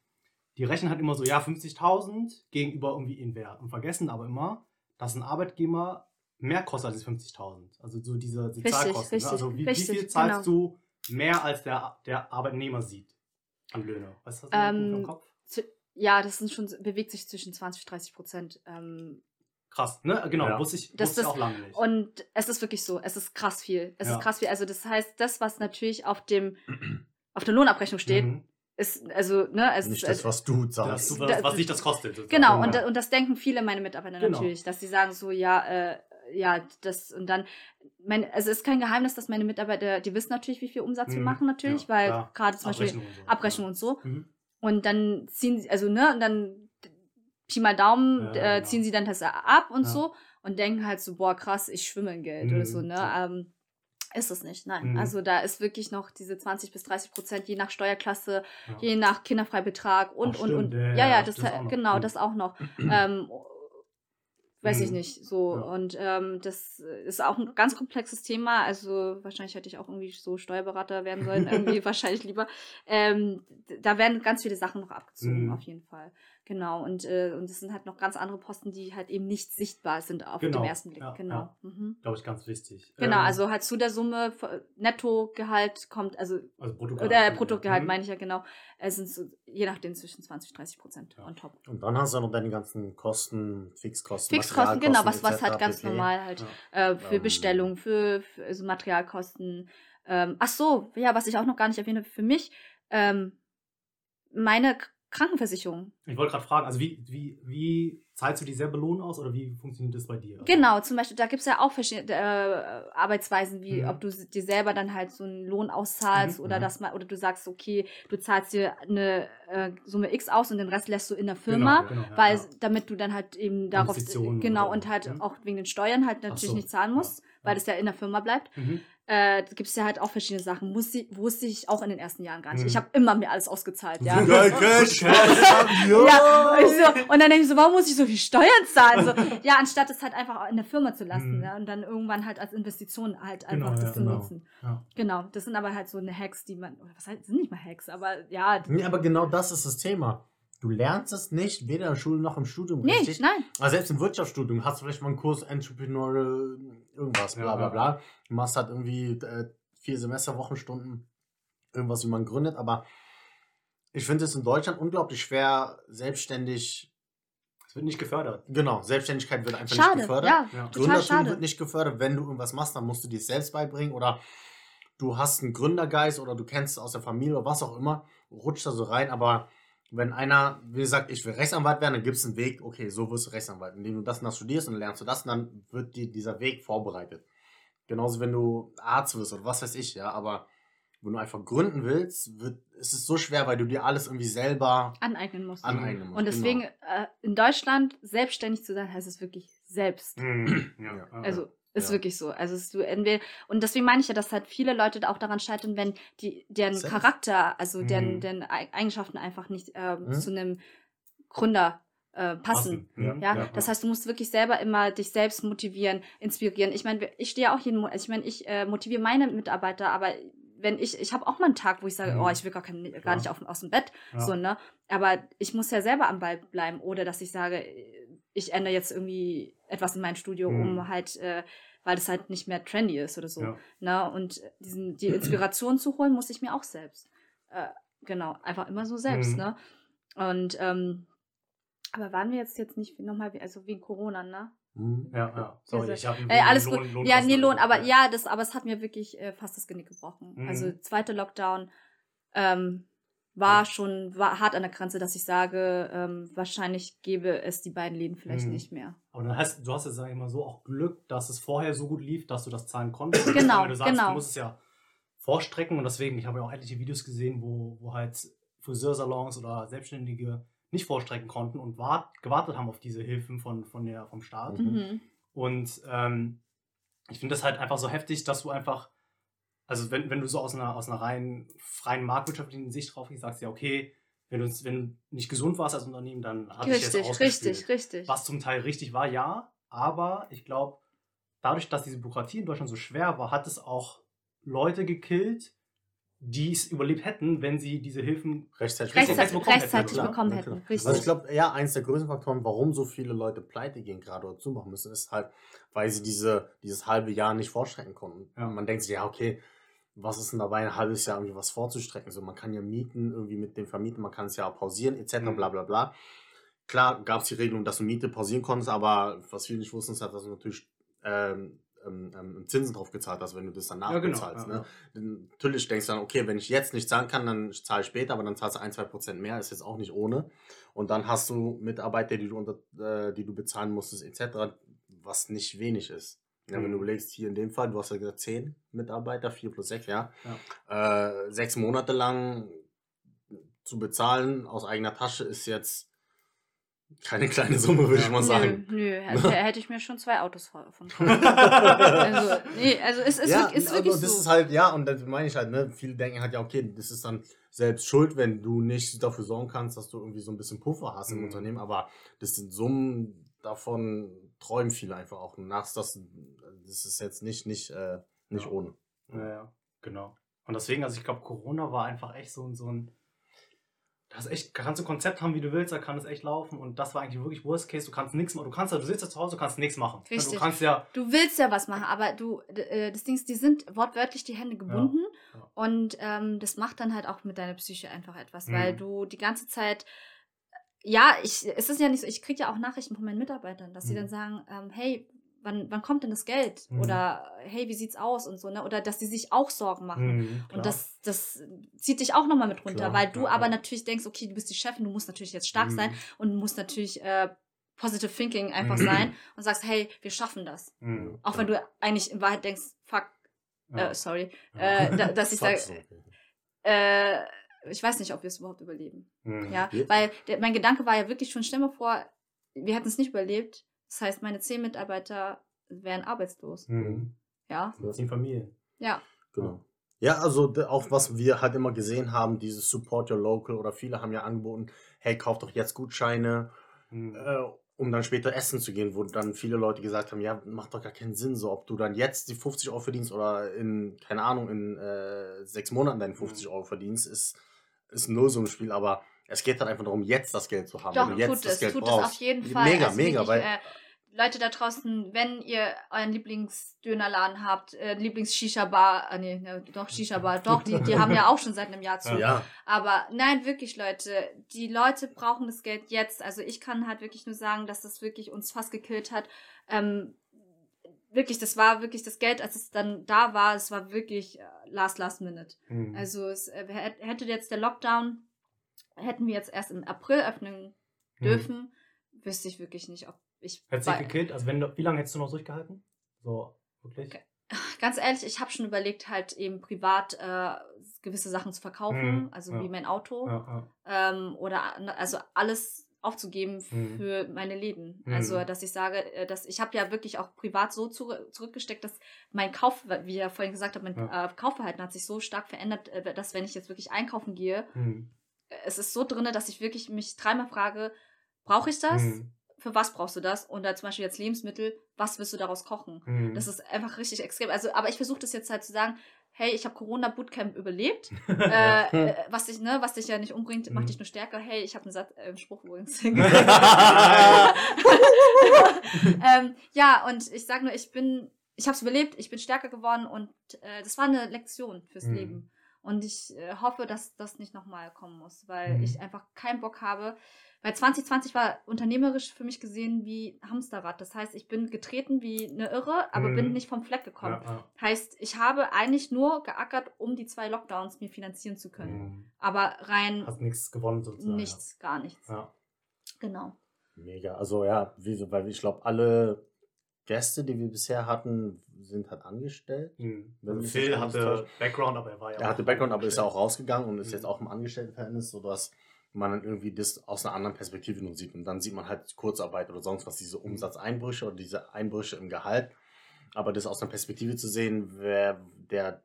A: die rechnen halt immer so, ja, 50.000 gegenüber irgendwie in Wert und vergessen aber immer, dass ein Arbeitgeber mehr kostet als die 50.000. Also so diese
B: Richtig,
A: Sozialkosten.
B: richtig,
A: ne? Also wie,
B: richtig,
A: wie viel zahlst
B: genau.
A: du mehr als der, der Arbeitnehmer sieht an Löhne? Weißt du,
B: Ähm,
A: ähm, im Kopf?
B: Ja, das sind schon, bewegt sich zwischen 20 und 30 Prozent. Ähm,
A: Krass, ne? Genau,
C: Ja.
A: wusste ich,
B: Das-
A: wusste ich
B: das-
A: auch lange nicht.
B: Und es ist wirklich so, es ist krass viel. Es
A: Ja.
B: ist krass viel. Also das heißt, das, was natürlich auf dem auf der Lohnabrechnung steht,
A: Mhm.
B: ist, also, ne, es
C: Nicht
B: ist,
C: das, was du
A: das,
C: zahlst.
A: was, was sich das kostet. sozusagen.
B: Genau, und, und das denken viele meine Mitarbeiter
A: Genau.
B: natürlich, dass sie sagen so, ja, äh, ja, das und dann, mein, also es ist kein Geheimnis, dass meine Mitarbeiter, die wissen natürlich, wie viel Umsatz wir
A: Mhm.
B: machen natürlich,
A: Ja,
B: weil gerade zum Beispiel
A: Abrechnung und so.
B: Abrechnung und so.
A: Mhm.
B: Und dann ziehen sie, also ne, und dann Pi mal Daumen,
A: Ja,
B: äh,
A: genau.
B: ziehen sie dann das ab und
A: Ja.
B: so und denken halt so, boah, krass, ich schwimme in Geld oder
A: Mhm,
B: so, ne?
A: ja.
B: Ähm, ist es nicht, nein.
A: Mhm.
B: Also da ist wirklich noch diese 20 bis 30 Prozent, je nach Steuerklasse,
A: Ja.
B: je nach Kinderfreibetrag und,
A: Ach,
B: und, und.
A: stimmt, ja,
B: Ja,
A: ja,
B: das,
A: das
B: genau,
A: Mhm.
B: das auch noch. ähm, weiß ich
A: Mhm.
B: nicht, so.
A: Ja.
B: Und ähm, das ist auch ein ganz komplexes Thema. Also wahrscheinlich hätte ich auch irgendwie so Steuerberater werden sollen, irgendwie wahrscheinlich lieber. Ähm, da werden ganz viele Sachen noch abgezogen,
A: Mhm.
B: auf jeden Fall. Genau. Und äh, und es sind halt noch ganz andere Posten, die halt eben nicht sichtbar sind auf
A: Genau,
B: dem ersten Blick.
A: ja,
B: genau.
A: ja.
B: Mhm.
A: Glaube ich, ganz wichtig.
B: Genau,
A: Ähm,
B: also halt zu der Summe Nettogehalt kommt, also
A: also Bruttogehalt.
B: oder Bruttogehalt
A: Mhm.
B: meine ich ja genau, es sind so, je nachdem zwischen 20 und 30 Prozent
A: Ja.
B: on top.
C: Und dann hast du noch deine ganzen Kosten, Fixkosten,
B: Fixkosten, genau, was, was halt ganz
C: pp.
B: normal halt
A: Ja.
B: äh, für
C: Ähm,
B: Bestellung, für, für also Materialkosten, Ähm, ach so, ja, was ich auch noch gar nicht erwähne, für mich, ähm, meine Krankenversicherung.
A: Ich wollte gerade fragen, also wie, wie, wie zahlst du dieselbe Lohn aus oder wie funktioniert das bei dir?
B: Genau, zum Beispiel, da gibt es ja auch verschiedene äh, Arbeitsweisen, wie
A: Mhm.
B: ob du dir selber dann halt so einen Lohn auszahlst
A: Mhm,
B: oder
C: mhm.
B: dass man, oder du sagst, okay, du zahlst dir eine äh, Summe X aus und den Rest lässt du in der Firma.
A: Genau, genau, ja,
B: weil
A: ja.
B: damit du dann halt eben darauf genau und halt
A: Mhm.
B: auch wegen den Steuern halt natürlich
A: so,
B: nicht zahlen
A: ja,
B: musst, weil
A: ja.
B: das ja in der Firma bleibt.
A: Mhm.
B: Äh, da gibt es ja halt auch verschiedene Sachen. Wusste, ich- wusste ich auch in den ersten Jahren gar nicht.
A: Mhm.
B: Ich habe immer mir alles ausgezahlt, ja.
C: Geil.
B: Ja, ich so, und dann denke ich so, warum muss ich so viel Steuern zahlen? So, ja, anstatt es halt einfach in der Firma zu lassen
A: Mhm.
B: ja, und dann irgendwann halt als Investition halt einfach
A: Genau,
B: das
A: ja,
B: zu
C: genau.
B: nutzen.
A: Ja.
B: Genau, das sind aber halt so eine Hacks, die man, oder was heißt, sind nicht mal Hacks, aber ja,
C: Nee, aber genau das ist das Thema. Du lernst es nicht, weder in der Schule noch im Studium
B: nee,
C: richtig.
B: nein.
C: Aber selbst im Wirtschaftsstudium hast du vielleicht mal einen Kurs Entrepreneurial irgendwas, bla bla bla. Du machst halt irgendwie äh, vier Semester, Wochenstunden, irgendwas, wie man gründet. Aber ich finde es in Deutschland unglaublich schwer, selbstständig,
A: Es wird nicht gefördert.
C: genau, Selbstständigkeit wird einfach nicht
B: Schade,
C: gefördert.
B: ja,
A: Ja.
C: Gründertum
B: schade.
C: wird nicht gefördert. Wenn du irgendwas machst, dann musst du dir selbst beibringen oder du hast einen Gründergeist oder du kennst es aus der Familie oder was auch immer, rutscht da so rein. Aber wenn einer, wie gesagt, ich will Rechtsanwalt werden, dann gibt es einen Weg, okay, so wirst du Rechtsanwalt. Indem du das und das studierst und dann lernst du das und dann wird dir dieser Weg vorbereitet. Genauso, wenn du Arzt wirst oder was weiß ich, ja, aber wenn du einfach gründen willst, wird, ist es so schwer, weil du dir alles irgendwie selber
B: Aneignen musst.
C: aneignen musst.
B: Und deswegen, äh, in Deutschland selbstständig zu sein, heißt es wirklich selbst.
A: Mhm. Ja.
B: Also ist
C: Ja.
B: wirklich so. Also es du entweder und deswegen meine ich ja, dass halt viele Leute auch daran scheitern, wenn die deren
C: Selbst.
B: Charakter, also deren,
A: Mhm.
B: deren Ei- Eigenschaften einfach nicht ähm,
C: Mhm.
B: zu einem Gründer äh, passen.
A: Ja.
B: Ja, das heißt, du musst wirklich selber immer dich selbst motivieren, inspirieren. Ich meine, ich stehe ja auch jeden, Mo- also ich meine, ich äh, motiviere meine Mitarbeiter, aber wenn ich, ich habe auch mal einen Tag, wo ich sage,
A: Mhm.
B: oh, ich will gar, kein, gar nicht auf, aus dem Bett,
A: Ja.
B: so, ne? Aber ich muss ja selber am Ball bleiben oder dass ich sage, ich ändere jetzt irgendwie etwas in mein Studio,
A: Mhm.
B: um halt, äh, weil das halt nicht mehr trendy ist oder so.
A: Ja.
B: Ne? Und diesen, die Inspiration zu holen, muss ich mir auch selbst. Äh, genau, einfach immer so selbst,
A: Mhm.
B: ne? Und ähm, aber waren wir jetzt jetzt nicht nochmal, also wegen Corona, ne?
C: Hm.
A: Ja, ja. Sorry, ich habe
B: Äh, alles gut. ja, nee, Lohn, aber ja, das, aber es hat mir wirklich äh, fast das Genick gebrochen.
A: Mhm.
B: Also zweite Lockdown ähm, war
A: Ja.
B: schon war hart an der Grenze, dass ich sage, ähm, wahrscheinlich gäbe es die beiden Läden vielleicht
A: Mhm.
B: nicht mehr.
A: Aber dann hast, du hast jetzt, sag ich mal so, auch Glück, dass es vorher so gut lief, dass du das zahlen konntest.
B: Genau,
A: Wenn du sagst,
B: genau.
A: Du musst es ja vorstrecken und deswegen, ich habe ja auch etliche Videos gesehen, wo, wo halt Friseursalons oder Selbstständige nicht vorstrecken konnten und wart, gewartet haben auf diese Hilfen von, von der, vom Staat.
C: Mhm.
A: Und ähm, ich finde das halt einfach so heftig, dass du einfach, also wenn, wenn du so aus einer, aus einer rein freien marktwirtschaftlichen Sicht drauf gehst, sagst du ja, okay, wenn du, wenn du nicht gesund warst als Unternehmen, dann hat sich jetzt
B: Richtig,
A: ausgespielt.
B: richtig, richtig.
A: Was zum Teil richtig war, ja. Aber ich glaube, dadurch, dass diese Bürokratie in Deutschland so schwer war, hat es auch Leute gekillt, die es überlebt hätten, wenn sie diese Hilfen
C: Rechtzeitig.
A: Rechtzeitig
B: Rechtzeitig,
A: bekommen hätten,
B: rechtzeitig
A: klar.
B: bekommen
C: Ja,
B: hätten. Richtig.
C: Also ich glaube, ja, eins der größten Faktoren, warum so viele Leute pleite gehen gerade oder zumachen müssen, ist halt, weil sie diese, dieses halbe Jahr nicht vorstrecken konnten.
A: Ja.
C: Man denkt sich, ja, okay, was ist denn dabei, ein halbes Jahr irgendwie was vorzustrecken? So, man kann ja mieten, irgendwie mit dem Vermieten, man kann es ja auch pausieren, etc.,
A: Mhm.
C: bla bla bla. Klar gab es die Regelung, dass du Miete pausieren konntest, aber was viele nicht wussten, ist halt, dass du natürlich ähm, ähm, ähm, Zinsen drauf gezahlt hast, wenn du das danach
A: Ja, genau,
C: bezahlst.
A: ja,
C: ne? Dann- Natürlich denkst du dann, okay, wenn ich jetzt nicht zahlen kann, dann zahle ich später, aber dann zahlst du ein, zwei Prozent mehr, ist jetzt auch nicht ohne. Und dann hast du Mitarbeiter, die du, unter, äh, die du bezahlen musstest, etc., was nicht wenig ist. Ja, Wenn
A: Mhm.
C: du überlegst, hier in dem Fall, du hast ja gesagt, zehn Mitarbeiter, vier plus sechs, ja. Äh, sechs Monate lang zu bezahlen aus eigener Tasche ist jetzt keine kleine Summe, würde ich mal sagen.
B: Nö, nö, hätte, hätte ich mir schon zwei Autos von. Also, nee, also es ist,
C: ja,
B: wirklich, ist
C: also
B: wirklich
C: das
B: so.
C: ist halt, ja, und das meine ich halt, ne, viele denken halt, ja, okay, das ist dann selbst schuld, wenn du nicht dafür sorgen kannst, dass du irgendwie so ein bisschen Puffer hast im
A: Mhm.
C: Unternehmen, aber das sind Summen, davon träumen viele einfach auch. Und nach das, das ist jetzt nicht, nicht, äh, nicht
A: Ja.
C: ohne.
A: Ja, ja, genau. Und deswegen, also ich glaube, Corona war einfach echt so, ein- so ein. Das ist echt, kannst du ein Konzept haben, wie du willst, da kann es echt laufen. Und das war eigentlich wirklich Worst Case. Du kannst nichts machen. Du kannst ja, du sitzt ja zu Hause, du kannst nichts machen.
B: Richtig.
A: Du kannst ja.
B: Du willst ja was machen, aber du, äh, das Ding ist, die sind wortwörtlich die Hände gebunden
A: ja.
B: und ähm, das macht dann halt auch mit deiner Psyche einfach etwas,
A: Mhm.
B: weil du die ganze Zeit, ja, ich, es ist ja nicht so, ich kriege ja auch Nachrichten von meinen Mitarbeitern, dass sie
A: Mhm.
B: dann sagen, ähm, hey, wann, wann kommt denn das Geld?
A: Mhm.
B: Oder hey, wie sieht's aus und so, ne? Oder dass die sich auch Sorgen machen.
A: Mhm, klar.
B: Und das, das zieht dich auch nochmal mit runter,
C: Klar,
B: weil du
A: ja,
B: aber
A: ja.
B: natürlich denkst, okay, du bist die Chefin, du musst natürlich jetzt stark
A: Mhm.
B: sein und musst natürlich äh, positive thinking einfach
A: Mhm.
B: sein und sagst, hey, wir schaffen das.
A: Mhm.
B: Auch wenn du eigentlich in Wahrheit denkst, fuck,
A: Ja.
B: äh, sorry,
A: Ja.
B: äh, da, dass ich sage, äh, ich weiß nicht, ob wir es überhaupt überleben.
A: Mhm.
B: Ja, weil der, mein Gedanke war ja wirklich schon, stell mal vor, wir hätten es nicht überlebt. Das heißt, meine zehn Mitarbeiter wären arbeitslos.
A: Mhm.
B: Ja,
A: Das sind Familien.
B: ja,
C: Genau. Ja, also auch was wir halt immer gesehen haben, dieses Support Your Local oder viele haben ja angeboten, hey, kauf doch jetzt Gutscheine,
A: Mhm.
C: äh, um dann später essen zu gehen, wo dann viele Leute gesagt haben, ja, macht doch gar keinen Sinn, so ob du dann jetzt die 50 Euro verdienst oder in, keine Ahnung, in äh, sechs Monaten deine 50 Euro verdienst, ist, ist ein Nullsummenspiel, aber es geht halt einfach darum, jetzt das Geld zu haben.
B: doch,
C: jetzt
B: tut
C: das
B: es,
C: Geld
B: tut
C: brauchst.
B: es auf jeden Fall.
C: Mega,
B: Also
C: mega, weil
B: äh, Leute da draußen, wenn ihr euren Lieblingsdönerladen habt, äh, Lieblings-Shisha-Bar, äh, nee, ne, doch, Shisha-Bar, doch, die, die haben ja auch schon seit einem Jahr zu.
C: ja,
B: Aber nein, wirklich, Leute, die Leute brauchen das Geld jetzt. Also ich kann halt wirklich nur sagen, dass das wirklich uns fast gekillt hat. Ähm, wirklich, das war wirklich das Geld, als es dann da war, es war wirklich äh, last, last minute.
A: Mhm.
B: Also es äh, hä- hätte jetzt der Lockdown, hätten wir jetzt erst im April öffnen
A: Mhm.
B: dürfen, wüsste ich wirklich nicht, ob ich...
A: Hättest du gekillt? Also wenn du, wie lange hättest du noch durchgehalten? So, wirklich?
B: Okay. Ganz ehrlich, ich habe schon überlegt, halt eben privat äh, gewisse Sachen zu verkaufen,
A: Mhm,
B: also
A: ja.
B: wie mein Auto.
A: Ja, ja.
B: ähm, oder also alles aufzugeben
A: Mhm.
B: für meine Läden.
A: Mhm.
B: Also, dass ich sage, äh, dass ich habe ja wirklich auch privat so zu, zurückgesteckt, dass mein Kauf, wie ihr vorhin gesagt habt, mein
A: Ja.
B: äh, Kaufverhalten hat sich so stark verändert, äh, dass wenn ich jetzt wirklich einkaufen gehe,
A: Mhm.
B: äh, es ist so drin, dass ich wirklich mich dreimal frage, brauche ich das?
A: Mhm.
B: Für was brauchst du das? Und da zum Beispiel jetzt Lebensmittel, was willst du daraus kochen?
A: Mhm.
B: Das ist einfach richtig extrem. Also, aber ich versuche das jetzt halt zu sagen, hey, ich habe Corona Bootcamp überlebt. äh, äh, was dich, ne, was dich ja nicht umbringt, macht
A: Mhm.
B: dich nur stärker. Hey, ich habe einen Satz, äh, Spruch übrigens. ähm, ja, und ich sage nur, ich bin, ich habe es überlebt, ich bin stärker geworden und äh, das war eine Lektion fürs
A: Mhm.
B: Leben. Und ich äh, hoffe, dass das nicht nochmal kommen muss, weil
A: Mhm.
B: ich einfach keinen Bock habe. Weil 2020 war unternehmerisch für mich gesehen wie Hamsterrad. Das heißt, ich bin getreten wie eine Irre, aber
A: Mhm.
B: bin nicht vom Fleck gekommen.
A: Ja, ja.
B: Heißt, ich habe eigentlich nur geackert, um die zwei Lockdowns mir finanzieren zu können.
A: Mhm.
B: Aber rein
A: Hast nichts gewonnen sozusagen.
B: nichts, gar nichts.
A: Ja.
B: Genau.
C: Mega. Also ja, wie, weil ich glaube, alle Gäste, die wir bisher hatten, sind halt angestellt.
A: Mhm. Phil hatte. Background, aber er war ja
C: Er hatte Background, aber ist ja auch rausgegangen und ist
A: Mhm.
C: jetzt auch im Angestelltenverhältnis, sodass man dann irgendwie das aus einer anderen Perspektive nur sieht. Und dann sieht man halt Kurzarbeit oder sonst was, diese Umsatzeinbrüche oder diese Einbrüche im Gehalt. Aber das aus einer Perspektive zu sehen, wer der,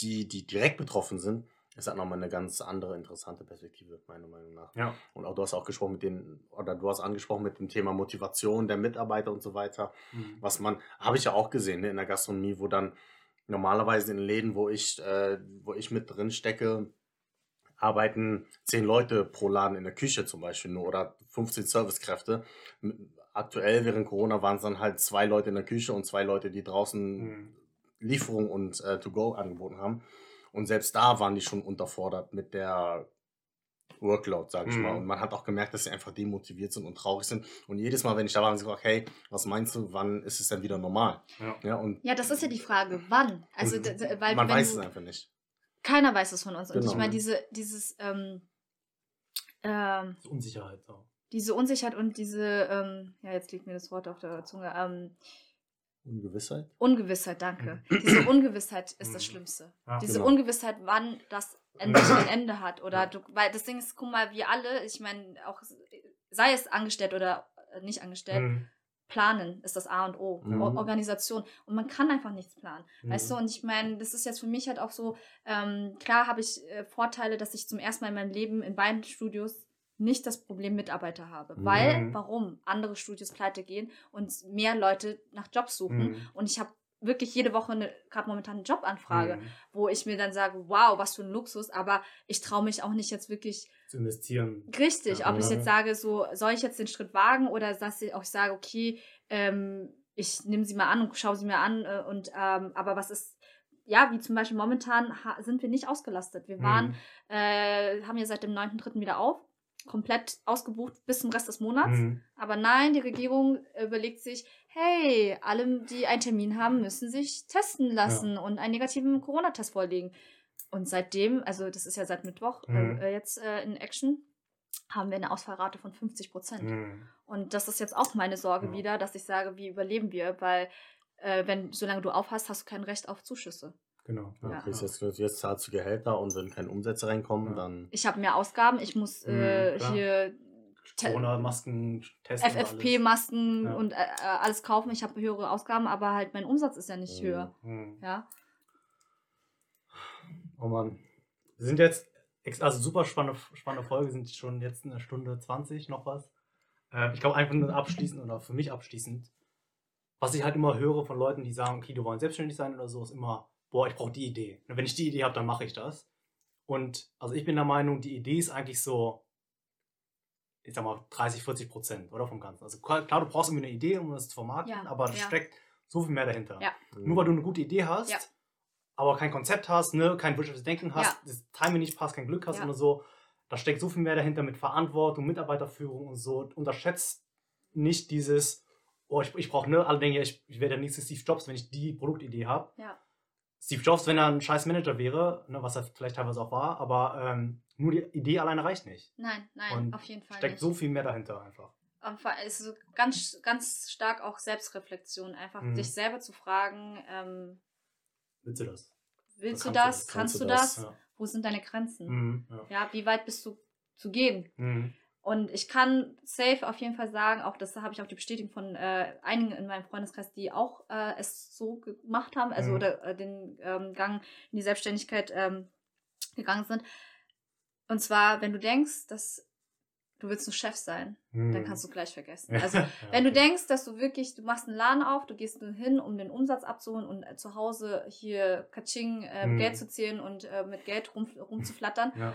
C: die, die direkt betroffen sind, ist halt nochmal eine ganz andere, interessante Perspektive, meiner Meinung nach.
A: Ja.
C: Und auch du hast auch gesprochen mit den, oder du hast angesprochen mit dem Thema Motivation der Mitarbeiter und so weiter
A: Mhm.
C: was man, habe ich ja auch gesehen ne, in der Gastronomie, wo dann normalerweise in den Läden, wo ich, äh, wo ich mit drin stecke, arbeiten zehn Leute pro Laden in der Küche zum Beispiel nur oder 15 Servicekräfte. Aktuell während Corona waren es dann halt zwei Leute in der Küche und zwei Leute, die draußen
A: Mhm.
C: Lieferung und äh, To-Go angeboten haben. Und selbst da waren die schon unterfordert mit der Workload, sage ich
A: Mhm.
C: mal. Und man hat auch gemerkt, dass sie einfach demotiviert sind und traurig sind. Und jedes Mal, wenn ich da war, haben sie gesagt, hey, was meinst du, wann ist es denn wieder normal?
A: Ja.
C: Ja, und
B: Ja, das ist ja die Frage, wann? Also,
C: und
B: weil
C: man weiß
B: du,
C: es einfach nicht.
B: keiner weiß es von uns. Und
C: Genau.
B: ich meine, diese, dieses, ähm, ähm,
A: Unsicherheit. So.
B: diese Unsicherheit und diese, ähm, ja, jetzt liegt mir das Wort auf der Zunge, ähm,
C: Ungewissheit?
B: Ungewissheit, danke. Diese Ungewissheit ist das
A: Mhm.
B: Schlimmste.
A: Ja,
B: Diese
C: genau.
B: Ungewissheit, wann das endlich ein Ende hat. Oder
A: Ja.
B: du, weil das Ding ist, guck mal, wir alle, ich meine, auch sei es angestellt oder äh, nicht angestellt,
A: Mhm.
B: planen ist das A und O.
C: Mhm.
B: Or Organisation. Und man kann einfach nichts planen. Weißt du,
A: Mhm.
B: und ich meine, das ist jetzt für mich halt auch so, ähm, klar habe ich äh, Vorteile, dass ich zum ersten Mal in meinem Leben in beiden Studios nicht das Problem Mitarbeiter habe.
C: Mhm.
B: Weil, warum? Andere Studios pleite gehen und mehr Leute nach Jobs suchen.
A: Mhm.
B: Und ich habe wirklich jede Woche eine, gerade momentan eine Jobanfrage,
A: Mhm.
B: wo ich mir dann sage, wow, was für ein Luxus, aber ich traue mich auch nicht jetzt wirklich
A: Zu investieren.
B: richtig,
A: Ja.
B: ob ich jetzt sage, so soll ich jetzt den Schritt wagen oder dass ich auch sage, okay, ähm, ich nehme sie mal an und schaue sie mir an äh, und ähm, aber was ist ja, wie zum Beispiel momentan sind wir nicht ausgelastet. Wir waren,
A: Mhm.
B: äh, haben ja seit dem 9.3. wieder auf komplett ausgebucht bis zum Rest des Monats.
A: Mhm.
B: Aber nein, die Regierung überlegt sich, hey, alle, die einen Termin haben, müssen sich testen lassen und einen negativen Corona-Test vorlegen. Und seitdem, also das ist ja seit Mittwoch
A: Mhm.
B: äh, jetzt äh, in Action, haben wir eine Ausfallrate von 50 Prozent.
A: Mhm.
B: Und das ist jetzt auch meine Sorge
A: Ja.
B: wieder, dass ich sage, wie überleben wir? Weil äh, wenn, solange du aufhast, hast du kein Recht auf Zuschüsse.
A: Genau.
C: Ja,
B: Ja.
C: kriegst jetzt, jetzt zahlst du Gehälter und wenn keine Umsätze reinkommen,
A: Ja.
C: dann.
B: Ich habe mehr Ausgaben, ich muss äh,
A: Mhm,
B: hier
A: Corona-Masken, alles.
B: FFP-Masken
A: Ja.
B: und äh, äh, alles kaufen. Ich habe höhere Ausgaben, aber halt mein Umsatz ist ja nicht
C: Mhm.
B: höher.
A: Mhm.
B: Ja.
A: Oh Mann. Wir sind jetzt, also super spannende, spannende Folge, sind schon jetzt eine Stunde 20, noch was. Äh, ich glaube einfach nur abschließend oder für mich abschließend, was ich halt immer höre von Leuten, die sagen, okay, du wollen selbstständig sein oder so, ist immer, boah, ich brauche die Idee. Und wenn ich die Idee habe, dann mache ich das. Und also ich bin der Meinung, die Idee ist eigentlich so, ich sag mal, 30, 40 Prozent, oder vom Ganzen. Also klar, du brauchst irgendwie eine Idee, um das zu vermarkten,
B: Ja,
A: aber da
B: ja.
A: steckt so viel mehr dahinter.
B: Ja.
A: Nur weil du eine gute Idee hast, aber kein Konzept hast, ne, kein wirtschaftliches Denken hast, das Timing nicht passt, kein Glück hast oder so, da steckt so viel mehr dahinter mit Verantwortung, Mitarbeiterführung und so. Unterschätzt nicht dieses, oh, ich, ich brauche, ne, alle denken ja, ich, ich wäre der nächste Steve Jobs, wenn ich die Produktidee habe.
B: Ja.
A: Steve Jobs, wenn er ein scheiß Manager wäre, ne, was er vielleicht teilweise auch war, aber ähm, nur die Idee alleine reicht nicht.
B: Nein, nein,
A: Und
B: auf jeden Fall
A: Steckt
B: nicht.
A: so viel mehr dahinter einfach.
B: Allem ist so ganz, ganz stark auch Selbstreflexion, einfach
A: Mhm.
B: dich selber zu fragen, ähm,
A: Willst du das?
B: willst du
A: Kannst du
B: das,
A: das?
B: kannst, du
C: das?
B: das,
A: Ja.
B: wo sind deine Grenzen?
A: Mhm, ja.
B: Ja, wie weit bist du zu gehen?
A: Mhm.
B: Und ich kann safe auf jeden Fall sagen, auch das habe ich auch die Bestätigung von äh, einigen in meinem Freundeskreis, die auch äh, es so gemacht haben, also
A: Mhm.
B: oder äh, den ähm, Gang in die Selbstständigkeit ähm, gegangen sind. Und zwar, wenn du denkst, dass du willst ein Chef sein, dann kannst du gleich vergessen. Also wenn du denkst, dass du wirklich, du machst einen Laden auf, du gehst nur hin, um den Umsatz abzuholen und äh, zu Hause hier Katsching äh,
A: Mhm.
B: Geld zu zählen und äh, mit Geld rum, rumzuflattern,
A: Ja.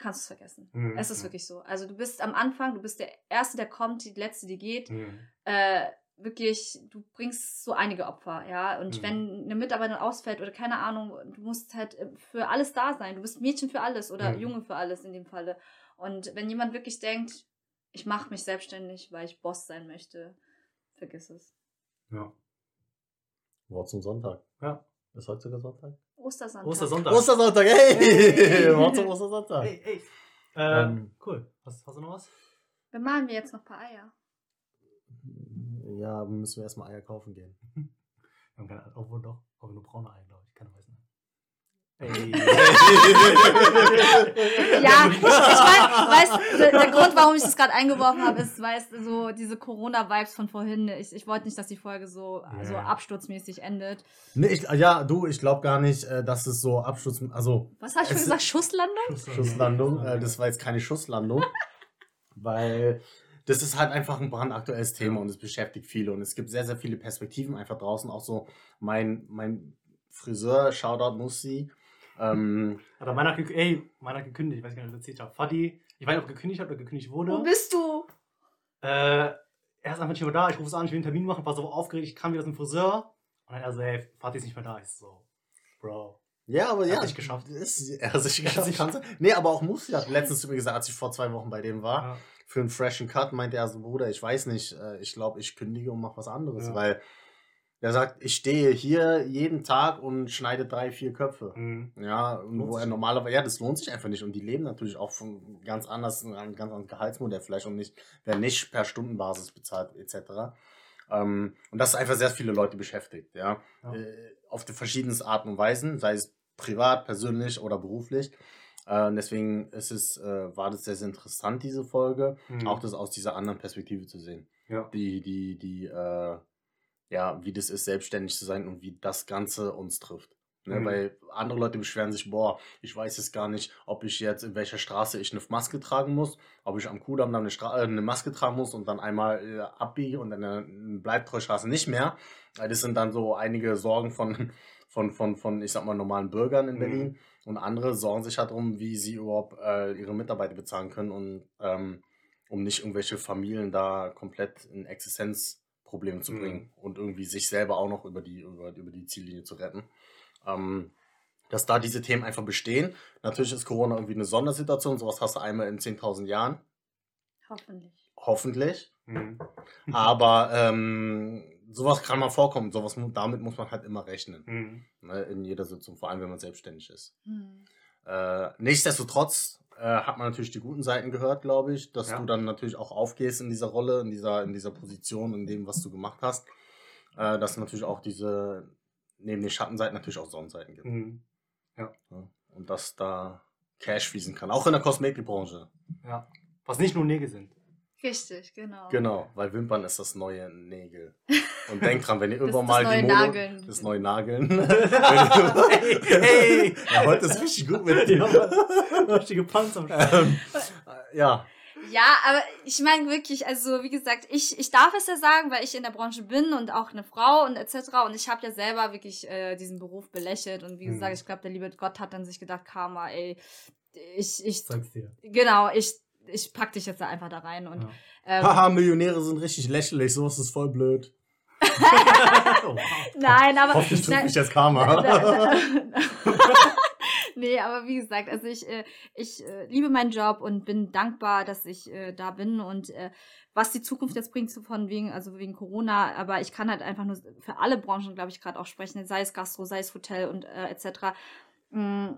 B: Kannst du es vergessen.
A: Mhm,
B: Es ist
A: ja.
B: wirklich so. Also du bist am Anfang, du bist der Erste, der kommt, die Letzte, die geht.
A: Mhm.
B: Äh, wirklich, du bringst so einige Opfer, ja. Und
A: Mhm.
B: wenn eine Mitarbeiterin ausfällt oder keine Ahnung, du musst halt äh, für alles da sein. Du bist Mädchen für alles oder
A: Mhm.
B: Junge für alles in dem Falle. Und wenn jemand wirklich denkt, ich mache mich selbstständig, weil ich Boss sein möchte, vergiss es.
A: Ja.
C: Wort zum Sonntag.
A: Ja.
C: Ist heute sogar Sonntag?
B: Ostersonntag.
A: Ostersonntag.
C: Ostersonntag, hey! Wort zum Ostersonntag.
A: Hey, hey. Äh,
C: Ähm.
A: cool. Hast, hast du noch was?
B: Bemalen wir jetzt noch ein paar Eier.
C: Ja, müssen wir erstmal Eier kaufen gehen.
A: Wir haben keine, obwohl doch, aber nur braune Eier, glaube ich. Keine weißen
B: Ja, ich, weiß, weißt, der, der Grund, warum ich das gerade eingeworfen habe, ist, weißt du, so diese Corona-Vibes von vorhin. Ich, ich wollte nicht, dass die Folge so, so
A: Ja.
B: absturzmäßig endet.
C: Nee, ich, ja, du, ich glaube gar nicht, äh, dass es so Abschluss, also
B: Was hast du
C: Es-
B: gesagt? Schusslandung?
C: Schusslandung, äh, das war jetzt keine Schusslandung, weil das ist halt einfach ein brandaktuelles Thema und es beschäftigt viele und es gibt sehr, sehr viele Perspektiven einfach draußen. Auch so mein, mein Friseur, Shoutout Mussi, ähm,
A: Hat er meiner, ey, meiner gekündigt, ich weiß gar nicht, ob ich das erzählt habe. Fadi, ich weiß nicht, ob er gekündigt hat oder gekündigt wurde.
B: Wo bist du?
A: Äh, er ist einfach nicht mehr da. Ich rufe es an, ich will einen Termin machen, war so aufgeregt, ich kam wieder zum Friseur. Und dann er so, ey, Fatih ist nicht mehr da. Ich so, Bro.
C: Ja, aber
A: Er
C: ja.
A: hat sich geschafft.
C: Ist, er hat sich
A: Er hat
C: geschafft.
A: sich.
C: Nee, aber auch Musi hat letztens zu mir gesagt, als ich vor zwei Wochen bei dem war,
A: Ja.
C: für einen freshen Cut, meinte er so, Bruder, ich weiß nicht, äh, ich glaube, ich kündige und mache was anderes,
A: Ja.
C: weil er sagt, ich stehe hier jeden Tag und schneide drei, vier Köpfe.
A: Mhm.
C: Ja, und wo er normalerweise, ja, das lohnt sich einfach nicht. Und die leben natürlich auch von ganz anders, ein ganz anderes Gehaltsmodell vielleicht und nicht, werden nicht per Stundenbasis bezahlt, etc. Ähm, und das ist einfach sehr viele Leute beschäftigt, ja.
A: Ja.
C: Äh, auf die verschiedensten Arten und Weisen, sei es privat, persönlich oder beruflich. Äh, und deswegen ist es, äh, war das sehr, sehr interessant, diese Folge,
A: Mhm.
C: auch das aus dieser anderen Perspektive zu sehen.
A: Ja.
C: Die, die, die, äh, ja, wie das ist, selbstständig zu sein und wie das Ganze uns trifft. Ne,
A: Mhm.
C: Weil andere Leute beschweren sich, boah, ich weiß jetzt gar nicht, ob ich jetzt in welcher Straße ich eine Maske tragen muss, ob ich am Kudamm dann eine, Stra äh, eine Maske tragen muss und dann einmal äh, abbiege und dann eine, eine Bleibtreustraße nicht mehr. Das sind dann so einige Sorgen von, von, von, von ich sag mal, normalen Bürgern in
A: Mhm.
C: Berlin. Und andere sorgen sich halt darum, wie sie überhaupt äh, ihre Mitarbeiter bezahlen können und ähm, um nicht irgendwelche Familien da komplett in Existenzprobleme zu
A: Mhm.
C: bringen und irgendwie sich selber auch noch über die, über, über die Ziellinie zu retten. Ähm, dass da diese Themen einfach bestehen. Natürlich ist Corona irgendwie eine Sondersituation, sowas hast du einmal in 10.000 Jahren.
B: Hoffentlich.
C: Hoffentlich.
A: Mhm.
C: Aber ähm, sowas kann mal vorkommen. Sowas, damit muss man halt immer rechnen.
A: Mhm.
C: Ne, in jeder Sitzung, vor allem wenn man selbstständig ist.
B: Hm.
C: Äh, nichtsdestotrotz äh, hat man natürlich die guten Seiten gehört, glaube ich, dass
A: Ja.
C: du dann natürlich auch aufgehst in dieser Rolle, in dieser, in dieser Position, in dem, was du gemacht hast. Äh, dass es natürlich auch diese, neben den Schattenseiten natürlich auch Sonnenseiten gibt.
A: Mhm.
C: Ja. Und dass da Cash fließen kann. Auch in der Kosmetikbranche.
A: Ja. Was nicht nur Nägel sind.
B: Richtig, genau.
C: Genau, weil Wimpern ist das neue Nägel. Und denkt dran, wenn ihr irgendwann
B: das
C: mal
B: neue
C: die Mode,
B: Nageln.
C: das neue Nageln.
A: hey, hey.
C: ja, heute ist richtig gut mit dir.
A: Richtige Panzer.
C: ähm, äh, ja,
B: Ja, aber ich meine wirklich, also wie gesagt, ich, ich darf es ja sagen, weil ich in der Branche bin und auch eine Frau und etc. Und ich habe ja selber wirklich äh, diesen Beruf belächelt. Und wie
A: Mhm.
B: gesagt, ich glaube, der liebe Gott hat dann sich gedacht, Karma, ey, ich, ich,
A: Sag's dir.
B: genau, ich, ich pack dich jetzt da einfach da rein. Und
A: Ja.
B: ähm,
C: Haha, Millionäre sind richtig lächerlich, sowas ist voll blöd.
A: Oh,
B: nein, aber
C: Hoffentlich
B: nein,
C: mich das Karma.
B: nee, aber wie gesagt, also ich, äh, ich äh, liebe meinen Job und bin dankbar, dass ich äh, da bin und äh, was die Zukunft jetzt bringt, so von wegen, also wegen Corona, aber ich kann halt einfach nur für alle Branchen, glaube ich, gerade auch sprechen, sei es Gastro, sei es Hotel und äh, etc. Mm,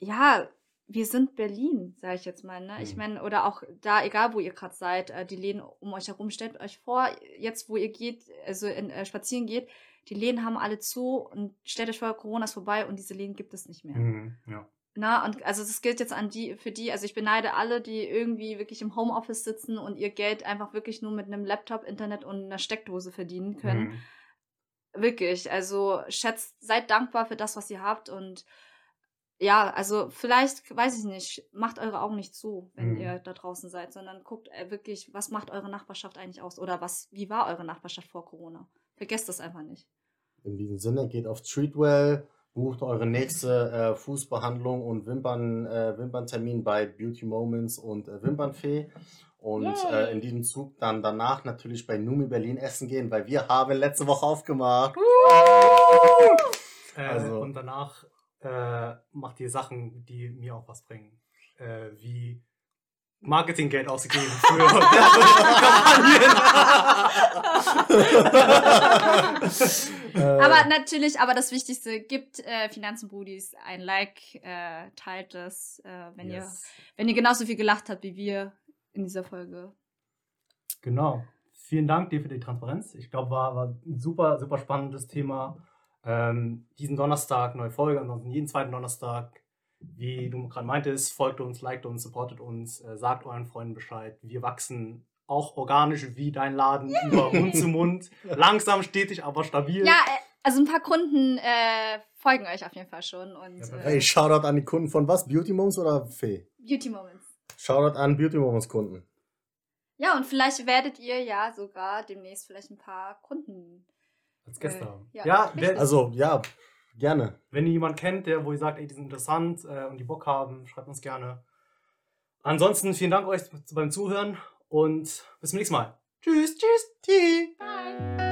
B: ja, wir sind Berlin, sage ich jetzt mal. Ne? Ich
A: Mhm.
B: meine, oder auch da, egal wo ihr gerade seid, äh, die Läden um euch herum, stellt euch vor, jetzt wo ihr geht, also in, äh, spazieren geht, die Läden haben alle zu und stellt euch vor, Corona ist vorbei und diese Läden gibt es nicht mehr.
A: Mhm. Ja.
B: Na, und also das gilt jetzt an die, für die, also ich beneide alle, die irgendwie wirklich im Homeoffice sitzen und ihr Geld einfach wirklich nur mit einem Laptop, Internet und einer Steckdose verdienen können.
A: Mhm.
B: Wirklich, also schätzt, seid dankbar für das, was ihr habt und ja, also vielleicht, weiß ich nicht, macht eure Augen nicht zu, wenn
A: Mhm.
B: ihr da draußen seid, sondern guckt äh, wirklich, was macht eure Nachbarschaft eigentlich aus oder was, wie war eure Nachbarschaft vor Corona? Vergesst das einfach nicht.
C: In diesem Sinne, geht auf Treatwell, bucht eure nächste äh, Fußbehandlung und Wimpern, äh, Wimperntermin bei Beauty Moments und äh, Wimpernfee. Und äh, in diesem Zug dann danach natürlich bei Numi Berlin essen gehen, weil wir haben letzte Woche aufgemacht.
A: Äh,
C: Also-
A: Und danach äh, macht ihr Sachen, die mir auch was bringen. Äh, wie Marketinggeld ausgegeben für Werbekampagnen.
B: Aber natürlich, aber das Wichtigste, gibt äh, Finanzenbrudis ein Like, äh, teilt es, äh, wenn, ihr,
C: Yes.
B: wenn ihr genauso viel gelacht habt wie wir in dieser Folge.
A: Genau. Vielen Dank dir für die Transparenz. Ich glaube, war, war ein super, super spannendes Thema. Ähm, diesen Donnerstag neue Folge, ansonsten jeden zweiten Donnerstag. Wie du gerade meintest, folgt uns, liked uns, supportet uns, äh, sagt euren Freunden Bescheid. Wir wachsen auch organisch wie dein Laden über Mund zu Mund. Langsam, stetig, aber stabil.
B: Ja, äh, also ein paar Kunden äh, folgen euch auf jeden Fall schon und
A: Ja,
B: äh,
C: Hey, Shoutout an die Kunden von was? Beauty Moments oder Fee?
B: Beauty Moments.
C: Shoutout an Beauty Moments Kunden.
B: Ja, und vielleicht werdet ihr ja sogar demnächst vielleicht ein paar Kunden.
A: Als Gäste
B: Äh,
A: haben.
B: ja,
A: Ja, wer,
C: Also, ja, gerne.
A: wenn ihr jemanden kennt, der, wo ihr sagt, ey, die sind interessant äh, und die Bock haben, schreibt uns gerne. Ansonsten vielen Dank euch beim Zuhören und bis zum nächsten Mal. Tschüss, tschüss, tschüss.
B: Bye.